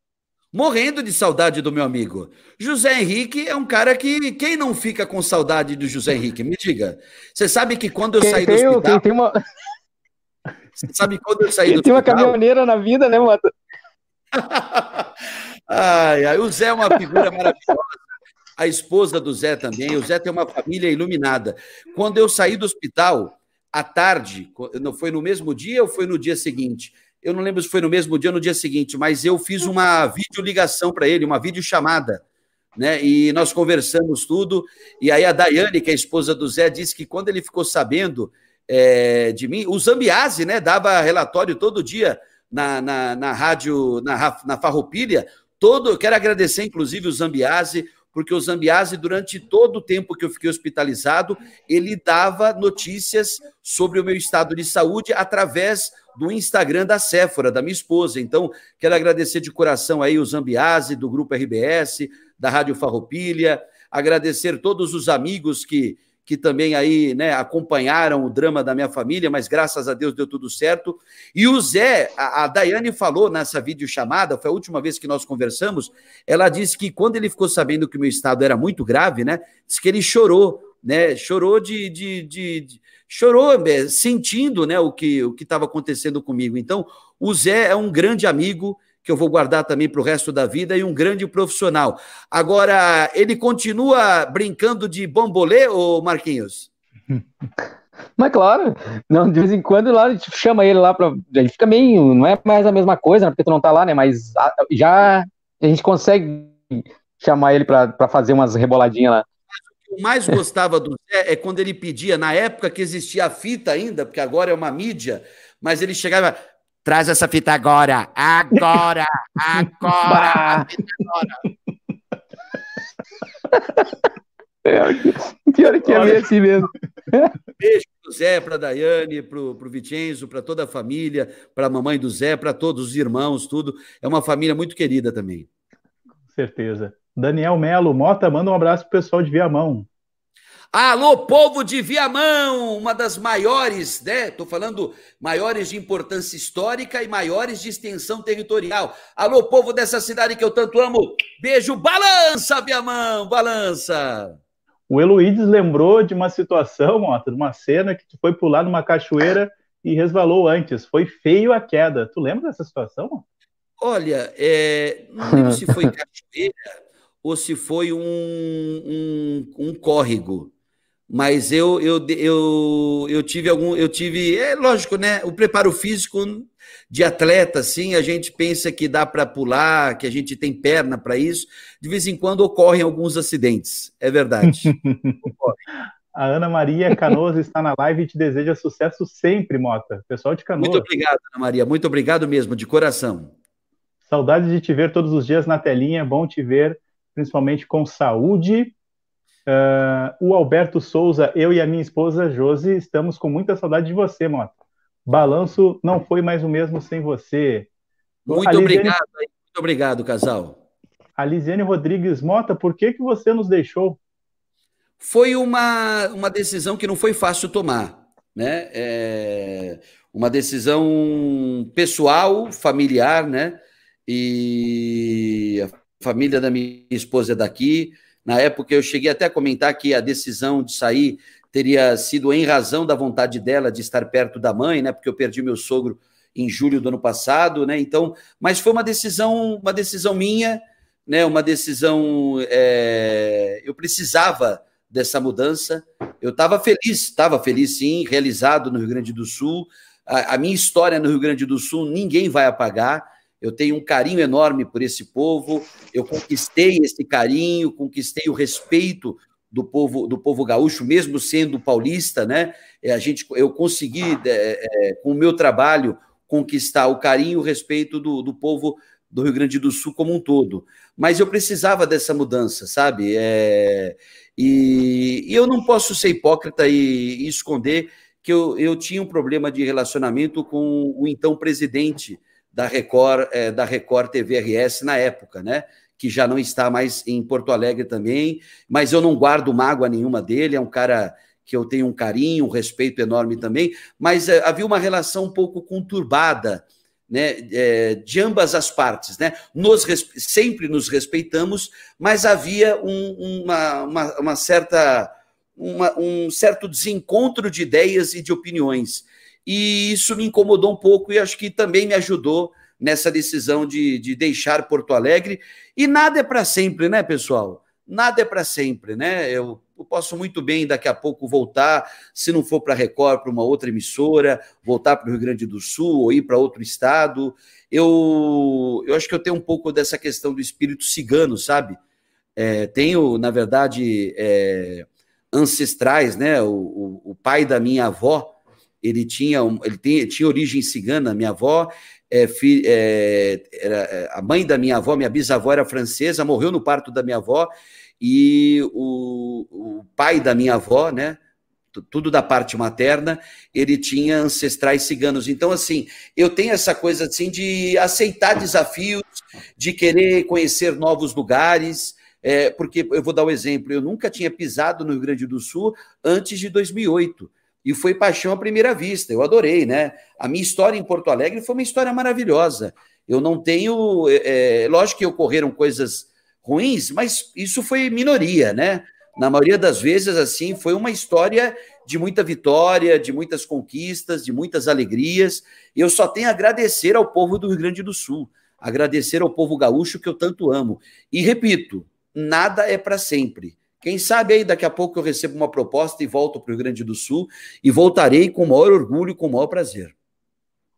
Morrendo de saudade do meu amigo. José Henrique é um cara que. Quem não fica com saudade do José Henrique? Me diga. Você sabe que quando eu quem saí do hospital. Quem tem uma... Você sabe quando eu saí do hospital. Tem uma caminhoneira na vida, né, Mota? ai, ai, o Zé é uma figura maravilhosa. A esposa do Zé também. O Zé tem uma família iluminada. Quando eu saí do hospital, à tarde, não foi no mesmo dia ou foi no dia seguinte? Eu não lembro se foi no mesmo dia ou no dia seguinte, mas eu fiz uma videoligação para ele, uma videochamada. Né? E nós conversamos tudo. E aí a Daiane, que é a esposa do Zé, disse que quando ele ficou sabendo é, de mim, o Zambiase, né, dava relatório todo dia na, na, na rádio, na, na Farroupilha, todo, eu quero agradecer inclusive o Zambiase, porque o Zambiase, durante todo o tempo que eu fiquei hospitalizado, ele dava notícias sobre o meu estado de saúde através do Instagram da Séfora, da minha esposa. Então, quero agradecer de coração aí o Zambiase, do Grupo RBS, da Rádio Farroupilha, agradecer todos os amigos que que também aí, né, acompanharam o drama da minha família, mas graças a Deus deu tudo certo. E o Zé, a, a Daiane falou nessa videochamada, foi a última vez que nós conversamos, ela disse que quando ele ficou sabendo que o meu estado era muito grave, né, disse que ele chorou, né, chorou de, de, de, de chorou é, sentindo, né, o que o que estava acontecendo comigo. Então, o Zé é um grande amigo, que eu vou guardar também para o resto da vida, e um grande profissional. Agora, ele continua brincando de bambolê, ô Marquinhos? Mas claro, não, de vez em quando lá a gente chama ele lá para. Ele fica meio. Não é mais a mesma coisa, né, porque tu não tá lá, né? Mas já a gente consegue chamar ele para fazer umas reboladinhas lá. O que eu mais gostava do Zé é quando ele pedia, na época que existia a fita ainda, porque agora é uma mídia, mas ele chegava. Traz essa fita agora, agora, agora, agora. Pior que, pior que é assim mesmo. Beijo pro Zé, pra Daiane, pro, pro Vicenzo, para toda a família, para a mamãe do Zé, para todos os irmãos, tudo. É uma família muito querida também. Com certeza. Daniel Melo, Mota, manda um abraço pro pessoal de Viamão. Alô, povo de Viamão, uma das maiores, né? Estou falando maiores de importância histórica e maiores de extensão territorial. Alô, povo dessa cidade que eu tanto amo. Beijo, balança, Viamão, balança. O Eloídes lembrou de uma situação, ó, de uma cena que tu foi pular numa cachoeira e resvalou antes. Foi feio a queda. Tu lembra dessa situação? Olha, é, não lembro se foi cachoeira ou se foi um, um, um córrego, mas eu, eu, eu, eu tive algum, eu tive, é lógico, né? O preparo físico de atleta, assim, a gente pensa que dá para pular, que a gente tem perna para isso. De vez em quando ocorrem alguns acidentes, é verdade. a Ana Maria Canoas está na live e te deseja sucesso sempre, Mota. Pessoal de Canoas. Muito obrigado, Ana Maria. Muito obrigado mesmo, de coração. Saudade de te ver todos os dias na telinha, bom te ver, principalmente com saúde. Uh, o Alberto Souza, eu e a minha esposa Josi, estamos com muita saudade de você, Mota. Balanço não foi mais o mesmo sem você. Muito Lisiane... obrigado, muito obrigado, casal. A Lisiane Rodrigues Mota, por que, que você nos deixou? Foi uma, uma decisão que não foi fácil tomar, né? É uma decisão pessoal, familiar, né? e a família da minha esposa é daqui. Na época, eu cheguei até a comentar que a decisão de sair teria sido em razão da vontade dela de estar perto da mãe, né? Porque eu perdi meu sogro em julho do ano passado, né? Então, mas foi uma decisão, uma decisão minha, né? Uma decisão. É... Eu precisava dessa mudança. Eu estava feliz, estava feliz sim, realizado no Rio Grande do Sul. A, a minha história no Rio Grande do Sul ninguém vai apagar eu tenho um carinho enorme por esse povo, eu conquistei esse carinho, conquistei o respeito do povo do povo gaúcho, mesmo sendo paulista, né? É, a gente, eu consegui, é, é, com o meu trabalho, conquistar o carinho o respeito do, do povo do Rio Grande do Sul como um todo. Mas eu precisava dessa mudança, sabe? É, e, e, eu não posso ser hipócrita e, e esconder que eu, eu tinha um problema de relacionamento com o então presidente da Record, é, da Record TVRS na época, né? Que já não está mais em Porto Alegre também, mas eu não guardo mágoa nenhuma dele, é um cara que eu tenho um carinho, um respeito enorme também, mas é, havia uma relação um pouco conturbada, né, é, de ambas as partes, né? Nos, sempre nos respeitamos, mas havia um, uma, uma, uma certa uma, um certo desencontro de ideias e de opiniões e isso me incomodou um pouco e acho que também me ajudou nessa decisão de, de deixar Porto Alegre. E nada é para sempre, né, pessoal? Nada é para sempre, né? Eu, eu, posso muito bem daqui a pouco voltar, se não for para Record, para uma outra emissora, voltar para o Rio Grande do Sul ou ir para outro estado. Eu, eu acho que eu tenho um pouco dessa questão do espírito cigano, sabe? É, tenho, na verdade, é, ancestrais, né? O, o, o pai da minha avó ele tinha, ele tem, tinha origem cigana, minha avó, é, fi, é, era, é, a mãe da minha avó, minha bisavó era francesa, morreu no parto da minha avó, e o, o pai da minha avó, né, tudo da parte materna, ele tinha ancestrais ciganos. Então, assim, eu tenho essa coisa assim de aceitar desafios, de querer conhecer novos lugares, é, porque eu vou dar um exemplo, eu nunca tinha pisado no Rio Grande do Sul antes de 2008 e foi paixão à primeira vista. Eu adorei, né? A minha história em Porto Alegre foi uma história maravilhosa. Eu não tenho. É, é, lógico que ocorreram coisas ruins, mas isso foi minoria, né? Na maioria das vezes, assim, foi uma história de muita vitória, de muitas conquistas, de muitas alegrias. Eu só tenho a agradecer ao povo do Rio Grande do Sul, agradecer ao povo gaúcho que eu tanto amo. E repito, nada é para sempre. Quem sabe aí daqui a pouco eu recebo uma proposta e volto para o Rio Grande do Sul e voltarei com o maior orgulho e com o maior prazer.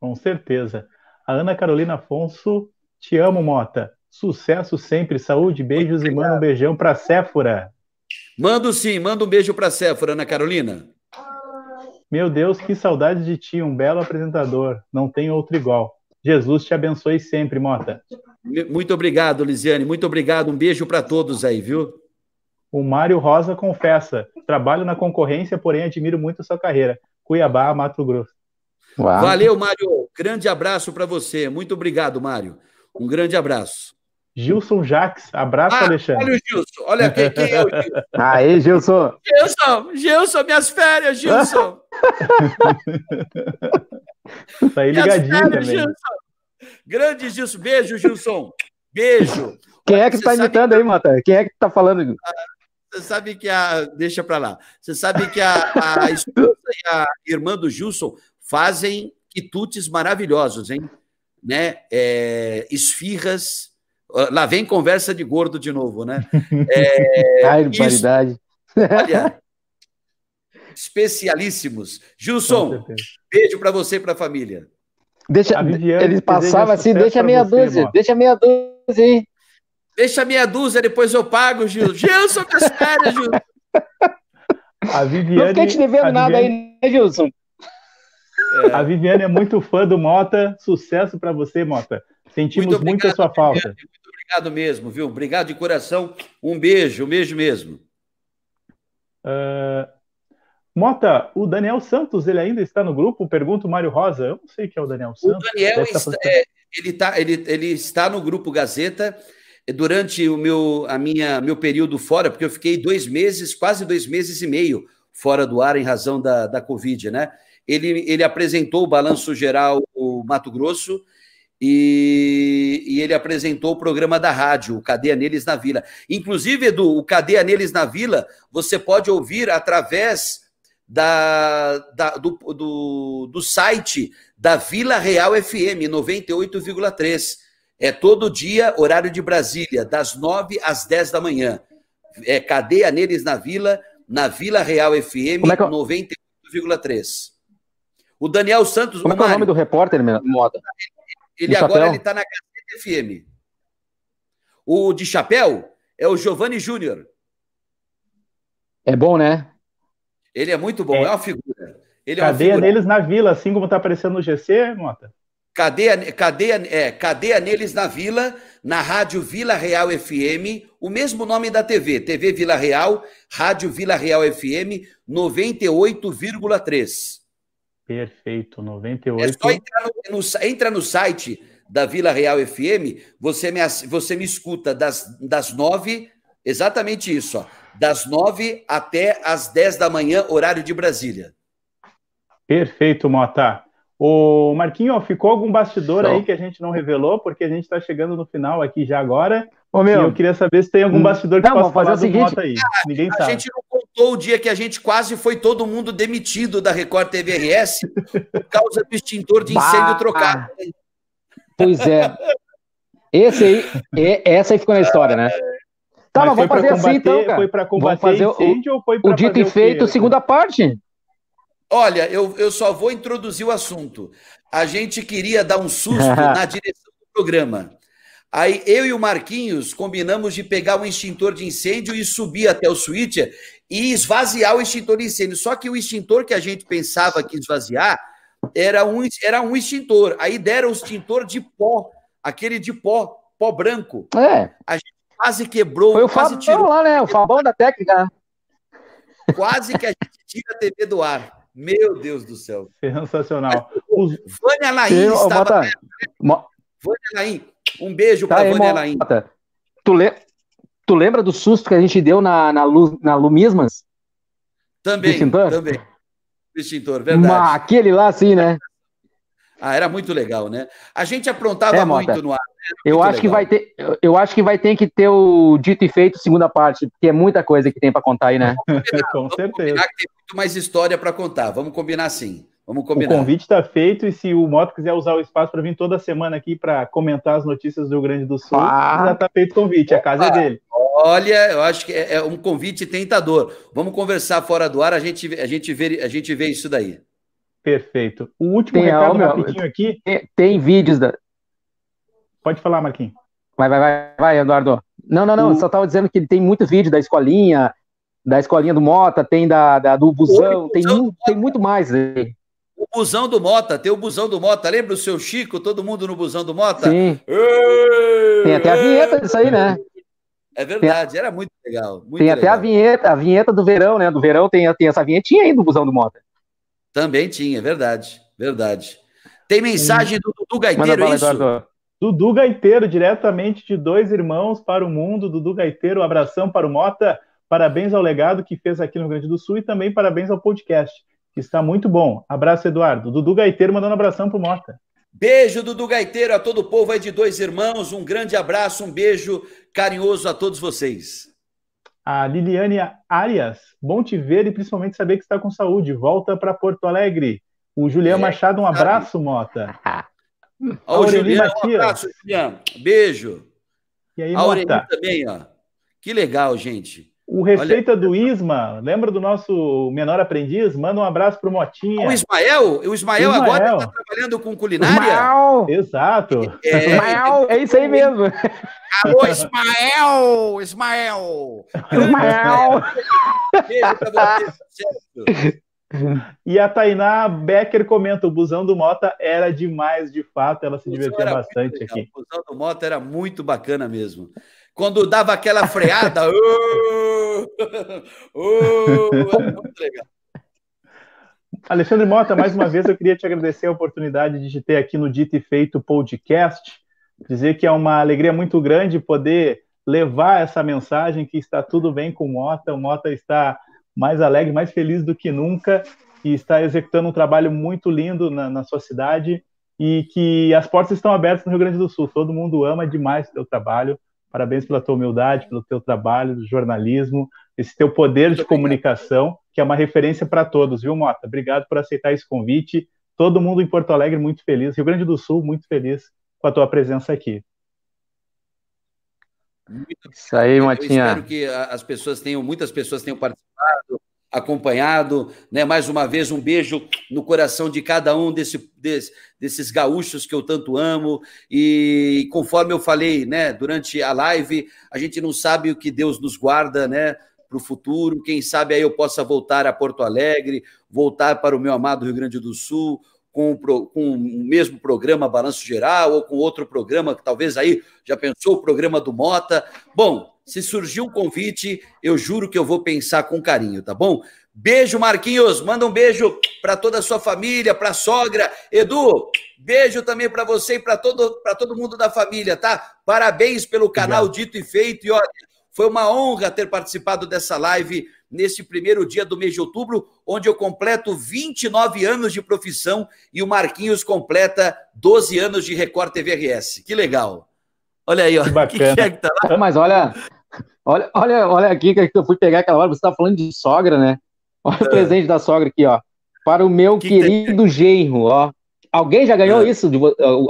Com certeza. A Ana Carolina Afonso, te amo, Mota. Sucesso sempre, saúde, beijos e manda um beijão para Séfora. Mando sim, manda um beijo para Séfora, Ana Carolina. Meu Deus, que saudade de ti, um belo apresentador. Não tem outro igual. Jesus te abençoe sempre, Mota. Muito obrigado, Lisiane. Muito obrigado. Um beijo para todos aí, viu? O Mário Rosa confessa: trabalho na concorrência, porém admiro muito a sua carreira. Cuiabá, Mato Grosso. Uau. Valeu, Mário. Grande abraço para você. Muito obrigado, Mário. Um grande abraço. Gilson Jaques, abraço, ah, Alexandre. Olha o Gilson, olha quem, quem é o Gilson. Aí, Gilson. Gilson, Gilson, minhas férias, Gilson. tá aí ligadinho férias, também. Gilson. Grande Gilson, beijo, Gilson. Beijo. Quem é que está imitando que... aí, Mata? Quem é que está falando? Ah, você sabe que a. Deixa para lá. Você sabe que a, a esposa e a irmã do Gilson fazem quitutes maravilhosos, hein? né? É, esfirras. Lá vem conversa de gordo de novo, né? É, Ai, paridade. Olha, especialíssimos. Gilson, beijo para você e para a família. Deixa, ele passava assim, deixa meia dúzia, deixa meia dúzia aí. Deixa meia dúzia, depois eu pago, Gil. Gilson, que férias, Gil. A Viviane, Não fiquei te devendo nada Viviane, aí, né, Gilson? É. A Viviane é muito fã do Mota. Sucesso para você, Mota. Sentimos muito, obrigado, muito a sua falta. Muito obrigado mesmo, viu? Obrigado de coração. Um beijo, um beijo mesmo. Uh, Mota, o Daniel Santos, ele ainda está no grupo? Pergunta o Mário Rosa. Eu não sei quem é o Daniel Santos. O Daniel está, é, ele, tá, ele, ele está no grupo Gazeta durante o meu, a minha, meu período fora, porque eu fiquei dois meses, quase dois meses e meio fora do ar em razão da, da Covid, né? Ele, ele apresentou o Balanço Geral o Mato Grosso e, e, ele apresentou o programa da rádio, o Cadeia Neles na Vila. Inclusive, Edu, o Cadeia Neles na Vila, você pode ouvir através da, da do, do, do site da Vila Real FM 98,3. É todo dia, horário de Brasília, das 9 às 10 da manhã. É Cadeia Neles na Vila, na Vila Real FM é que... 98,3. O Daniel Santos. Como é, é o nome do repórter, Mota? Ele, ele agora está na Gazeta FM. O de chapéu é o Giovanni Júnior. É bom, né? Ele é muito bom, é, é uma figura. Ele Cadeia é uma figura. neles na vila, assim como está aparecendo no GC, Mota? Cadeia, cadeia, é, cadeia neles na Vila, na Rádio Vila Real FM, o mesmo nome da TV, TV Vila Real, Rádio Vila Real FM 98,3. Perfeito, 98. É só entrar no, no, entra no site da Vila Real FM, você me, você me escuta das, das nove, exatamente isso, ó, das nove até as dez da manhã, horário de Brasília. Perfeito, Mota. O Marquinho, ficou algum bastidor aí que a gente não revelou, porque a gente está chegando no final aqui já agora. Ô, meu, e eu queria saber se tem algum hum. bastidor que não, possa falar fazer o seguinte, aí. Ah, Ninguém a sabe. A gente não contou o dia que a gente quase foi todo mundo demitido da Record TVRS por causa do extintor de incêndio bah. trocado. Pois é. Esse aí, essa aí ficou na história, né? Tá, mas, mas vamos fazer combater, assim então, cara. Foi para combater vamos fazer incêndio o, ou foi para O dito e feito, segunda parte. Olha, eu, eu só vou introduzir o assunto. A gente queria dar um susto na direção do programa. Aí eu e o Marquinhos combinamos de pegar um extintor de incêndio e subir até o switcher e esvaziar o extintor de incêndio. Só que o extintor que a gente pensava que esvaziar era um, era um extintor. Aí deram o extintor de pó, aquele de pó, pó branco. É. A gente quase quebrou, Foi o quase Fabão tirou. lá, né? O Fabão da técnica. Quase que a gente tira a TV do ar. Meu Deus do céu. Sensacional. Os... Vânia Laim estava... Mota... Vânia Laim, um beijo tá para Vânia Laim. Tu, le... tu lembra do susto que a gente deu na, na, Lu... na Lumismas? Também, também. extintor, verdade. Mas aquele lá, sim, né? Ah, era muito legal, né? A gente aprontava é, muito no ar. Eu acho legal. que vai ter, eu acho que vai ter que ter o dito e feito segunda parte, porque é muita coisa que tem para contar aí, né? Com certeza. tem muito mais história para contar. Vamos combinar sim. Vamos combinar. O convite está feito e se o Moto quiser usar o espaço para vir toda semana aqui para comentar as notícias do Rio Grande do Sul, ah. já está feito o convite, a casa é dele. Olha, eu acho que é, é um convite tentador. Vamos conversar fora do ar, a gente, a gente, vê, a gente vê isso daí. Perfeito. O último tem, recado meu, rapidinho aqui. Tem, tem, vídeos da. Pode falar, Marquinhos. Vai, vai, vai, vai, Eduardo. Não, não, não. O... Só estava dizendo que tem muito vídeo da escolinha, da escolinha do Mota, tem da, da do busão, tem, busão tem muito mais aí. O busão do Mota, tem o busão do Mota. Lembra o seu Chico, todo mundo no busão do Mota? Sim. Ei, tem até a vinheta disso aí, né? É verdade, tem, era muito legal. Muito tem legal. até a vinheta, a vinheta do verão, né? Do verão tem, tem essa vinhetinha aí do busão do Mota. Também tinha, verdade, verdade. Tem mensagem do Dudu Gaiteiro, é isso? Eduardo. Dudu Gaiteiro, diretamente de dois irmãos para o mundo. Dudu Gaiteiro, abração para o Mota. Parabéns ao legado que fez aqui no Rio Grande do Sul e também parabéns ao podcast, que está muito bom. Abraço, Eduardo. Dudu Gaiteiro mandando abração para o Mota. Beijo, Dudu Gaiteiro, a todo o povo aí de dois irmãos. Um grande abraço, um beijo carinhoso a todos vocês. A Liliane Arias, bom te ver e principalmente saber que está com saúde. Volta para Porto Alegre. O Julião é, Machado, um abraço, Mota. Ó, o Juliano, um abraço, Juliano. Beijo. E aí, a Aureli também, ó. Que legal, gente. O Receita Olha... do Isma, lembra do nosso menor aprendiz? Manda um abraço pro Motinha. O Ismael? O Ismael, Ismael. agora está trabalhando com culinária? Ismael. Exato. É, Ismael, é isso aí mesmo. Alô, Ismael! Ismael! Ismael! Beijo pra você, E a Tainá Becker comenta: o busão do Mota era demais, de fato, ela se divertia bastante aqui. O busão do Mota era muito bacana mesmo quando dava aquela freada. oh, oh, muito legal. Alexandre Mota, mais uma vez eu queria te agradecer a oportunidade de te ter aqui no Dito e Feito podcast. Dizer que é uma alegria muito grande poder levar essa mensagem que está tudo bem com o Mota. O Mota está mais alegre, mais feliz do que nunca e está executando um trabalho muito lindo na, na sua cidade e que as portas estão abertas no Rio Grande do Sul. Todo mundo ama demais o seu trabalho. Parabéns pela tua humildade, pelo teu trabalho, do jornalismo, esse teu poder Muito de comunicação, que é uma referência para todos, viu, Mota? Obrigado por aceitar esse convite. Todo mundo em Porto Alegre muito feliz, Rio Grande do Sul muito feliz com a tua presença aqui. Isso aí, Motinha. Eu espero que as pessoas tenham, muitas pessoas tenham participado, acompanhado. Né? Mais uma vez, um beijo no coração de cada um desse, desse, desses gaúchos que eu tanto amo. E conforme eu falei né, durante a live, a gente não sabe o que Deus nos guarda né, para o futuro. Quem sabe aí eu possa voltar a Porto Alegre, voltar para o meu amado Rio Grande do Sul. Com, com o mesmo programa Balanço Geral ou com outro programa que talvez aí já pensou o programa do Mota. Bom, se surgir um convite, eu juro que eu vou pensar com carinho, tá bom? Beijo, Marquinhos. Manda um beijo para toda a sua família, para a sogra. Edu, beijo também para você e para todo, todo mundo da família, tá? Parabéns pelo canal Obrigado. Dito e Feito. E olha, foi uma honra ter participado dessa live nesse primeiro dia do mês de outubro, onde eu completo 29 anos de profissão e o Marquinhos completa 12 anos de Record TVRS. Que legal. Olha aí, ó. Que bacana. Que é que tá lá? Mas olha, olha, olha, olha aqui que eu fui pegar aquela hora, você estava falando de sogra, né? Olha é. o presente da sogra aqui, ó. Para o meu que querido que... genro, ó. Alguém já ganhou é. isso de,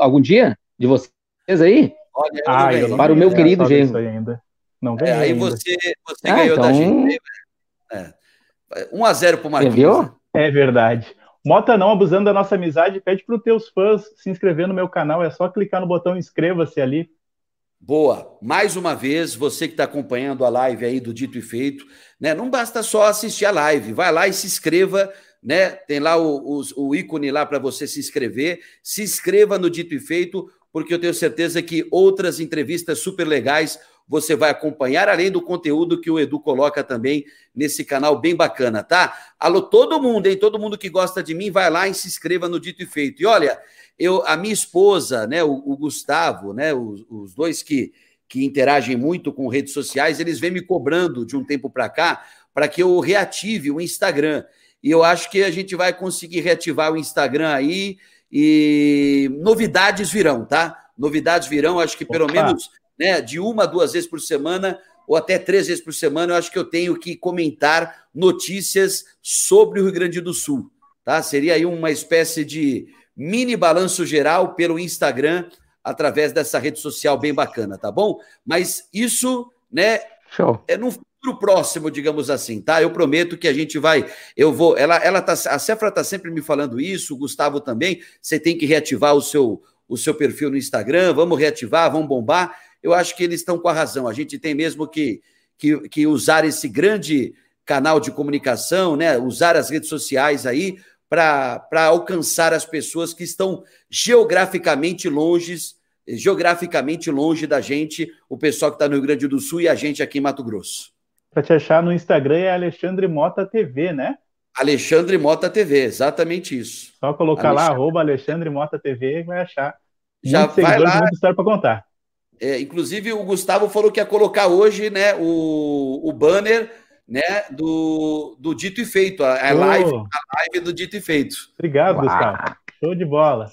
algum dia? De vocês aí? Olha, ah, eu não Para o meu querido genro. Ainda. Não ganhei. É, aí você, você ah, ganhou então... da gente. É. 1 a 0 pro Marquinhos. É verdade. Mota não abusando da nossa amizade, pede para os teus fãs se inscrever no meu canal, é só clicar no botão inscreva-se ali. Boa. Mais uma vez, você que está acompanhando a live aí do Dito e Feito, né? Não basta só assistir a live, vai lá e se inscreva, né? Tem lá o, o, o ícone lá para você se inscrever. Se inscreva no Dito e Feito, porque eu tenho certeza que outras entrevistas super legais você vai acompanhar, além do conteúdo que o Edu coloca também nesse canal bem bacana, tá? Alô, todo mundo, hein? Todo mundo que gosta de mim, vai lá e se inscreva no Dito e Feito. E olha, eu, a minha esposa, né, o, o Gustavo, né, os, os, dois que, que interagem muito com redes sociais, eles vêm me cobrando de um tempo para cá para que eu reative o Instagram. E eu acho que a gente vai conseguir reativar o Instagram aí e novidades virão, tá? Novidades virão, acho que pelo Opa. menos né, de uma, duas vezes por semana ou até três vezes por semana, eu acho que eu tenho que comentar notícias sobre o Rio Grande do Sul, tá? Seria aí uma espécie de mini balanço geral pelo Instagram, através dessa rede social bem bacana, tá bom? Mas isso, né, Show. é no futuro próximo, digamos assim, tá? Eu prometo que a gente vai, eu vou, ela, ela tá, a Cefra tá sempre me falando isso, o Gustavo também, você tem que reativar o seu, o seu perfil no Instagram, vamos reativar, vamos bombar. Eu acho que eles estão com a razão, a gente tem mesmo que, que, que usar esse grande canal de comunicação, né, usar as redes sociais aí para alcançar as pessoas que estão geograficamente longe, geograficamente longe da gente, o pessoal que está no Rio Grande do Sul e a gente aqui em Mato Grosso. Para te achar no Instagram é Alexandre Mota TV, né? Alexandre Mota TV, exatamente isso. Só colocar Alexandre. lá, arroba Alexandre Mota TV e vai achar. Já vai lá. Muita história para contar. É, inclusive, o Gustavo falou que ia colocar hoje né, o, o banner né, do, do Dito e Feito, a, a, oh. live, a live do Dito e Feito. Obrigado, Uau. Gustavo. Show de bola.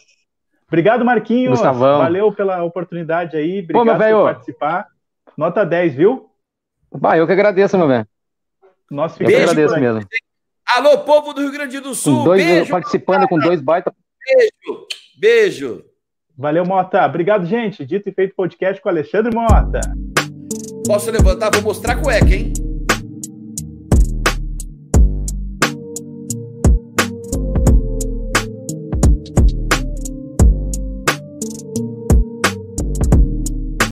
Obrigado, Marquinhos. Gustavão. Valeu pela oportunidade aí. Obrigado Pô, por participar. Nota 10, viu? Bah, eu que agradeço, meu velho. Nosso eu que agradeço mesmo. Alô, povo do Rio Grande do Sul. Com dois, beijo, participando com dois baita. Beijo, beijo. Valeu, Mota. Obrigado, gente. Dito e feito podcast com Alexandre Mota. Posso levantar? Vou mostrar a cueca, hein?